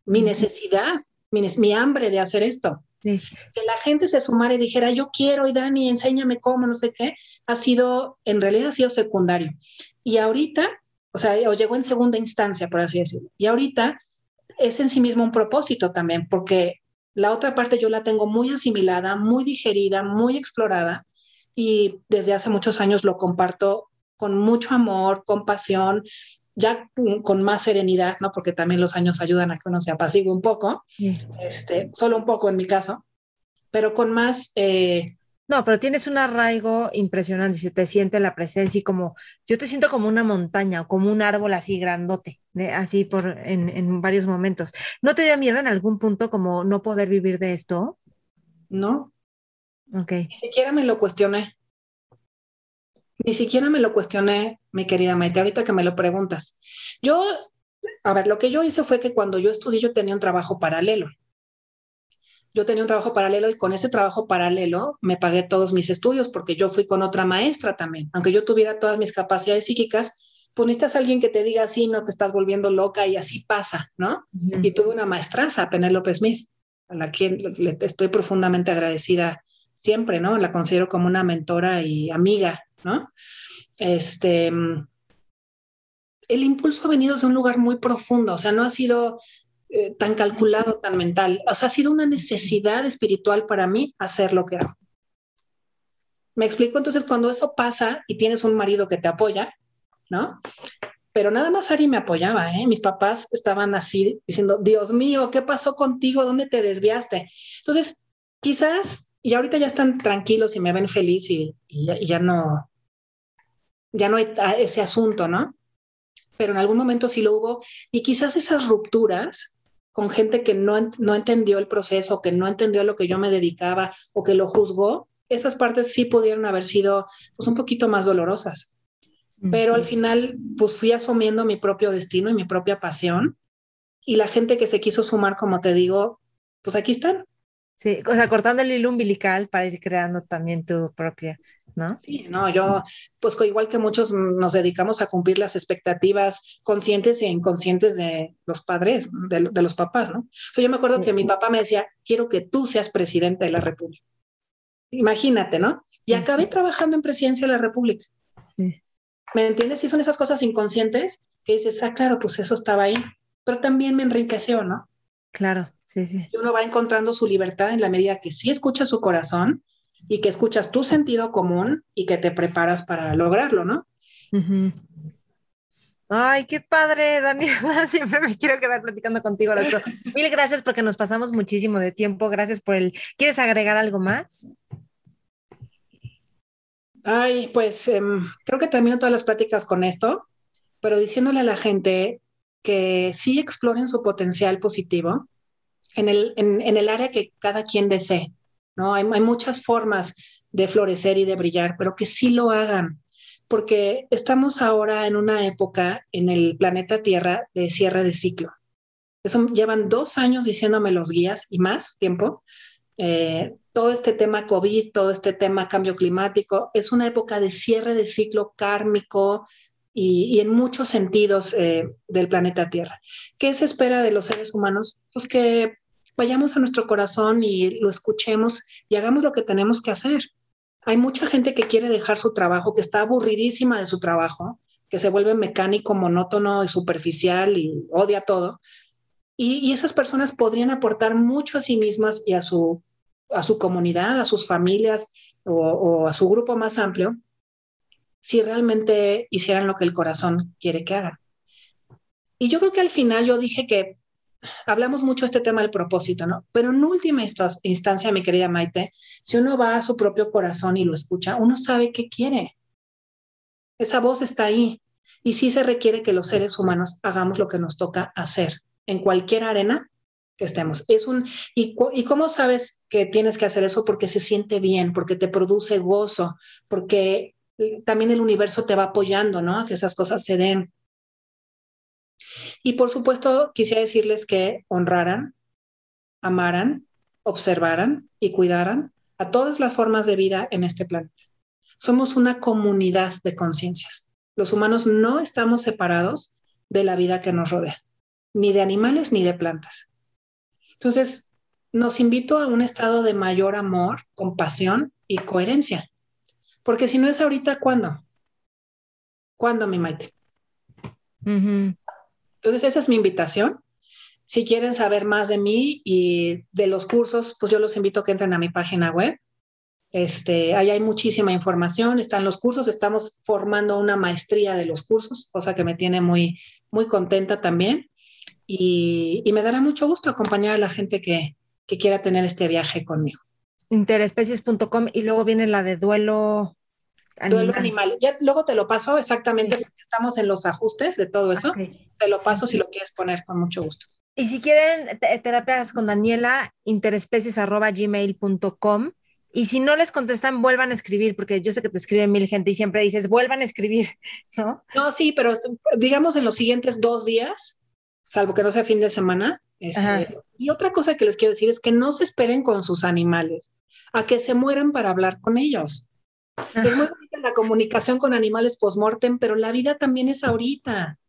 mi, necesidad, mi hambre de hacer esto sí, que la gente se sumara y dijera, yo quiero, y Dani, enséñame cómo, no sé qué, ha sido, en realidad ha sido secundario. Y ahorita, o sea, o llegó en segunda instancia, por así decirlo. Y ahorita es en sí mismo un propósito también, porque la otra parte yo la tengo muy asimilada, muy digerida, muy explorada, y desde hace muchos años lo comparto con mucho amor, con pasión, ya con- con más serenidad, ¿no? Porque también los años ayudan a que uno se apacigue un poco sí. este, solo un poco en mi caso, pero con más, eh, No, pero tienes un arraigo impresionante, se te siente la presencia y como, yo te siento como una montaña o como un árbol así grandote, de- así por en, en varios momentos. ¿No te dio miedo en algún punto como no poder vivir de esto? no, Ok, ni siquiera me lo cuestioné. Ni siquiera me lo cuestioné, mi querida Maite, ahorita que me lo preguntas. Yo, a ver, lo que yo hice fue que cuando yo estudié yo tenía un trabajo paralelo. Yo tenía un trabajo paralelo y con ese trabajo paralelo me pagué todos mis estudios porque yo fui con otra maestra también. Aunque yo tuviera todas mis capacidades psíquicas, pues necesitas a alguien que te diga así, no te estás volviendo loca y así pasa, ¿no? Y tuve una maestraza, Penélope Smith, a la quien le- le estoy profundamente agradecida siempre, ¿no? La considero como una mentora y amiga, ¿no? Este, mm, el impulso ha venido de un lugar muy profundo, o sea, no ha sido eh, tan calculado, tan mental, o sea, ha sido una necesidad espiritual para mí hacer lo que hago. Me explico, entonces, cuando eso pasa y tienes un marido que te apoya, ¿no? Pero nada más Ari me apoyaba, ¿eh? Mis papás estaban así diciendo, Dios mío, ¿qué pasó contigo? ¿Dónde te desviaste? Entonces, quizás, y ahorita ya están tranquilos y me ven feliz y, ya, no, ya no hay ese asunto, ¿no? Pero en algún momento sí lo hubo. Y quizás esas rupturas con gente que no, no entendió el proceso, que no entendió a lo que yo me dedicaba o que lo juzgó, esas partes sí pudieron haber sido pues, un poquito más dolorosas pero al final pues fui asumiendo mi propio destino y mi propia pasión y la gente que se quiso sumar, como te digo, pues aquí están. Sí, o sea, cortando el hilo umbilical para ir creando también tu propia, ¿no? Sí, no, yo pues igual que muchos mm, nos dedicamos a cumplir las expectativas conscientes e inconscientes de los padres, de, de los papás, ¿no? O sea, yo me acuerdo que mi papá me decía, quiero que tú seas presidente de la República. Imagínate, ¿no? Y acabé trabajando en presidencia de la República. Sí, ¿Me entiendes? Y son esas cosas inconscientes que dices, ah, claro, pues eso estaba ahí, pero también me enriqueció, ¿no? claro, sí, sí. Y uno va encontrando su libertad en la medida que sí escuchas su corazón y que escuchas tu sentido común y que te preparas para lograrlo, ¿no? Ay, qué padre, Daniela. (laughs) Siempre me quiero quedar platicando contigo. Mil gracias porque nos pasamos muchísimo de tiempo. Gracias por el. ¿Quieres agregar algo más? Ay, pues em, creo que termino todas las pláticas con esto, pero diciéndole a la gente que sí exploren su potencial positivo en el, en, el área que cada quien desee. ¿no? Hay, hay muchas formas de florecer y de brillar, pero que sí lo hagan, porque estamos ahora en una época en el planeta Tierra de cierre de ciclo. Eso llevan dos años diciéndome los guías y más tiempo. Eh, todo este tema COVID, todo este tema cambio climático, es una época de cierre de ciclo kármico y, en muchos sentidos eh, del planeta Tierra. ¿Qué se espera de los seres humanos? Pues que vayamos a nuestro corazón y lo escuchemos y hagamos lo que tenemos que hacer. Hay mucha gente que quiere dejar su trabajo, que está aburridísima de su trabajo, que se vuelve mecánico, monótono y superficial y odia todo. Y, esas personas podrían aportar mucho a sí mismas y a su, a su comunidad, a sus familias o, a su grupo más amplio, si realmente hicieran lo que el corazón quiere que hagan. Y yo creo que al final yo dije que hablamos mucho de este tema del propósito, ¿no? Pero en última instancia, mi querida Maite, si uno va a su propio corazón y lo escucha, uno sabe qué quiere. Esa voz está ahí. Y sí se requiere que los seres humanos hagamos lo que nos toca hacer en cualquier arena que estemos. Es un, y, ¿Y cómo sabes que tienes que hacer eso? Porque se siente bien, porque te produce gozo, porque también el universo te va apoyando, ¿no? A que esas cosas se den. Y por supuesto, quisiera decirles que honraran, amaran, observaran y cuidaran a todas las formas de vida en este planeta. Somos una comunidad de conciencias. Los humanos no estamos separados de la vida que nos rodea, ni de animales ni de plantas. Entonces, nos invito a un estado de mayor amor, compasión y coherencia. Porque si no es ahorita, ¿cuándo? ¿Cuándo, mi Maite? Entonces, esa es mi invitación. Si quieren saber más de mí y de los cursos, pues yo los invito a que entren a mi página web. Este, ahí hay muchísima información, están los cursos, estamos formando una maestría de los cursos, cosa que me tiene muy, muy contenta también. Y, me dará mucho gusto acompañar a la gente que, que quiera tener este viaje conmigo. Interespecies.com y luego viene la de duelo Duelo animal. Ya luego te lo paso exactamente porque estamos en los ajustes de todo eso. Te lo paso si lo quieres poner con mucho gusto. Y si quieren terapias con Daniela, interespecies.gmail.com. Y si no les contestan, vuelvan a escribir, porque yo sé que te escriben mil gente y siempre dices, vuelvan a escribir, (laughs) ¿no? No, sí, pero digamos en los siguientes dos días, salvo que no sea fin de semana. Este, y otra cosa que les quiero decir es que no se esperen con sus animales a que se mueran para hablar con ellos. Es muy bonita la comunicación con animales post-mortem, pero la vida también es ahorita.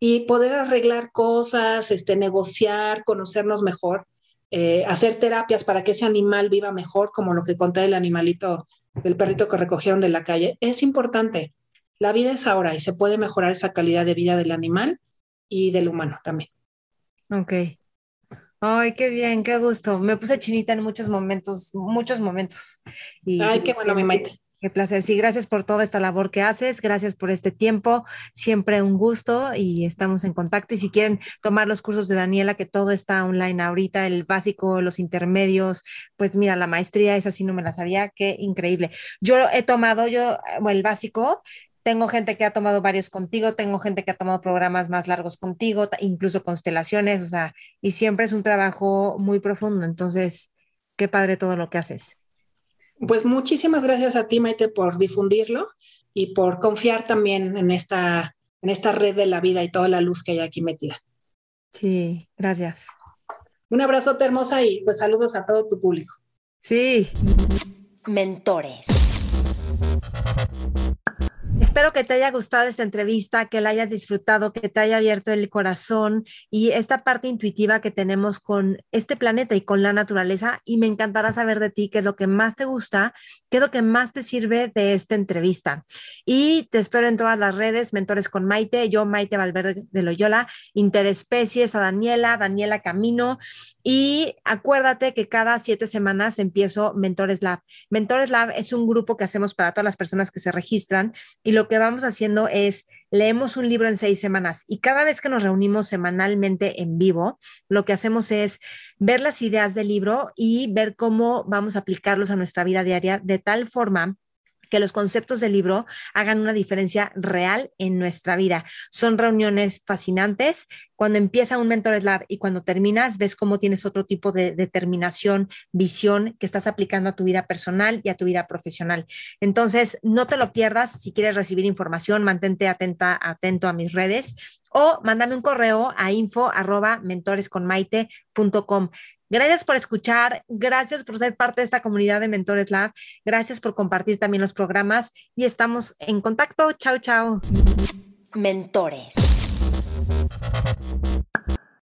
Y poder arreglar cosas, este, negociar, conocernos mejor, eh, hacer terapias para que ese animal viva mejor, como lo que conté del animalito, del perrito que recogieron de la calle, es importante. La vida es ahora y se puede mejorar esa calidad de vida del animal y del humano también. Ok. Ay, qué bien, qué gusto. Me puse chinita en muchos momentos, muchos momentos. Ay, qué bueno, mi Maite. Qué placer. Sí, gracias por toda esta labor que haces. Gracias por este tiempo. Siempre un gusto y estamos en contacto. Y si quieren tomar los cursos de Daniela, que todo está online ahorita, el básico, los intermedios, pues mira, la maestría, esa sí no me la sabía. Qué increíble. Yo he tomado, yo, el básico, tengo gente que ha tomado varios contigo, tengo gente que ha tomado programas más largos contigo, incluso constelaciones, o sea, y siempre es un trabajo muy profundo. Entonces, qué padre todo lo que haces. Pues muchísimas gracias a ti, Maite, por difundirlo y por confiar también en esta, en esta red de la vida y toda la luz que hay aquí metida. Sí, gracias. Un abrazo hermosa y pues saludos a todo tu público. Sí. Mentores. Espero que te haya gustado esta entrevista, que la hayas disfrutado, que te haya abierto el corazón y esta parte intuitiva que tenemos con este planeta y con la naturaleza. Y me encantará saber de ti qué es lo que más te gusta, qué es lo que más te sirve de esta entrevista. Y te espero en todas las redes, Mentores con Maite, yo Maite Valverde de Loyola, Interespecies, a Daniela, Daniela Camino. Y acuérdate que cada siete semanas empiezo Mentores Lab. Mentores Lab es un grupo que hacemos para todas las personas que se registran y lo que vamos haciendo es leemos un libro en seis semanas y cada vez que nos reunimos semanalmente en vivo, lo que hacemos es ver las ideas del libro y ver cómo vamos a aplicarlos a nuestra vida diaria de tal forma que los conceptos del libro hagan una diferencia real en nuestra vida. Son reuniones fascinantes. Cuando empieza un Mentor Lab y cuando terminas, ves cómo tienes otro tipo de determinación, visión que estás aplicando a tu vida personal y a tu vida profesional. Entonces, no te lo pierdas. Si quieres recibir información, mantente atenta, atento a mis redes o mándame un correo a info arroba mentoresconmaite.com. Gracias por escuchar, gracias por ser parte de esta comunidad de Mentores Lab, gracias por compartir también los programas y estamos en contacto. Chao, chao. Mentores.